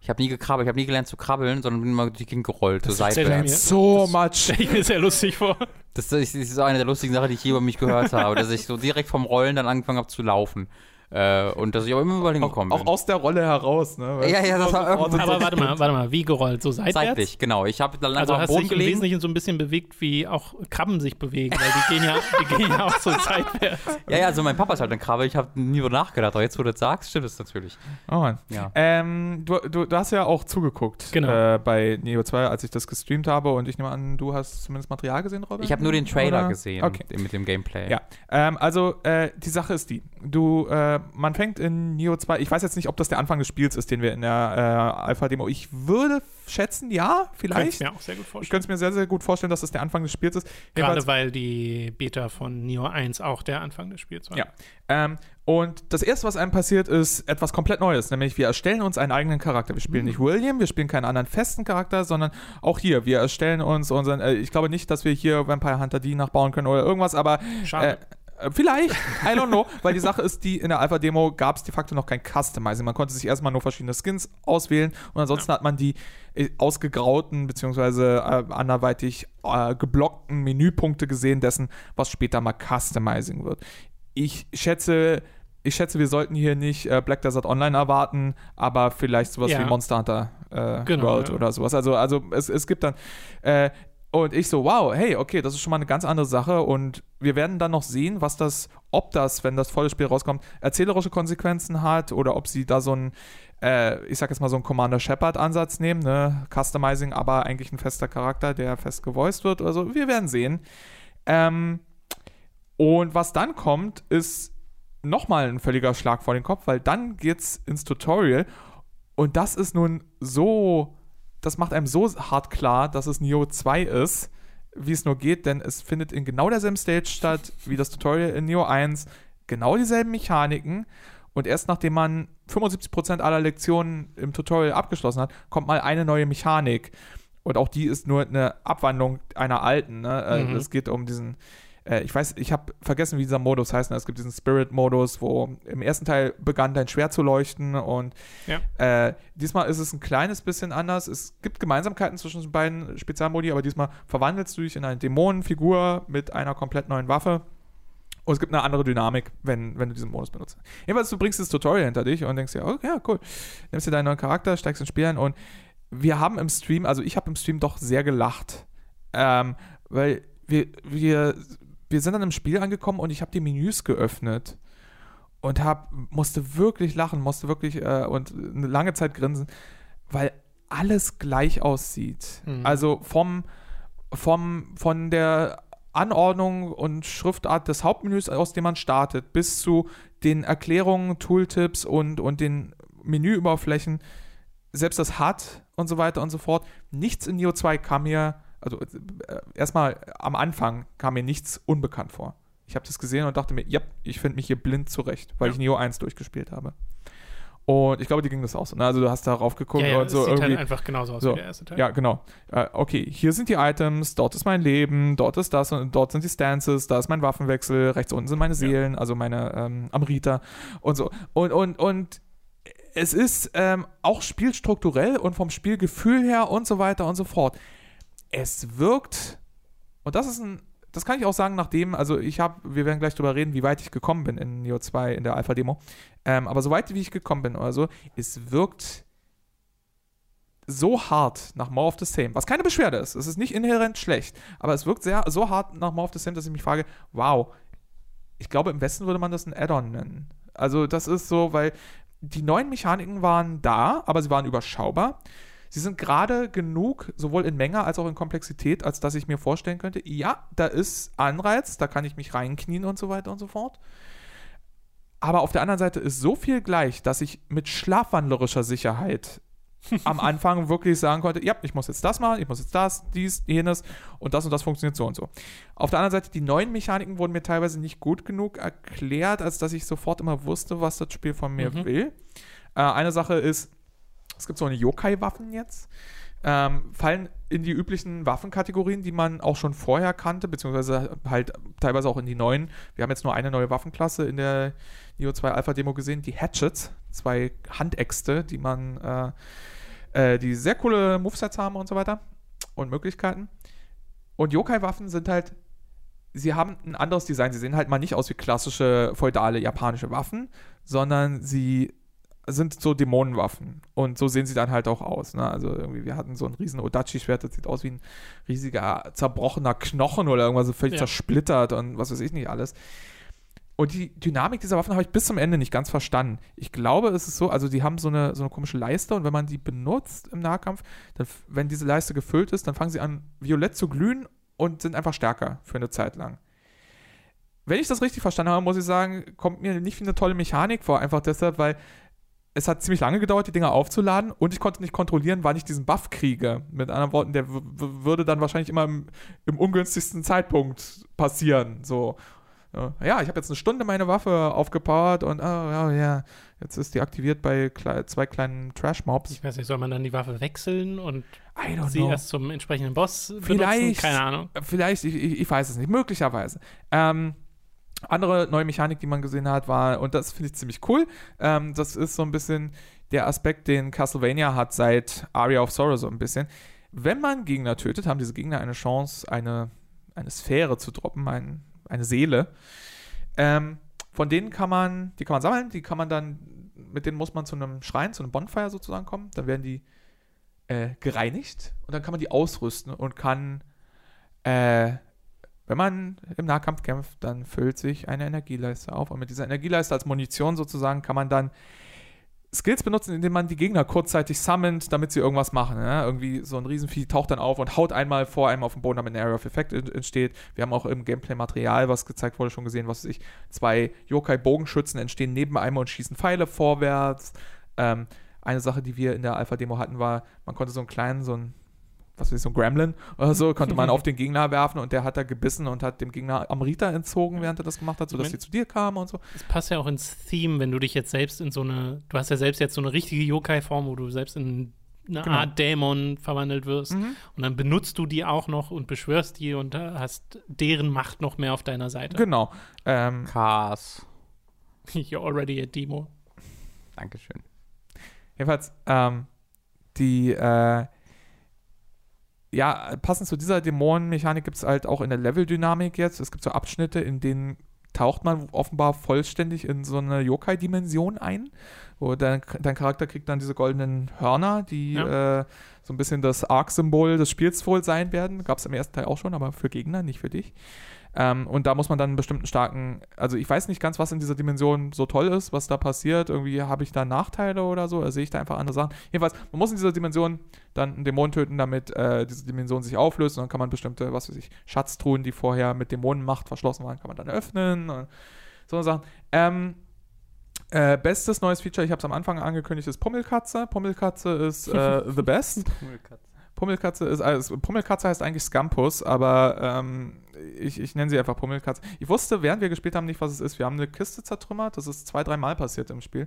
Ich habe nie gekrabbelt, ich habe nie gelernt zu krabbeln, sondern bin immer durch die Gegend gerollt, so seitwärts. mir. so much. Ich mir sehr lustig vor. Das, ist- das ist eine der lustigen Sachen, die ich je über mich gehört habe, dass ich so direkt vom Rollen dann angefangen habe zu laufen. Äh, und dass ich aber immer überall Auch, hingekommen auch bin. aus der Rolle heraus, ne? Ja, ja, das war irgendwo- Aber warte mal, warte mal, wie gerollt? So seitwärts? Seitlich, genau. Ich habe dann Also einfach am hast du Boden dich im gelegen. Wesentlichen so ein bisschen bewegt, wie auch Krabben sich bewegen, weil die gehen ja, die gehen ja auch so seitwärts. Ja, ja, also mein Papa ist halt ein Krabbe. Ich habe nie drüber nachgedacht. Aber jetzt, wo du das sagst, stimmt es natürlich. Oh Mann. Ja. Ähm, du, du, du hast ja auch zugeguckt Genau. äh, bei Neo 2, als ich das gestreamt habe und ich nehme an, du hast zumindest Material gesehen, Robin? Ich habe nur den Trailer Oder? gesehen Okay. mit dem Gameplay. Ja, ähm, also äh, die Sache ist die, du äh, äh, man fängt in Neo 2, ich weiß jetzt nicht, ob das der Anfang des Spiels ist, den wir in der äh, Alpha-Demo, ich würde schätzen, ja, vielleicht. Könnte ich mir auch sehr gut Ich vorstellen. könnte es mir sehr, sehr gut vorstellen, dass das der Anfang des Spiels ist. Gerade weil die Beta von Neo 1 auch der Anfang des Spiels war. Ja. Ähm, und das erste, was einem passiert, ist etwas komplett Neues, nämlich wir erstellen uns einen eigenen Charakter. Wir spielen nicht William, wir spielen keinen anderen festen Charakter, sondern auch hier, wir erstellen uns unseren, äh, ich glaube nicht, dass wir hier Vampire Hunter D nachbauen können oder irgendwas, aber Schade. Äh, vielleicht, I don't know, weil die Sache ist, die in der Alpha-Demo gab es de facto noch kein Customizing. Man konnte sich erstmal nur verschiedene Skins auswählen und ansonsten hat man die äh, ausgegrauten beziehungsweise äh, anderweitig äh, geblockten Menüpunkte gesehen dessen, was später mal Customizing wird. Ich schätze, ich schätze, wir sollten hier nicht äh, Black Desert Online erwarten, aber vielleicht sowas Ja. wie Monster Hunter äh, Genau, World ja. oder sowas. Also, also es, es gibt dann äh, und ich so, wow, hey, okay, das ist schon mal eine ganz andere Sache und wir werden dann noch sehen, was das, ob das, wenn das volle Spiel rauskommt, erzählerische Konsequenzen hat oder ob sie da so ein, äh, ich sag jetzt mal so einen Commander Shepard-Ansatz nehmen, ne, Customizing, aber eigentlich ein fester Charakter, der fest gevoiced wird oder so. Wir werden sehen. Ähm, und was dann kommt, ist nochmal ein völliger Schlag vor den Kopf, weil dann geht's ins Tutorial und das ist nun so, das macht einem so hart klar, dass es Neo 2 ist, wie es nur geht, denn es findet in genau derselben Stage statt wie das Tutorial in Neo 1, genau dieselben Mechaniken und erst nachdem man 75% aller Lektionen im Tutorial abgeschlossen hat, kommt mal eine neue Mechanik. Und auch die ist nur eine Abwandlung einer alten. Ne? Äh, Mhm. Es geht um diesen, äh, ich weiß, ich habe vergessen, wie dieser Modus heißt. Ne? Es gibt diesen Spirit-Modus, wo im ersten Teil begann dein Schwert zu leuchten und Ja. äh, diesmal ist es ein kleines bisschen anders. Es gibt Gemeinsamkeiten zwischen den beiden Spezialmodi, aber diesmal verwandelst du dich in eine Dämonenfigur mit einer komplett neuen Waffe. Und es gibt eine andere Dynamik, wenn, wenn du diesen Modus benutzt. Jedenfalls, du bringst das Tutorial hinter dich und denkst dir, oh, ja, cool. Nimmst dir deinen neuen Charakter, steigst ins Spiel ein und wir haben im Stream, also ich habe im Stream doch sehr gelacht. Ähm, weil wir, wir, wir sind dann im Spiel angekommen und ich habe die Menüs geöffnet und hab, musste wirklich lachen, musste wirklich äh, und eine lange Zeit grinsen, weil alles gleich aussieht. Mhm. Also vom, vom, von der Anordnung und Schriftart des Hauptmenüs, aus dem man startet, bis zu den Erklärungen, Tooltips und, und den Menüoberflächen, selbst das HUD und so weiter und so fort. Nichts in Neo 2 kam mir, also äh, erstmal am Anfang kam mir nichts unbekannt vor. Ich habe das gesehen und dachte mir, ja, ich finde mich hier blind zurecht, weil Ja. ich Neo 1 durchgespielt habe. Und ich glaube, dir ging das auch so. Ne? Also du hast da raufgeguckt ja, ja, und so sieht irgendwie. halt einfach genauso aus so, wie der erste Teil. Ja, genau. Äh, okay, hier sind die Items, dort ist mein Leben, dort ist das und dort sind die Stances, da ist mein Waffenwechsel, rechts unten sind meine Seelen, also meine ähm, Amrita und so. Und, und, und es ist ähm, auch spielstrukturell und vom Spielgefühl her und so weiter und so fort. Es wirkt, und das ist ein, das kann ich auch sagen, nachdem, also ich habe, wir werden gleich drüber reden, wie weit ich gekommen bin in Neo 2 in der Alpha-Demo. Ähm, aber so weit, wie ich gekommen bin oder so, es wirkt so hart nach More of the Same, was keine Beschwerde ist. Es ist nicht inhärent schlecht, aber es wirkt sehr so hart nach More of the Same, dass ich mich frage, wow, ich glaube, im Westen würde man das ein Add-on nennen. Also das ist so, weil die neuen Mechaniken waren da, aber sie waren überschaubar. Sie sind gerade genug, sowohl in Menge als auch in Komplexität, als dass ich mir vorstellen könnte, ja, da ist Anreiz, da kann ich mich reinknien und so weiter und so fort. Aber auf der anderen Seite ist so viel gleich, dass ich mit schlafwandlerischer Sicherheit am Anfang wirklich sagen konnte, ja, ich muss jetzt das machen, ich muss jetzt das, dies, jenes und das und das funktioniert so und so. Auf der anderen Seite, die neuen Mechaniken wurden mir teilweise nicht gut genug erklärt, als dass ich sofort immer wusste, was das Spiel von mir Mhm. will. Äh, eine Sache ist, es gibt so eine Yokai-Waffen jetzt, ähm, fallen in die üblichen Waffenkategorien, die man auch schon vorher kannte, beziehungsweise halt teilweise auch in die neuen. Wir haben jetzt nur eine neue Waffenklasse in der Neo 2 Alpha Demo gesehen, die Hatchets, zwei Handäxte, die man, äh, äh, die sehr coole Movesets haben und so weiter und Möglichkeiten. Und Yokai-Waffen sind halt, sie haben ein anderes Design. Sie sehen halt mal nicht aus wie klassische feudale japanische Waffen, sondern sie sind so Dämonenwaffen. Und so sehen sie dann halt auch aus. Ne? Also irgendwie, wir hatten so ein riesen Odachi-Schwert, das sieht aus wie ein riesiger zerbrochener Knochen oder irgendwas so völlig Ja. zersplittert und was weiß ich nicht alles. Und die Dynamik dieser Waffen habe ich bis zum Ende nicht ganz verstanden. Ich glaube, es ist so, also die haben so eine, so eine komische Leiste und wenn man die benutzt im Nahkampf, dann, wenn diese Leiste gefüllt ist, dann fangen sie an, violett zu glühen und sind einfach stärker für eine Zeit lang. wenn ich das richtig verstanden habe, muss ich sagen, kommt mir nicht wie eine tolle Mechanik vor. Einfach deshalb, weil es hat ziemlich lange gedauert, die Dinger aufzuladen und ich konnte nicht kontrollieren, wann ich diesen Buff kriege. Mit anderen Worten, der würde dann wahrscheinlich immer im, im ungünstigsten Zeitpunkt passieren. So. Ja, ich habe jetzt eine Stunde meine Waffe aufgepowert und oh, oh ja, jetzt ist die aktiviert bei kle zwei kleinen Trash-Mobs. Ich weiß nicht, soll man dann die Waffe wechseln und sie know. erst zum entsprechenden Boss vielleicht, benutzen? Keine Ahnung. Vielleicht, ich, ich, ich weiß es nicht, möglicherweise. Ähm, andere neue Mechanik, die man gesehen hat, war, und das finde ich ziemlich cool, ähm, das ist so ein bisschen der Aspekt, den Castlevania hat seit Aria of Sorrow so ein bisschen. Wenn man Gegner tötet, haben diese Gegner eine Chance, eine, eine Sphäre zu droppen, ein, eine Seele. Ähm, von denen kann man, die kann man sammeln, die kann man dann, mit denen muss man zu einem Schrein, zu einem Bonfire sozusagen kommen. Dann werden die äh, gereinigt und dann kann man die ausrüsten und kann äh, wenn man im Nahkampf kämpft, dann füllt sich eine Energieleiste auf. Und mit dieser Energieleiste als Munition sozusagen kann man dann Skills benutzen, indem man die Gegner kurzzeitig summont, damit sie irgendwas machen. Ja? Irgendwie so ein Riesenvieh taucht dann auf und haut einmal vor einem auf dem Boden, damit ein Area of Effect entsteht. Wir haben auch im Gameplay-Material, was gezeigt wurde, schon gesehen, was weiß ich, zwei Yokai-Bogenschützen entstehen neben einem und schießen Pfeile vorwärts. Ähm, eine Sache, die wir in der Alpha-Demo hatten, war, man konnte so einen kleinen, so einen was weiß ich, so ein Gremlin oder so, konnte man auf den Gegner werfen und der hat da gebissen und hat dem Gegner Amrita entzogen, während er das gemacht hat, sodass sie zu dir kamen und so. Es passt ja auch ins Theme, wenn du dich jetzt selbst in so eine, du hast ja selbst jetzt so eine richtige Yokai-Form, wo du selbst in eine genau. Art Dämon verwandelt wirst. Mhm. Und dann benutzt du die auch noch und beschwörst die und hast deren Macht noch mehr auf deiner Seite. Genau. Ähm, Cars. You're already a Demo. Dankeschön. Jedenfalls, ähm, die, äh, ja, passend zu dieser Dämonenmechanik gibt es halt auch in der Leveldynamik jetzt. Es gibt so Abschnitte, in denen taucht man offenbar vollständig in so eine Yokai-Dimension ein, wo dein, dein, Charakter kriegt dann diese goldenen Hörner, die ja. äh, so ein bisschen das Arc-Symbol des Spiels wohl sein werden. Gab es im ersten Teil auch schon, aber für Gegner, nicht für dich. Ähm, und da muss man dann einen bestimmten starken, also ich weiß nicht ganz, was in dieser Dimension so toll ist, was da passiert. Irgendwie habe ich da Nachteile oder so, oder sehe ich da einfach andere Sachen. Jedenfalls, man muss in dieser Dimension dann einen Dämon töten, damit äh, diese Dimension sich auflöst. Und dann kann man bestimmte, was weiß ich, Schatztruhen, die vorher mit Dämonenmacht verschlossen waren, kann man dann öffnen. Und so Sachen. Ähm, äh, bestes neues Feature, ich habe es am Anfang angekündigt, ist Pummelkatze. Pummelkatze ist äh, the best. Pummelkatze. Pummelkatze ist, also Pummelkatze heißt eigentlich Scampus, aber ähm, ich, ich nenne sie einfach Pummelkatze. Ich wusste, während wir gespielt haben, nicht, was es ist. Wir haben eine Kiste zertrümmert, das ist zwei, dreimal passiert im Spiel.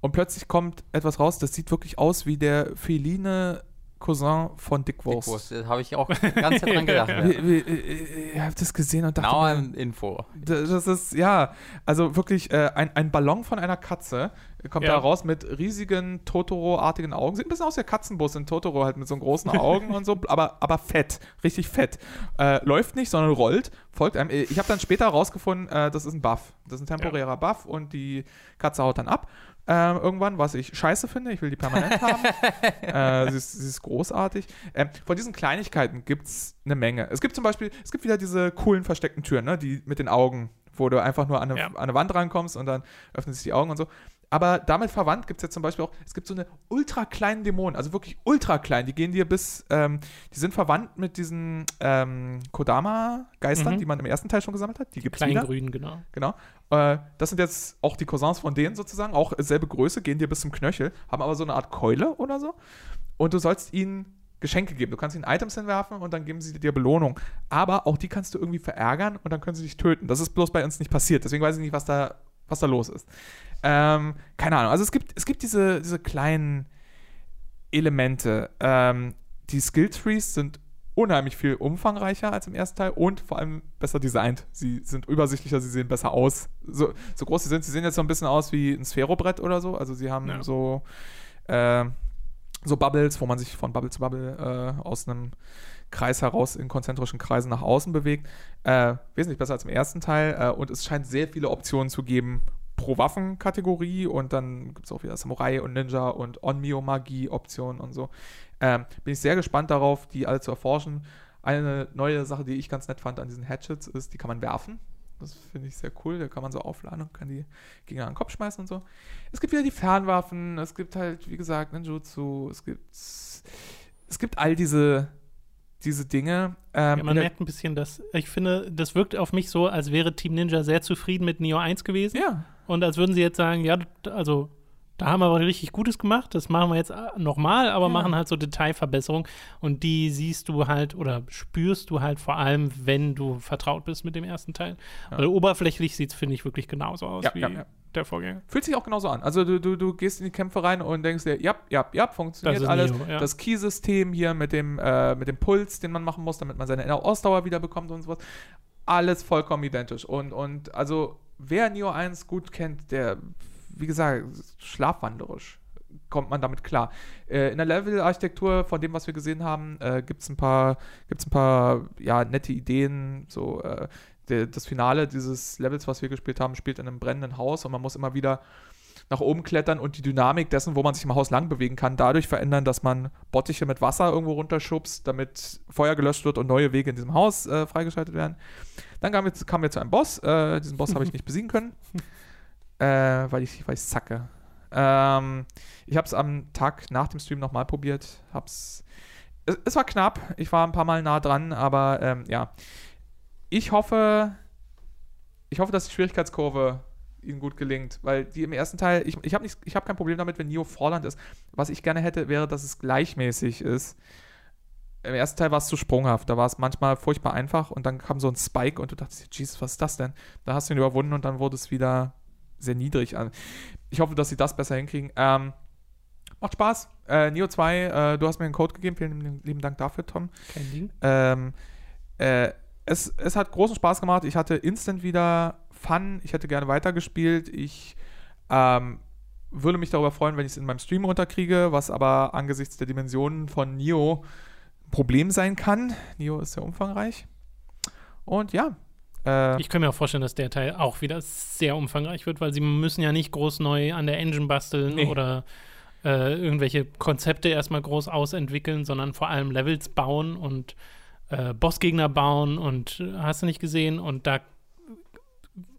Und plötzlich kommt etwas raus, das sieht wirklich aus wie der Feline Cousin von Dick Wurst. Dick Wurst, da habe ich auch ganz dran gedacht. ja. wie, wie, wie, ihr habt das gesehen und dachte Now mir, Info. Das ist, ja, also wirklich äh, ein, ein Ballon von einer Katze kommt ja. da raus mit riesigen Totoro-artigen Augen. Sieht ein bisschen aus wie der Katzenbus in Totoro, halt mit so großen Augen und so, aber, aber fett, richtig fett. Äh, läuft nicht, sondern rollt, folgt einem. Ich habe dann später herausgefunden, äh, das ist ein Buff. Das ist ein temporärer ja. Buff und die Katze haut dann ab ähm, irgendwann, was ich scheiße finde. Ich will die permanent haben. äh, sie, ist, sie, ist, großartig. Ähm, von diesen Kleinigkeiten gibt es eine Menge. Es gibt zum Beispiel, es gibt wieder diese coolen versteckten Türen, ne, die mit den Augen, wo du einfach nur an eine, ja. an eine Wand rankommst und dann öffnen sich die Augen und so. Aber damit verwandt gibt es jetzt zum Beispiel auch, es gibt so eine ultra kleinen Dämonen, also wirklich ultra klein. Die gehen dir bis, ähm, die sind verwandt mit diesen ähm, Kodama-Geistern, mhm. die man im ersten Teil schon gesammelt hat. Die gibt es wieder. Grün, genau. Genau. Äh, das sind jetzt auch die Cousins von denen sozusagen, auch selbe Größe, gehen dir bis zum Knöchel, haben aber so eine Art Keule oder so. Und du sollst ihnen Geschenke geben. Du kannst ihnen Items hinwerfen und dann geben sie dir Belohnung. Aber auch die kannst du irgendwie verärgern und dann können sie dich töten. Das ist bloß bei uns nicht passiert. Deswegen weiß ich nicht, was da, was da los ist. Ähm, keine Ahnung. Also es gibt, es gibt diese, diese kleinen Elemente. Ähm, die Skill-Trees sind unheimlich viel umfangreicher als im ersten Teil und vor allem besser designt. Sie sind übersichtlicher, sie sehen besser aus. So, so groß sie sind, sie sehen jetzt so ein bisschen aus wie ein Sphärobrett oder so. Also sie haben ja. so, äh, so Bubbles, wo man sich von Bubble zu Bubble äh, aus einem Kreis heraus in konzentrischen Kreisen nach außen bewegt. Äh, wesentlich besser als im ersten Teil äh, und es scheint sehr viele Optionen zu geben, pro Waffenkategorie und dann gibt es auch wieder Samurai und Ninja und On-Mio-Magie-Optionen und so. Ähm, bin ich sehr gespannt darauf, die alle zu erforschen. Eine neue Sache, die ich ganz nett fand an diesen Hatchets, ist, die kann man werfen. Das finde ich sehr cool. Da kann man so aufladen und kann die Gegner an den Kopf schmeißen und so. Es gibt wieder die Fernwaffen, es gibt halt, wie gesagt, Ninjutsu, es gibt, es gibt all diese diese Dinge. Ähm, Ja, man merkt ein bisschen, dass ich finde, das wirkt auf mich so, als wäre Team Ninja sehr zufrieden mit Neo 1 gewesen. ja, Und als würden sie jetzt sagen, ja, also da haben wir aber richtig Gutes gemacht, das machen wir jetzt nochmal, aber Ja. machen halt so Detailverbesserungen und die siehst du halt oder spürst du halt vor allem, wenn du vertraut bist mit dem ersten Teil. Ja. Weil oberflächlich sieht es, finde ich, wirklich genauso aus Ja, wie ja, ja. der Vorgänger. Fühlt sich auch genauso an. Also du, du, du gehst in die Kämpfe rein und denkst dir, ja, ja, ja, funktioniert Das alles. Neo, ja. Das Key-System hier mit dem, äh, mit dem Puls, den man machen muss, damit man seine Ausdauer wieder bekommt und sowas. Alles vollkommen identisch. Und, und also wer Neo 1 gut kennt, der, wie gesagt, schlafwandlerisch kommt man damit klar. Äh, in der Level-Architektur von dem, was wir gesehen haben, äh, gibt es ein paar, gibt's ein paar ja, nette Ideen. So, äh, der, das Finale dieses Levels, was wir gespielt haben, spielt in einem brennenden Haus und man muss immer wieder nach oben klettern und die Dynamik dessen, wo man sich im Haus lang bewegen kann, dadurch verändern, dass man Bottiche mit Wasser irgendwo runterschubst, damit Feuer gelöscht wird und neue Wege in diesem Haus äh, freigeschaltet werden. Dann kamen wir, kamen wir zu einem Boss. Äh, diesen Boss habe ich nicht besiegen können, äh, weil, ich, weil ich zacke. Ähm, ich habe es am Tag nach dem Stream nochmal probiert. Hab's, es, es war knapp. Ich war ein paar Mal nah dran, aber ähm, ja. Ich hoffe, ich hoffe, dass die Schwierigkeitskurve ihnen gut gelingt, weil die im ersten Teil, ich, ich habe hab kein Problem damit, wenn Neo fordernd ist. Was ich gerne hätte, wäre, dass es gleichmäßig ist. Im ersten Teil war es zu sprunghaft, da war es manchmal furchtbar einfach und dann kam so ein Spike und du dachtest, Jesus, was ist das denn? Da hast du ihn überwunden und dann wurde es wieder sehr niedrig an. Ich hoffe, dass sie das besser hinkriegen. Ähm, macht Spaß. Äh, Neo 2, äh, du hast mir einen Code gegeben, vielen lieben Dank dafür, Tom. Kein Ding. Ähm, äh, es, es hat großen Spaß gemacht. Ich hatte instant wieder Fun. Ich hätte gerne weitergespielt. Ich ähm, würde mich darüber freuen, wenn ich es in meinem Stream runterkriege, was aber angesichts der Dimensionen von Nio ein Problem sein kann. Nio ist sehr umfangreich. Und ja. Äh, Ich kann mir auch vorstellen, dass der Teil auch wieder sehr umfangreich wird, weil sie müssen ja nicht groß neu an der Engine basteln Nee. oder äh, irgendwelche Konzepte erstmal groß ausentwickeln, sondern vor allem Levels bauen und äh, Bossgegner bauen und äh, hast du nicht gesehen und da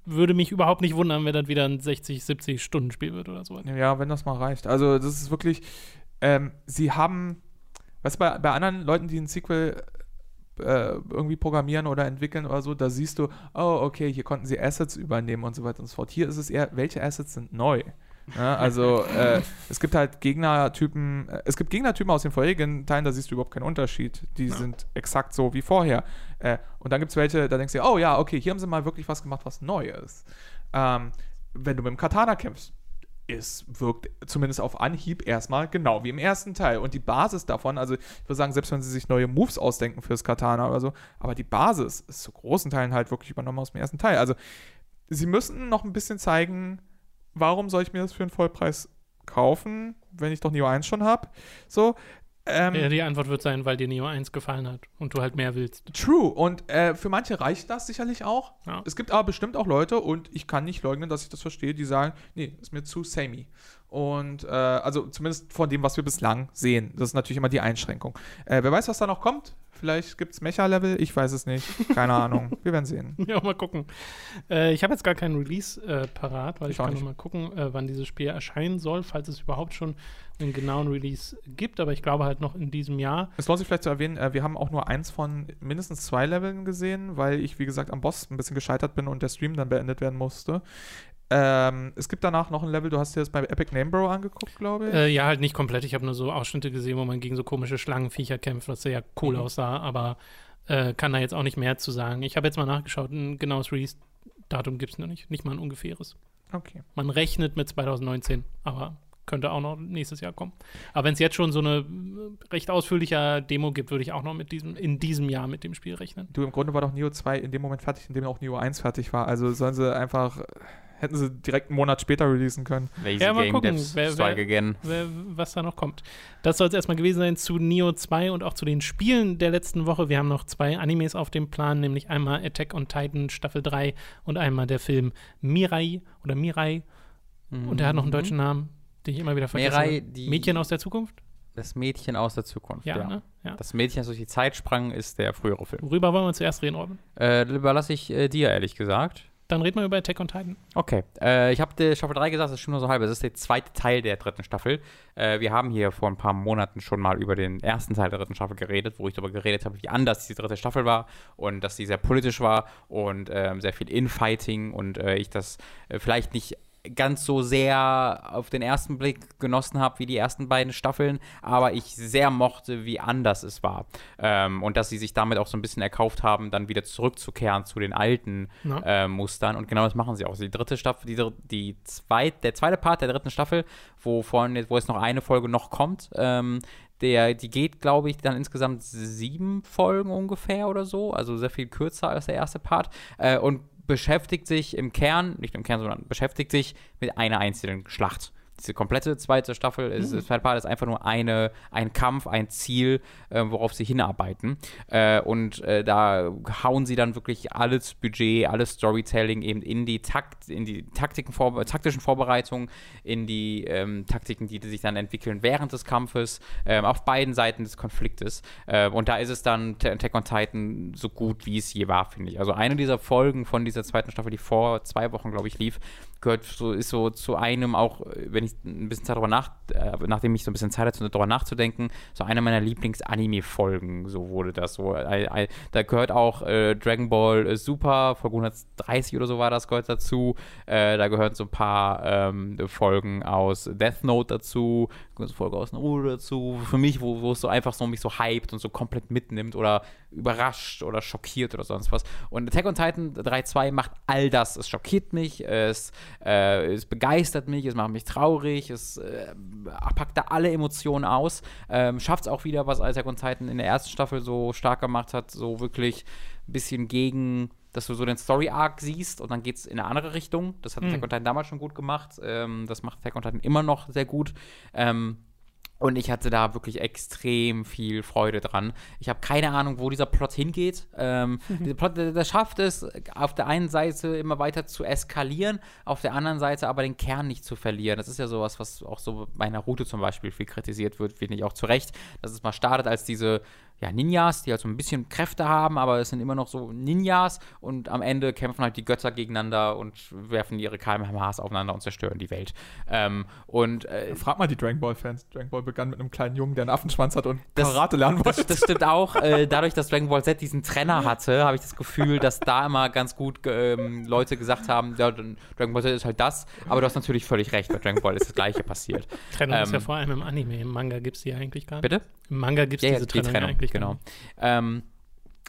würde mich überhaupt nicht wundern, wenn das wieder ein 60, 70 Stunden Spiel wird oder sowas. Ja, wenn das mal reicht. Also, das ist wirklich, ähm, sie haben, du, bei, bei anderen Leuten, die ein Sequel äh, irgendwie programmieren oder entwickeln oder so, da siehst du, oh, okay, hier konnten sie Assets übernehmen und so weiter und so fort. Hier ist es eher, welche Assets sind neu? Ja, also, äh, es gibt halt Gegnertypen, äh, es gibt Gegnertypen aus den vorherigen Teilen, da siehst du überhaupt keinen Unterschied. Die Ja. sind exakt so wie vorher. Äh, und dann gibt es welche, da denkst du, oh ja, okay, hier haben sie mal wirklich was gemacht, was neu ist. Ähm, wenn du mit dem Katana kämpfst, es wirkt zumindest auf Anhieb erstmal genau wie im ersten Teil. Und die Basis davon, also ich würde sagen, selbst wenn sie sich neue Moves ausdenken fürs Katana oder so, aber die Basis ist zu großen Teilen halt wirklich übernommen aus dem ersten Teil. Also sie müssen noch ein bisschen zeigen, warum soll ich mir das für einen Vollpreis kaufen, wenn ich doch Neo 1 schon habe. So. Ähm, Ja, die Antwort wird sein, weil dir Neo 1 gefallen hat und du halt mehr willst. True. Und äh, für manche reicht das sicherlich auch. Ja. Es gibt aber bestimmt auch Leute, und ich kann nicht leugnen, dass ich das verstehe, die sagen, nee, ist mir zu samey. Und äh, also zumindest von dem, was wir bislang sehen. Das ist natürlich immer die Einschränkung. Äh, wer weiß, was da noch kommt? Vielleicht gibt es Mecha-Level, ich weiß es nicht. Keine Ahnung. Wir werden sehen. Ja, mal gucken. Äh, ich habe jetzt gar keinen Release äh, parat, weil Ich ich, kann noch nicht. mal gucken, äh, wann dieses Spiel erscheinen soll, falls es überhaupt schon einen genauen Release gibt. Aber ich glaube halt noch in diesem Jahr. Es lohnt sich vielleicht zu erwähnen, äh, wir haben auch nur eins von mindestens zwei Leveln gesehen, weil ich, wie gesagt, am Boss ein bisschen gescheitert bin und der Stream dann beendet werden musste. Ähm, es gibt danach noch ein Level, du hast dir das bei Epic Namebro angeguckt, glaube ich. Äh, ja, halt nicht komplett. Ich habe nur so Ausschnitte gesehen, wo man gegen so komische Schlangenviecher kämpft, was sehr cool Mhm. aussah, aber äh, kann da jetzt auch nicht mehr zu sagen. Ich habe jetzt mal nachgeschaut, ein genaues Release-Datum gibt es noch nicht. Nicht mal ein ungefähres. Okay. Man rechnet mit 2019, aber könnte auch noch nächstes Jahr kommen. Aber wenn es jetzt schon so eine äh, recht ausführliche Demo gibt, würde ich auch noch mit diesem, in diesem Jahr mit dem Spiel rechnen. Du, im Grunde war doch Neo 2 in dem Moment fertig, in dem auch Neo 1 fertig war. Also sollen sie einfach, hätten sie direkt einen Monat später releasen können. Lazy Ja, mal Game gucken, Devs wer- wer- again. wer- was da noch kommt. Das soll es erstmal gewesen sein zu Neo 2 und auch zu den Spielen der letzten Woche. Wir haben noch zwei Animes auf dem Plan, nämlich einmal Attack on Titan Staffel 3 und einmal der Film Mirai oder Mirai. Und der hat noch einen deutschen Namen, den ich immer wieder vergesse. Mirai, die- Mädchen aus der Zukunft? Das Mädchen aus der Zukunft. Ja, Ja. ne? Ja. Das Mädchen, das durch die Zeit sprang, ist der frühere Film. Worüber wollen wir zuerst reden, Robin? Äh, überlasse ich äh, dir, ehrlich gesagt. Dann reden wir über Attack on Titan. Okay, äh, ich habe Staffel 3 gesagt, das ist schon nur so halb. Das ist der zweite Teil der dritten Staffel. Äh, wir haben hier vor ein paar Monaten schon mal über den ersten Teil der dritten Staffel geredet, wo ich darüber geredet habe, wie anders die dritte Staffel war und dass sie sehr politisch war und ähm, sehr viel Infighting und äh, ich das äh, vielleicht nicht ganz so sehr auf den ersten Blick genossen habe wie die ersten beiden Staffeln, aber ich sehr mochte, wie anders es war. Ähm, und dass sie sich damit auch so ein bisschen erkauft haben, dann wieder zurückzukehren zu den alten äh, Mustern. Und genau das machen sie auch. Die dritte Staffel, die, die zweit, der zweite Part der dritten Staffel, wo, vorhin, wo jetzt noch eine Folge noch kommt, ähm, der, die geht, glaube ich, dann insgesamt sieben Folgen ungefähr oder so, also sehr viel kürzer als der erste Part. Äh, und beschäftigt sich im Kern, nicht im Kern, sondern beschäftigt sich mit einer einzelnen Schlacht. Diese komplette zweite Staffel, ist, das zweite Part ist einfach nur eine, ein Kampf, ein Ziel, äh, worauf sie hinarbeiten. Äh, und äh, da hauen sie dann wirklich alles Budget, alles Storytelling eben in die Takt, in die Taktiken, vor, taktischen Vorbereitungen, in die ähm, Taktiken, die sich dann entwickeln während des Kampfes, ähm, auf beiden Seiten des Konfliktes. Äh, und da ist es dann Attack on Titan so gut, wie es je war, finde ich. Also eine dieser Folgen von dieser zweiten Staffel, die vor zwei Wochen, glaube ich, lief, gehört so, ist so zu einem auch, wenn ich ein bisschen Zeit darüber nach, äh, nachdem ich so ein bisschen Zeit hatte, darüber nachzudenken, so einer meiner Lieblings-Anime-Folgen, so wurde das so. Äh, äh, da gehört auch äh, Dragon Ball äh, Super, Folge 130 oder so war das, gehört dazu. Äh, da gehören so ein paar ähm, Folgen aus Death Note dazu, Folge aus Naruto dazu. Für mich, wo, wo es so einfach so mich so hypt und so komplett mitnimmt oder überrascht oder schockiert oder sonst was. Und Attack on Titan 3.2 macht all das. Es schockiert mich, es, äh, es begeistert mich, es macht mich traurig, es äh, packt da alle Emotionen aus. Ähm, Schafft es auch wieder, was Attack on Titan in der ersten Staffel so stark gemacht hat, so wirklich ein bisschen gegen dass du so den Story-Arc siehst und dann geht es in eine andere Richtung. Das hat Mhm. Attack on Titan damals schon gut gemacht. Ähm, das macht Attack on Titan immer noch sehr gut. Ähm, und ich hatte da wirklich extrem viel Freude dran. Ich habe keine Ahnung, wo dieser Plot hingeht. Ähm, dieser Plot, der, der schafft es, auf der einen Seite immer weiter zu eskalieren, auf der anderen Seite aber den Kern nicht zu verlieren. Das ist ja sowas, was auch so bei Naruto zum Beispiel viel kritisiert wird, finde ich auch zu Recht, dass es mal startet als diese ja, Ninjas, die halt so ein bisschen Kräfte haben, aber es sind immer noch so Ninjas und am Ende kämpfen halt die Götter gegeneinander und werfen ihre KMHs aufeinander und zerstören die Welt. Ähm, und äh, Frag mal die Dragon Ball-Fans. Dragon Ball begann mit einem kleinen Jungen, der einen Affenschwanz hat und Das- Karate lernen wollte. Das, das stimmt auch. Äh, dadurch, dass Dragon Ball Z diesen Trenner hatte, habe ich das Gefühl, dass da immer ganz gut ähm, Leute gesagt haben, ja, Dragon Ball Z ist halt das. Aber du hast natürlich völlig recht, bei Dragon Ball ist das Gleiche passiert. Trennung ist Ähm, ja vor allem im Anime. Im Manga gibt es die ja eigentlich gar nicht. Bitte? Im Manga gibt es Ja, ja, diese die Trennung, Trennung, ja eigentlich genau. nicht. Ähm,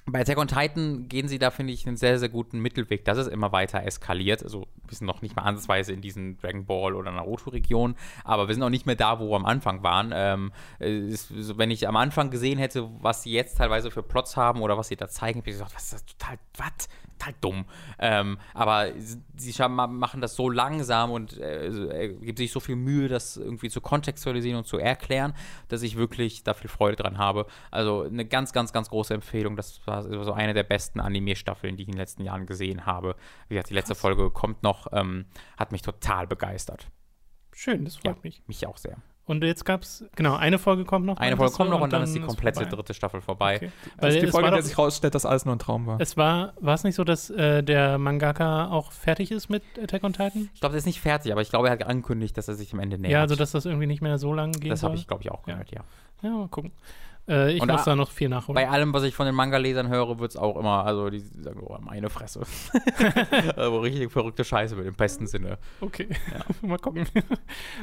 bei Attack on Titan gehen sie da, finde ich, einen sehr, sehr guten Mittelweg. Das ist immer weiter eskaliert. Also, wir sind noch nicht mal ansatzweise in diesen Dragon Ball oder Naruto-Regionen, aber wir sind auch nicht mehr da, wo wir am Anfang waren. Ähm, es ist, wenn ich am Anfang gesehen hätte, was sie jetzt teilweise für Plots haben oder was sie da zeigen, hätte ich gesagt, was ist das total, was? Total dumm. Ähm, aber sie machen das so langsam und äh, äh, gibt sich so viel Mühe, das irgendwie zu kontextualisieren und zu erklären, dass ich wirklich da viel Freude dran habe. Also eine ganz, ganz, ganz große Empfehlung. Das war so eine der besten Anime-Staffeln, die ich in den letzten Jahren gesehen habe. Wie gesagt, die letzte Folge kommt noch, ähm, hat mich total begeistert. Schön, das freut Ja. mich. Mich auch sehr. Und jetzt gab es, genau, eine Folge kommt noch. Eine Folge kommt noch und dann ist die komplette vorbei. dritte Staffel vorbei. Okay. Das Weil ist die Folge, in der sich rausstellt, dass alles nur ein Traum war. Es war, war es nicht so, dass äh, der Mangaka auch fertig ist mit Attack on Titan? Ich glaube, der ist nicht fertig, aber ich glaube, er hat angekündigt, dass er sich am Ende nähert. Ja, also dass das irgendwie nicht mehr so lange gehen das habe ich, glaube ich, auch Ja. gehört, ja. Ja, mal gucken. Äh, ich Und muss da noch viel nachholen. Bei allem, was ich von den Manga-Lesern höre, wird es auch immer, also die sagen, oh, meine Fresse. also richtig verrückte Scheiße mit im besten Sinne. Okay, mal gucken.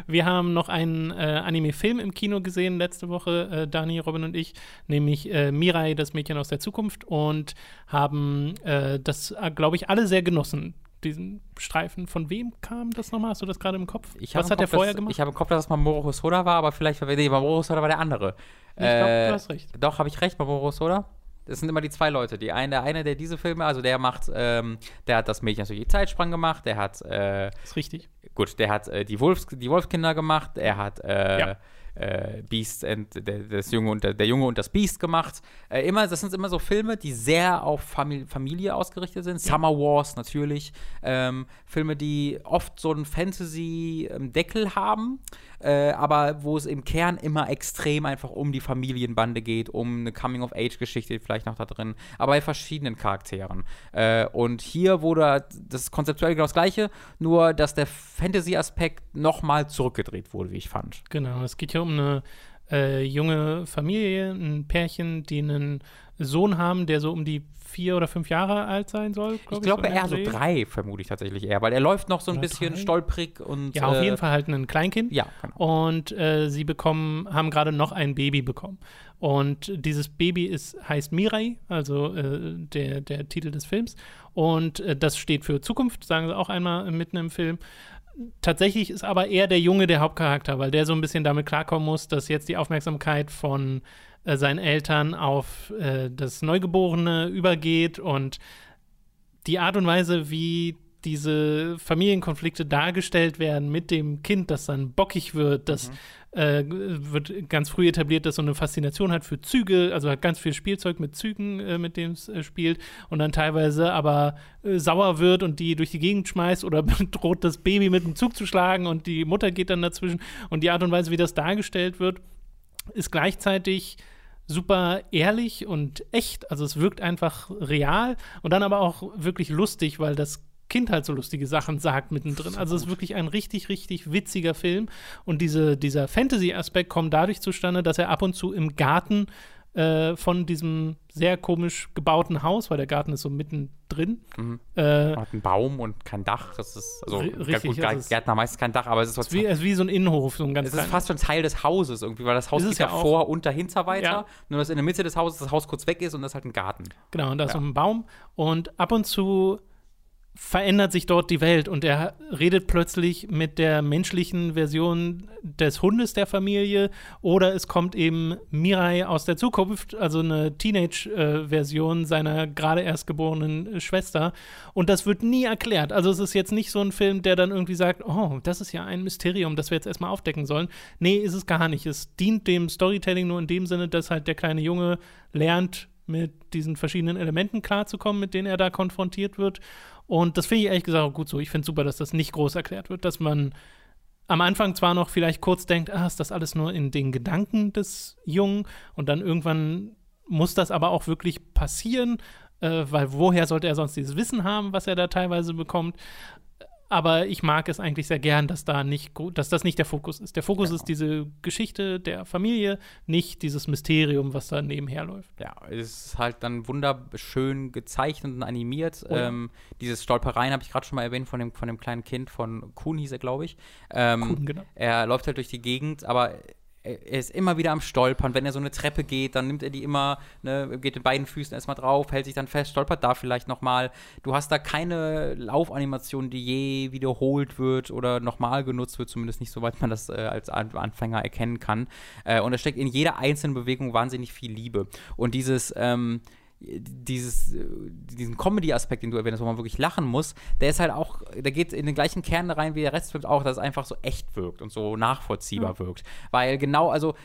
Wir haben noch einen äh, Anime-Film im Kino gesehen letzte Woche, äh, Dani, Robin und ich, nämlich äh, Mirai, das Mädchen aus der Zukunft, und haben äh, das, äh, glaube ich, alle sehr genossen. Diesen Streifen. Von wem kam das nochmal? Hast du das gerade im Kopf? Ich Was hat er Kopf, vorher dass, gemacht? Ich habe im Kopf, dass es Mamoru Hosoda war, aber vielleicht, nee, Mamoru Hosoda war der andere. ich glaube, Äh, du hast recht. Doch, habe ich recht, Mamoru Hosoda? Das sind immer die zwei Leute. Die eine, der eine, der diese Filme, also der macht, ähm, der hat das Mädchen natürlich Zeitsprung gemacht, der hat, äh, Ist richtig. gut, der hat äh, die, Wolfs, die Wolfskinder gemacht, er hat, äh, Ja. Äh, Beast and der, das Junge und der, der Junge und das Beast gemacht. Äh, immer, das sind immer so Filme, die sehr auf Famili Familie ausgerichtet sind. Summer Wars natürlich. Ähm, Filme, die oft so einen Fantasy-Deckel haben, äh, aber wo es im Kern immer extrem einfach um die Familienbande geht, um eine Coming-of-Age-Geschichte vielleicht noch da drin, aber bei verschiedenen Charakteren. Äh, und hier wurde das konzeptuell genau das Gleiche, nur dass der Fantasy-Aspekt nochmal zurückgedreht wurde, wie ich fand. Genau, es geht ja um eine äh, junge Familie, ein Pärchen, die einen Sohn haben, der so um die vier oder fünf Jahre alt sein soll. Ich glaube so eher so drei, vermute ich tatsächlich eher, weil er läuft noch so ein Oder bisschen drei? stolprig und. Ja, auf äh, jeden Fall halt ein Kleinkind. Ja, genau. Und äh, sie bekommen, haben gerade noch ein Baby bekommen. Und dieses Baby ist, heißt Mirai, also äh, der, der Titel des Films. Und äh, das steht für Zukunft, sagen sie auch einmal mitten im Film. Tatsächlich ist aber eher der Junge der Hauptcharakter, weil der so ein bisschen damit klarkommen muss, dass jetzt die Aufmerksamkeit von äh, seinen Eltern auf äh, das Neugeborene übergeht und die Art und Weise, wie diese Familienkonflikte dargestellt werden mit dem Kind, das dann bockig wird, das äh, wird ganz früh etabliert, dass so eine Faszination hat für Züge, also hat ganz viel Spielzeug mit Zügen, äh, mit dem es äh, spielt und dann teilweise aber äh, sauer wird und die durch die Gegend schmeißt oder droht das Baby mit dem Zug zu schlagen und die Mutter geht dann dazwischen und die Art und Weise, wie das dargestellt wird, ist gleichzeitig super ehrlich und echt. Also es wirkt einfach real und dann aber auch wirklich lustig, weil das Kind halt so lustige Sachen sagt mittendrin. Also es ist wirklich ein richtig, richtig witziger Film. Und diese, dieser Fantasy-Aspekt kommt dadurch zustande, dass er ab und zu im Garten äh, von diesem sehr komisch gebauten Haus, weil der Garten ist so mittendrin, Mhm. äh, hat einen Baum und kein Dach. Das ist, also, richtig, gut, Gärtner meistens kein Dach, aber es ist, ist wie, es ist wie so ein Innenhof, so ein ganz es ist fast schon Teil des Hauses irgendwie, weil das Haus Ist geht ja auch. vor und dahinter weiter. Ja. Nur dass in der Mitte des Hauses das Haus kurz weg ist und das ist halt ein Garten. Genau, und da ist Ja. so ein Baum und ab und zu verändert sich dort die Welt und er redet plötzlich mit der menschlichen Version des Hundes der Familie oder es kommt eben Mirai aus der Zukunft, also eine Teenage-Version seiner gerade erst geborenen Schwester und das wird nie erklärt. Also es ist jetzt nicht so ein Film, der dann irgendwie sagt, oh, das ist ja ein Mysterium, das wir jetzt erstmal aufdecken sollen. Nee, ist es gar nicht. Es dient dem Storytelling nur in dem Sinne, dass halt der kleine Junge lernt, mit diesen verschiedenen Elementen klarzukommen, mit denen er da konfrontiert wird. Und das finde ich ehrlich gesagt auch gut so. Ich finde super, dass das nicht groß erklärt wird, dass man am Anfang zwar noch vielleicht kurz denkt, ah, ist das alles nur in den Gedanken des Jungen und dann irgendwann muss das aber auch wirklich passieren, äh, weil woher sollte er sonst dieses Wissen haben, was er da teilweise bekommt? Aber ich mag es eigentlich sehr gern, dass da nicht, dass das nicht der Fokus ist. Der Fokus Genau. ist diese Geschichte der Familie, nicht dieses Mysterium, was da nebenher läuft. Ja, es ist halt dann wunderschön gezeichnet und animiert. Oh ja. ähm, dieses Stolpereien habe ich gerade schon mal erwähnt von dem, von dem kleinen Kind, von Kuhn hieß er, glaube ich. Ähm, Kuhn, genau. Er läuft halt durch die Gegend, aber er ist immer wieder am Stolpern. Wenn er so eine Treppe geht, dann nimmt er die immer, ne, geht mit beiden Füßen erstmal drauf, hält sich dann fest, stolpert da vielleicht nochmal. Du hast da keine Laufanimation, die je wiederholt wird oder nochmal genutzt wird, zumindest nicht, soweit man das äh, als An Anfänger erkennen kann. Äh, und es steckt in jeder einzelnen Bewegung wahnsinnig viel Liebe. Und dieses, ähm, dieses, äh, diesen Comedy-Aspekt, den du erwähnt hast, wo man wirklich lachen muss, der ist halt auch, der geht in den gleichen Kern rein wie der Rest wirkt auch, dass es einfach so echt wirkt und so nachvollziehbar wirkt. Weil genau, also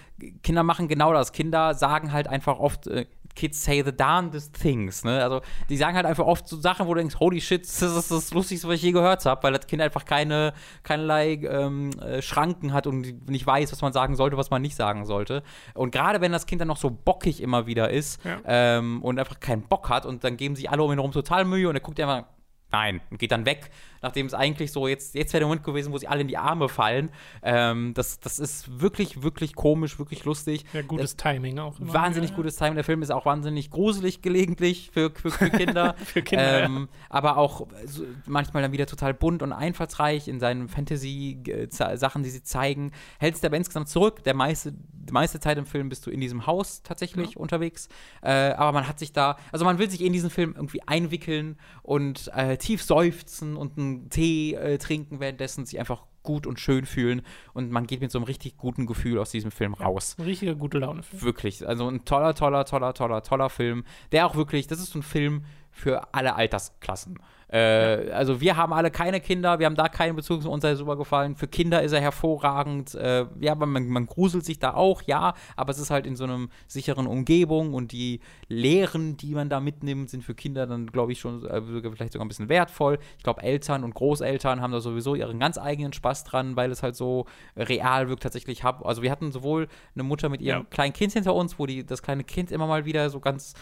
Kinder machen genau das. Kinder sagen halt einfach oft, äh, Kids say the darndest things, ne? Also die sagen halt einfach oft so Sachen, wo du denkst, holy shit, das ist das Lustigste, was ich je gehört habe, weil das Kind einfach keine, keinerlei ähm, äh, Schranken hat und nicht weiß, was man sagen sollte, was man nicht sagen sollte. Und gerade wenn das Kind dann noch so bockig immer wieder ist Ja. ähm, und einfach keinen Bock hat und dann geben sich alle um ihn herum total Mühe und er guckt einfach Nein, und geht dann weg, nachdem es eigentlich so, jetzt, jetzt wäre der Moment gewesen, wo sie alle in die Arme fallen. Ähm, das, das ist wirklich, wirklich komisch, wirklich lustig. Ja, gutes Timing auch. immer. Wahnsinnig Ja, gutes Timing. Der Film ist auch wahnsinnig gruselig gelegentlich für, für, für Kinder. Für Kinder, ähm, Aber auch so, manchmal dann wieder total bunt und einfallsreich in seinen Fantasy-Sachen, die sie zeigen. Hältst du aber insgesamt zurück. Der meiste, die meiste Zeit im Film bist du in diesem Haus tatsächlich unterwegs. Äh, aber man hat sich da, also man will sich in diesen Film irgendwie einwickeln und äh, tief seufzen und einen Tee äh, trinken währenddessen, sich einfach gut und schön fühlen und man geht mit so einem richtig guten Gefühl aus diesem Film raus. Ein richtiger gute Laune. Wirklich, also ein toller, toller, toller, toller, toller Film, der auch wirklich, das ist so ein Film für alle Altersklassen. Äh, Also wir haben alle keine Kinder, wir haben da keinen Bezug zu uns, sei super gefallen. Für Kinder ist er hervorragend. Äh, ja, man, man gruselt sich da auch, ja, aber es ist halt in so einem sicheren Umgebung und die Lehren, die man da mitnimmt, sind für Kinder dann, glaube ich, schon äh, vielleicht sogar ein bisschen wertvoll. Ich glaube, Eltern und Großeltern haben da sowieso ihren ganz eigenen Spaß dran, weil es halt so real wirkt tatsächlich. Hab, also wir hatten sowohl eine Mutter mit ihrem Ja. kleinen Kind hinter uns, wo die, das kleine Kind immer mal wieder so ganz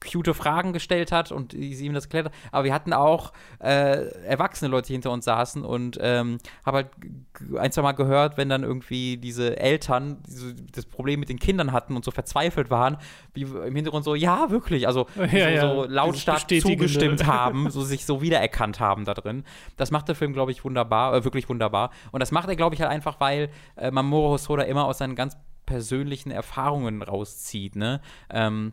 cute Fragen gestellt hat und sie ihm das erklärt hat. Aber wir hatten auch äh, erwachsene Leute, die hinter uns saßen und ähm, habe halt ein, zwei Mal gehört, wenn dann irgendwie diese Eltern diese, das Problem mit den Kindern hatten und so verzweifelt waren, wie im Hintergrund so, ja, wirklich, also Ja, so, ja. so lautstark zugestimmt haben, so sich so wiedererkannt haben da drin. Das macht der Film, glaube ich, wunderbar, äh, wirklich wunderbar. Und das macht er, glaube ich, halt einfach, weil äh, Mamoru Hosoda immer aus seinen ganz persönlichen Erfahrungen rauszieht, ne? Ähm,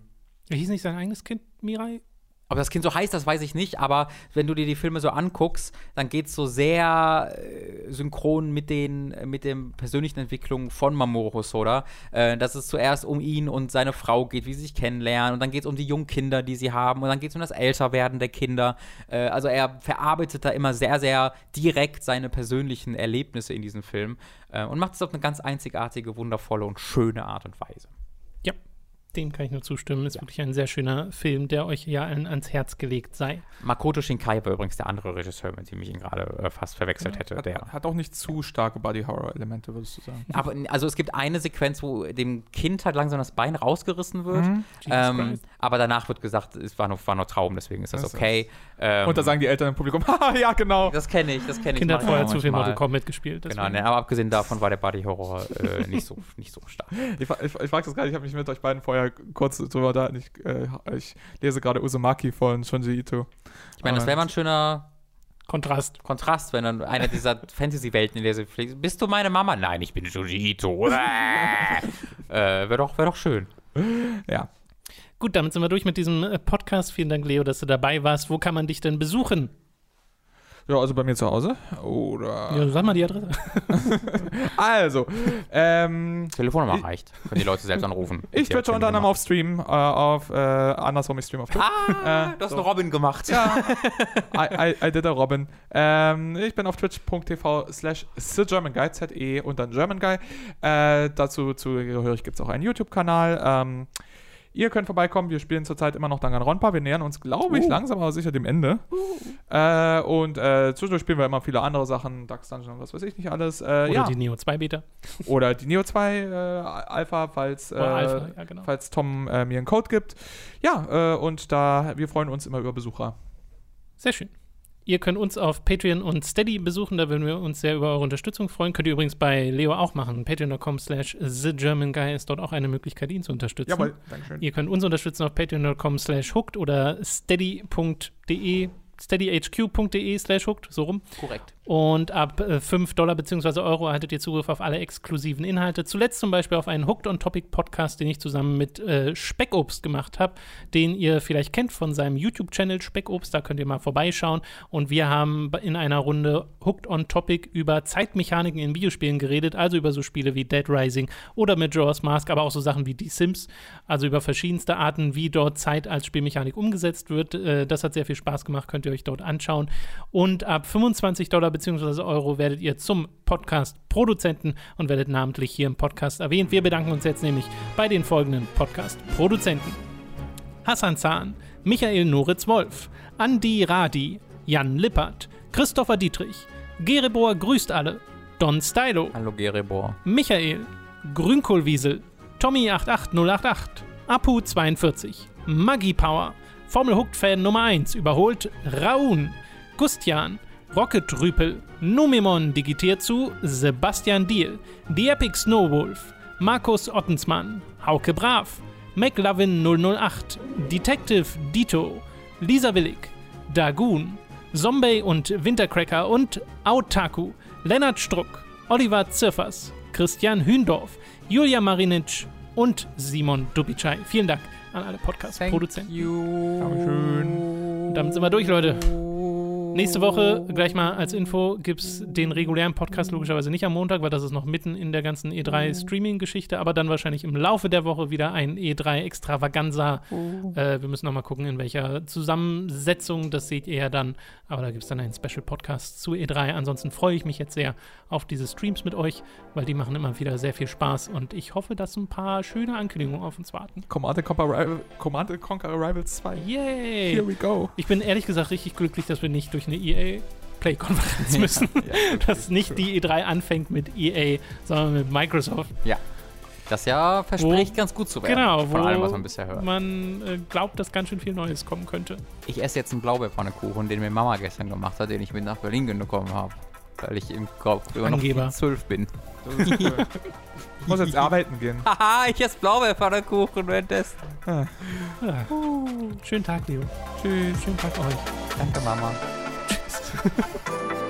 Hieß nicht sein eigenes Kind, Mirai? ob das Kind so heißt, das weiß ich nicht, aber wenn du dir die Filme so anguckst, dann geht es so sehr äh, synchron mit den mit den persönlichen Entwicklungen von Mamoru Hosoda, äh, dass es zuerst um ihn und seine Frau geht, wie sie sich kennenlernen und dann geht es um die jungen Kinder, die sie haben und dann geht es um das Älterwerden der Kinder. Äh, also er verarbeitet da immer sehr, sehr direkt seine persönlichen Erlebnisse in diesem Film äh, und macht es auf eine ganz einzigartige, wundervolle und schöne Art und Weise. Ja, dem kann ich nur zustimmen. Ist wirklich ein sehr schöner Film, der euch ja allen ans Herz gelegt sei. Makoto Shinkai war übrigens der andere Regisseur, mit dem ich ihn gerade äh, fast verwechselt hätte. Hat, Der. hat auch nicht zu starke Body-Horror-Elemente, würdest du sagen. Aber also es gibt eine Sequenz, wo dem Kind halt langsam das Bein rausgerissen wird. Mhm. Ähm, aber danach wird gesagt, es war nur, war nur Traum, deswegen ist das Das ist- okay. Ähm, Und da sagen die Eltern im Publikum, haha, ja, genau. das kenne ich, das kenne ich. Kinder hat vorher zu viel. Mortal Kombat gespielt. Genau, deswegen. ne, aber abgesehen davon war der Body Horror äh, nicht, so, nicht so stark. Ich, ich, ich frage das gerade, ich habe mich mit euch beiden vorher kurz drüber da. Ich, äh, ich lese gerade Uzumaki von Shunji Ito. Ich meine, das wäre mal ein schöner Kontrast. Kontrast, wenn dann einer dieser Fantasy-Welten, in der sie fliegt. Bist du meine Mama? Nein, ich bin Junji Ito. äh, wäre doch, wär doch schön. Ja. Gut, damit sind wir durch mit diesem äh, Podcast. Vielen Dank, Leo, dass du dabei warst. Wo kann man dich denn besuchen? Ja, also bei mir zu Hause. Oder. Ja, sag mal die Adresse. Also, ähm, Telefonnummer Ich- reicht. Können die Leute selbst anrufen. ich twitche unter anderem auf Stream, äh, auf, äh, andersrum, ich stream auf Twitch. Ah, Äh, du hast so. einen Robin gemacht. Ja, I, I, I did a Robin. Ähm, ich bin auf twitch.tv slash TheGermanGuy, Z-E und dann German Guy. Äh, dazu zugehörig gibt es auch einen YouTube-Kanal. Ähm, ihr könnt vorbeikommen. Wir spielen zurzeit immer noch Danganronpa. Wir nähern uns, glaube ich, Uh. langsam aber sicher dem Ende. Äh, und äh, zwischendurch spielen wir immer viele andere Sachen, Dax Dungeon und was weiß ich nicht alles. Äh, Oder ja. die Neo 2 Beta. Oder die Neo 2 äh, Alpha, falls, äh, Alpha, ja, genau. falls Tom äh, mir einen Code gibt. Ja, äh, und da wir freuen uns immer über Besucher. Sehr schön. Ihr könnt uns auf Patreon und Steady besuchen, da würden wir uns sehr über eure Unterstützung freuen. Könnt ihr übrigens bei Leo auch machen. Patreon.com slash TheGermanGuy ist dort auch eine Möglichkeit, ihn zu unterstützen. Jawohl, Dankeschön. Ihr könnt uns unterstützen auf patreon.com slash hooked oder steady.de steadyhq.de slash hooked, so rum. Korrekt. Und ab äh, 5 Dollar bzw. Euro erhaltet ihr Zugriff auf alle exklusiven Inhalte. Zuletzt zum Beispiel auf einen Hooked on Topic Podcast, den ich zusammen mit äh, Speckobst gemacht habe, den ihr vielleicht kennt von seinem YouTube-Channel Speckobst. Da könnt ihr mal vorbeischauen. Und wir haben in einer Runde Hooked on Topic über Zeitmechaniken in Videospielen geredet, also über so Spiele wie Dead Rising oder Majora's Mask, aber auch so Sachen wie Die Sims, also über verschiedenste Arten, wie dort Zeit als Spielmechanik umgesetzt wird. Äh, das hat sehr viel Spaß gemacht, könnt ihr euch dort anschauen. Und ab 25 Dollar bzw. Euro werdet ihr zum Podcast-Produzenten und werdet namentlich hier im Podcast erwähnt. Wir bedanken uns jetzt nämlich bei den folgenden Podcast-Produzenten. Hassan Zahn, Michael Noritz-Wolf, Andi Radi, Jan Lippert, Christopher Dietrich, Gerebor grüßt alle, Don Stylo, Hallo Gerebor. Michael, Grünkohlwiesel, Tommy88088, Apu42, Maggie Power, Formel Hooked Fan Nummer 1 überholt Raun, Gustian, Rocket Rüpel, Numemon digitiert zu Sebastian Diel, The Epic Snowwolf, Markus Ottensmann, Hauke Brav, McLovin 008, Detective Dito, Lisa Willig, Dagoon, Zombie und Wintercracker und Autaku, Lennart Struck, Oliver Zirfers, Christian Hündorf, Julia Marinic und Simon Dubicai. Vielen Dank an alle Podcast-Produzenten. Dankeschön. Damit sind wir durch, Leute. Nächste Woche, gleich mal als Info, gibt es den regulären Podcast logischerweise nicht am Montag, weil das ist noch mitten in der ganzen E3-Streaming-Geschichte, aber dann wahrscheinlich im Laufe der Woche wieder ein E3-Extravaganza. Äh, wir müssen noch mal gucken, in welcher Zusammensetzung, das seht ihr ja dann. Aber da gibt es dann einen Special-Podcast zu E3. Ansonsten freue ich mich jetzt sehr auf diese Streams mit euch, weil die machen immer wieder sehr viel Spaß und ich hoffe, dass ein paar schöne Ankündigungen auf uns warten. Command Conquer, Rival, Command Conquer Rivals 2. Yay! Here we go. Ich bin ehrlich gesagt richtig glücklich, dass wir nicht durch eine EA Play-Konferenz müssen. dass nicht die E3 anfängt mit EA, sondern mit Microsoft. Das ja verspricht ganz gut zu werden. Genau, von wo allem, was man bisher hört. man äh, glaubt, dass ganz schön viel Neues kommen könnte. Ich esse jetzt einen Blaubeerpfannekuchen, den mir Mama gestern gemacht hat, den ich mit nach Berlin bekommen habe. Weil ich im Kopf immer noch zwölf bin. Cool. ich muss jetzt arbeiten gehen. Haha, ich esse Blaubeerpfannekuchen währenddessen. Ja. Schönen Tag, Leo. Tschüss. Schönen Tag euch. Danke, Mama. Ha ha ha!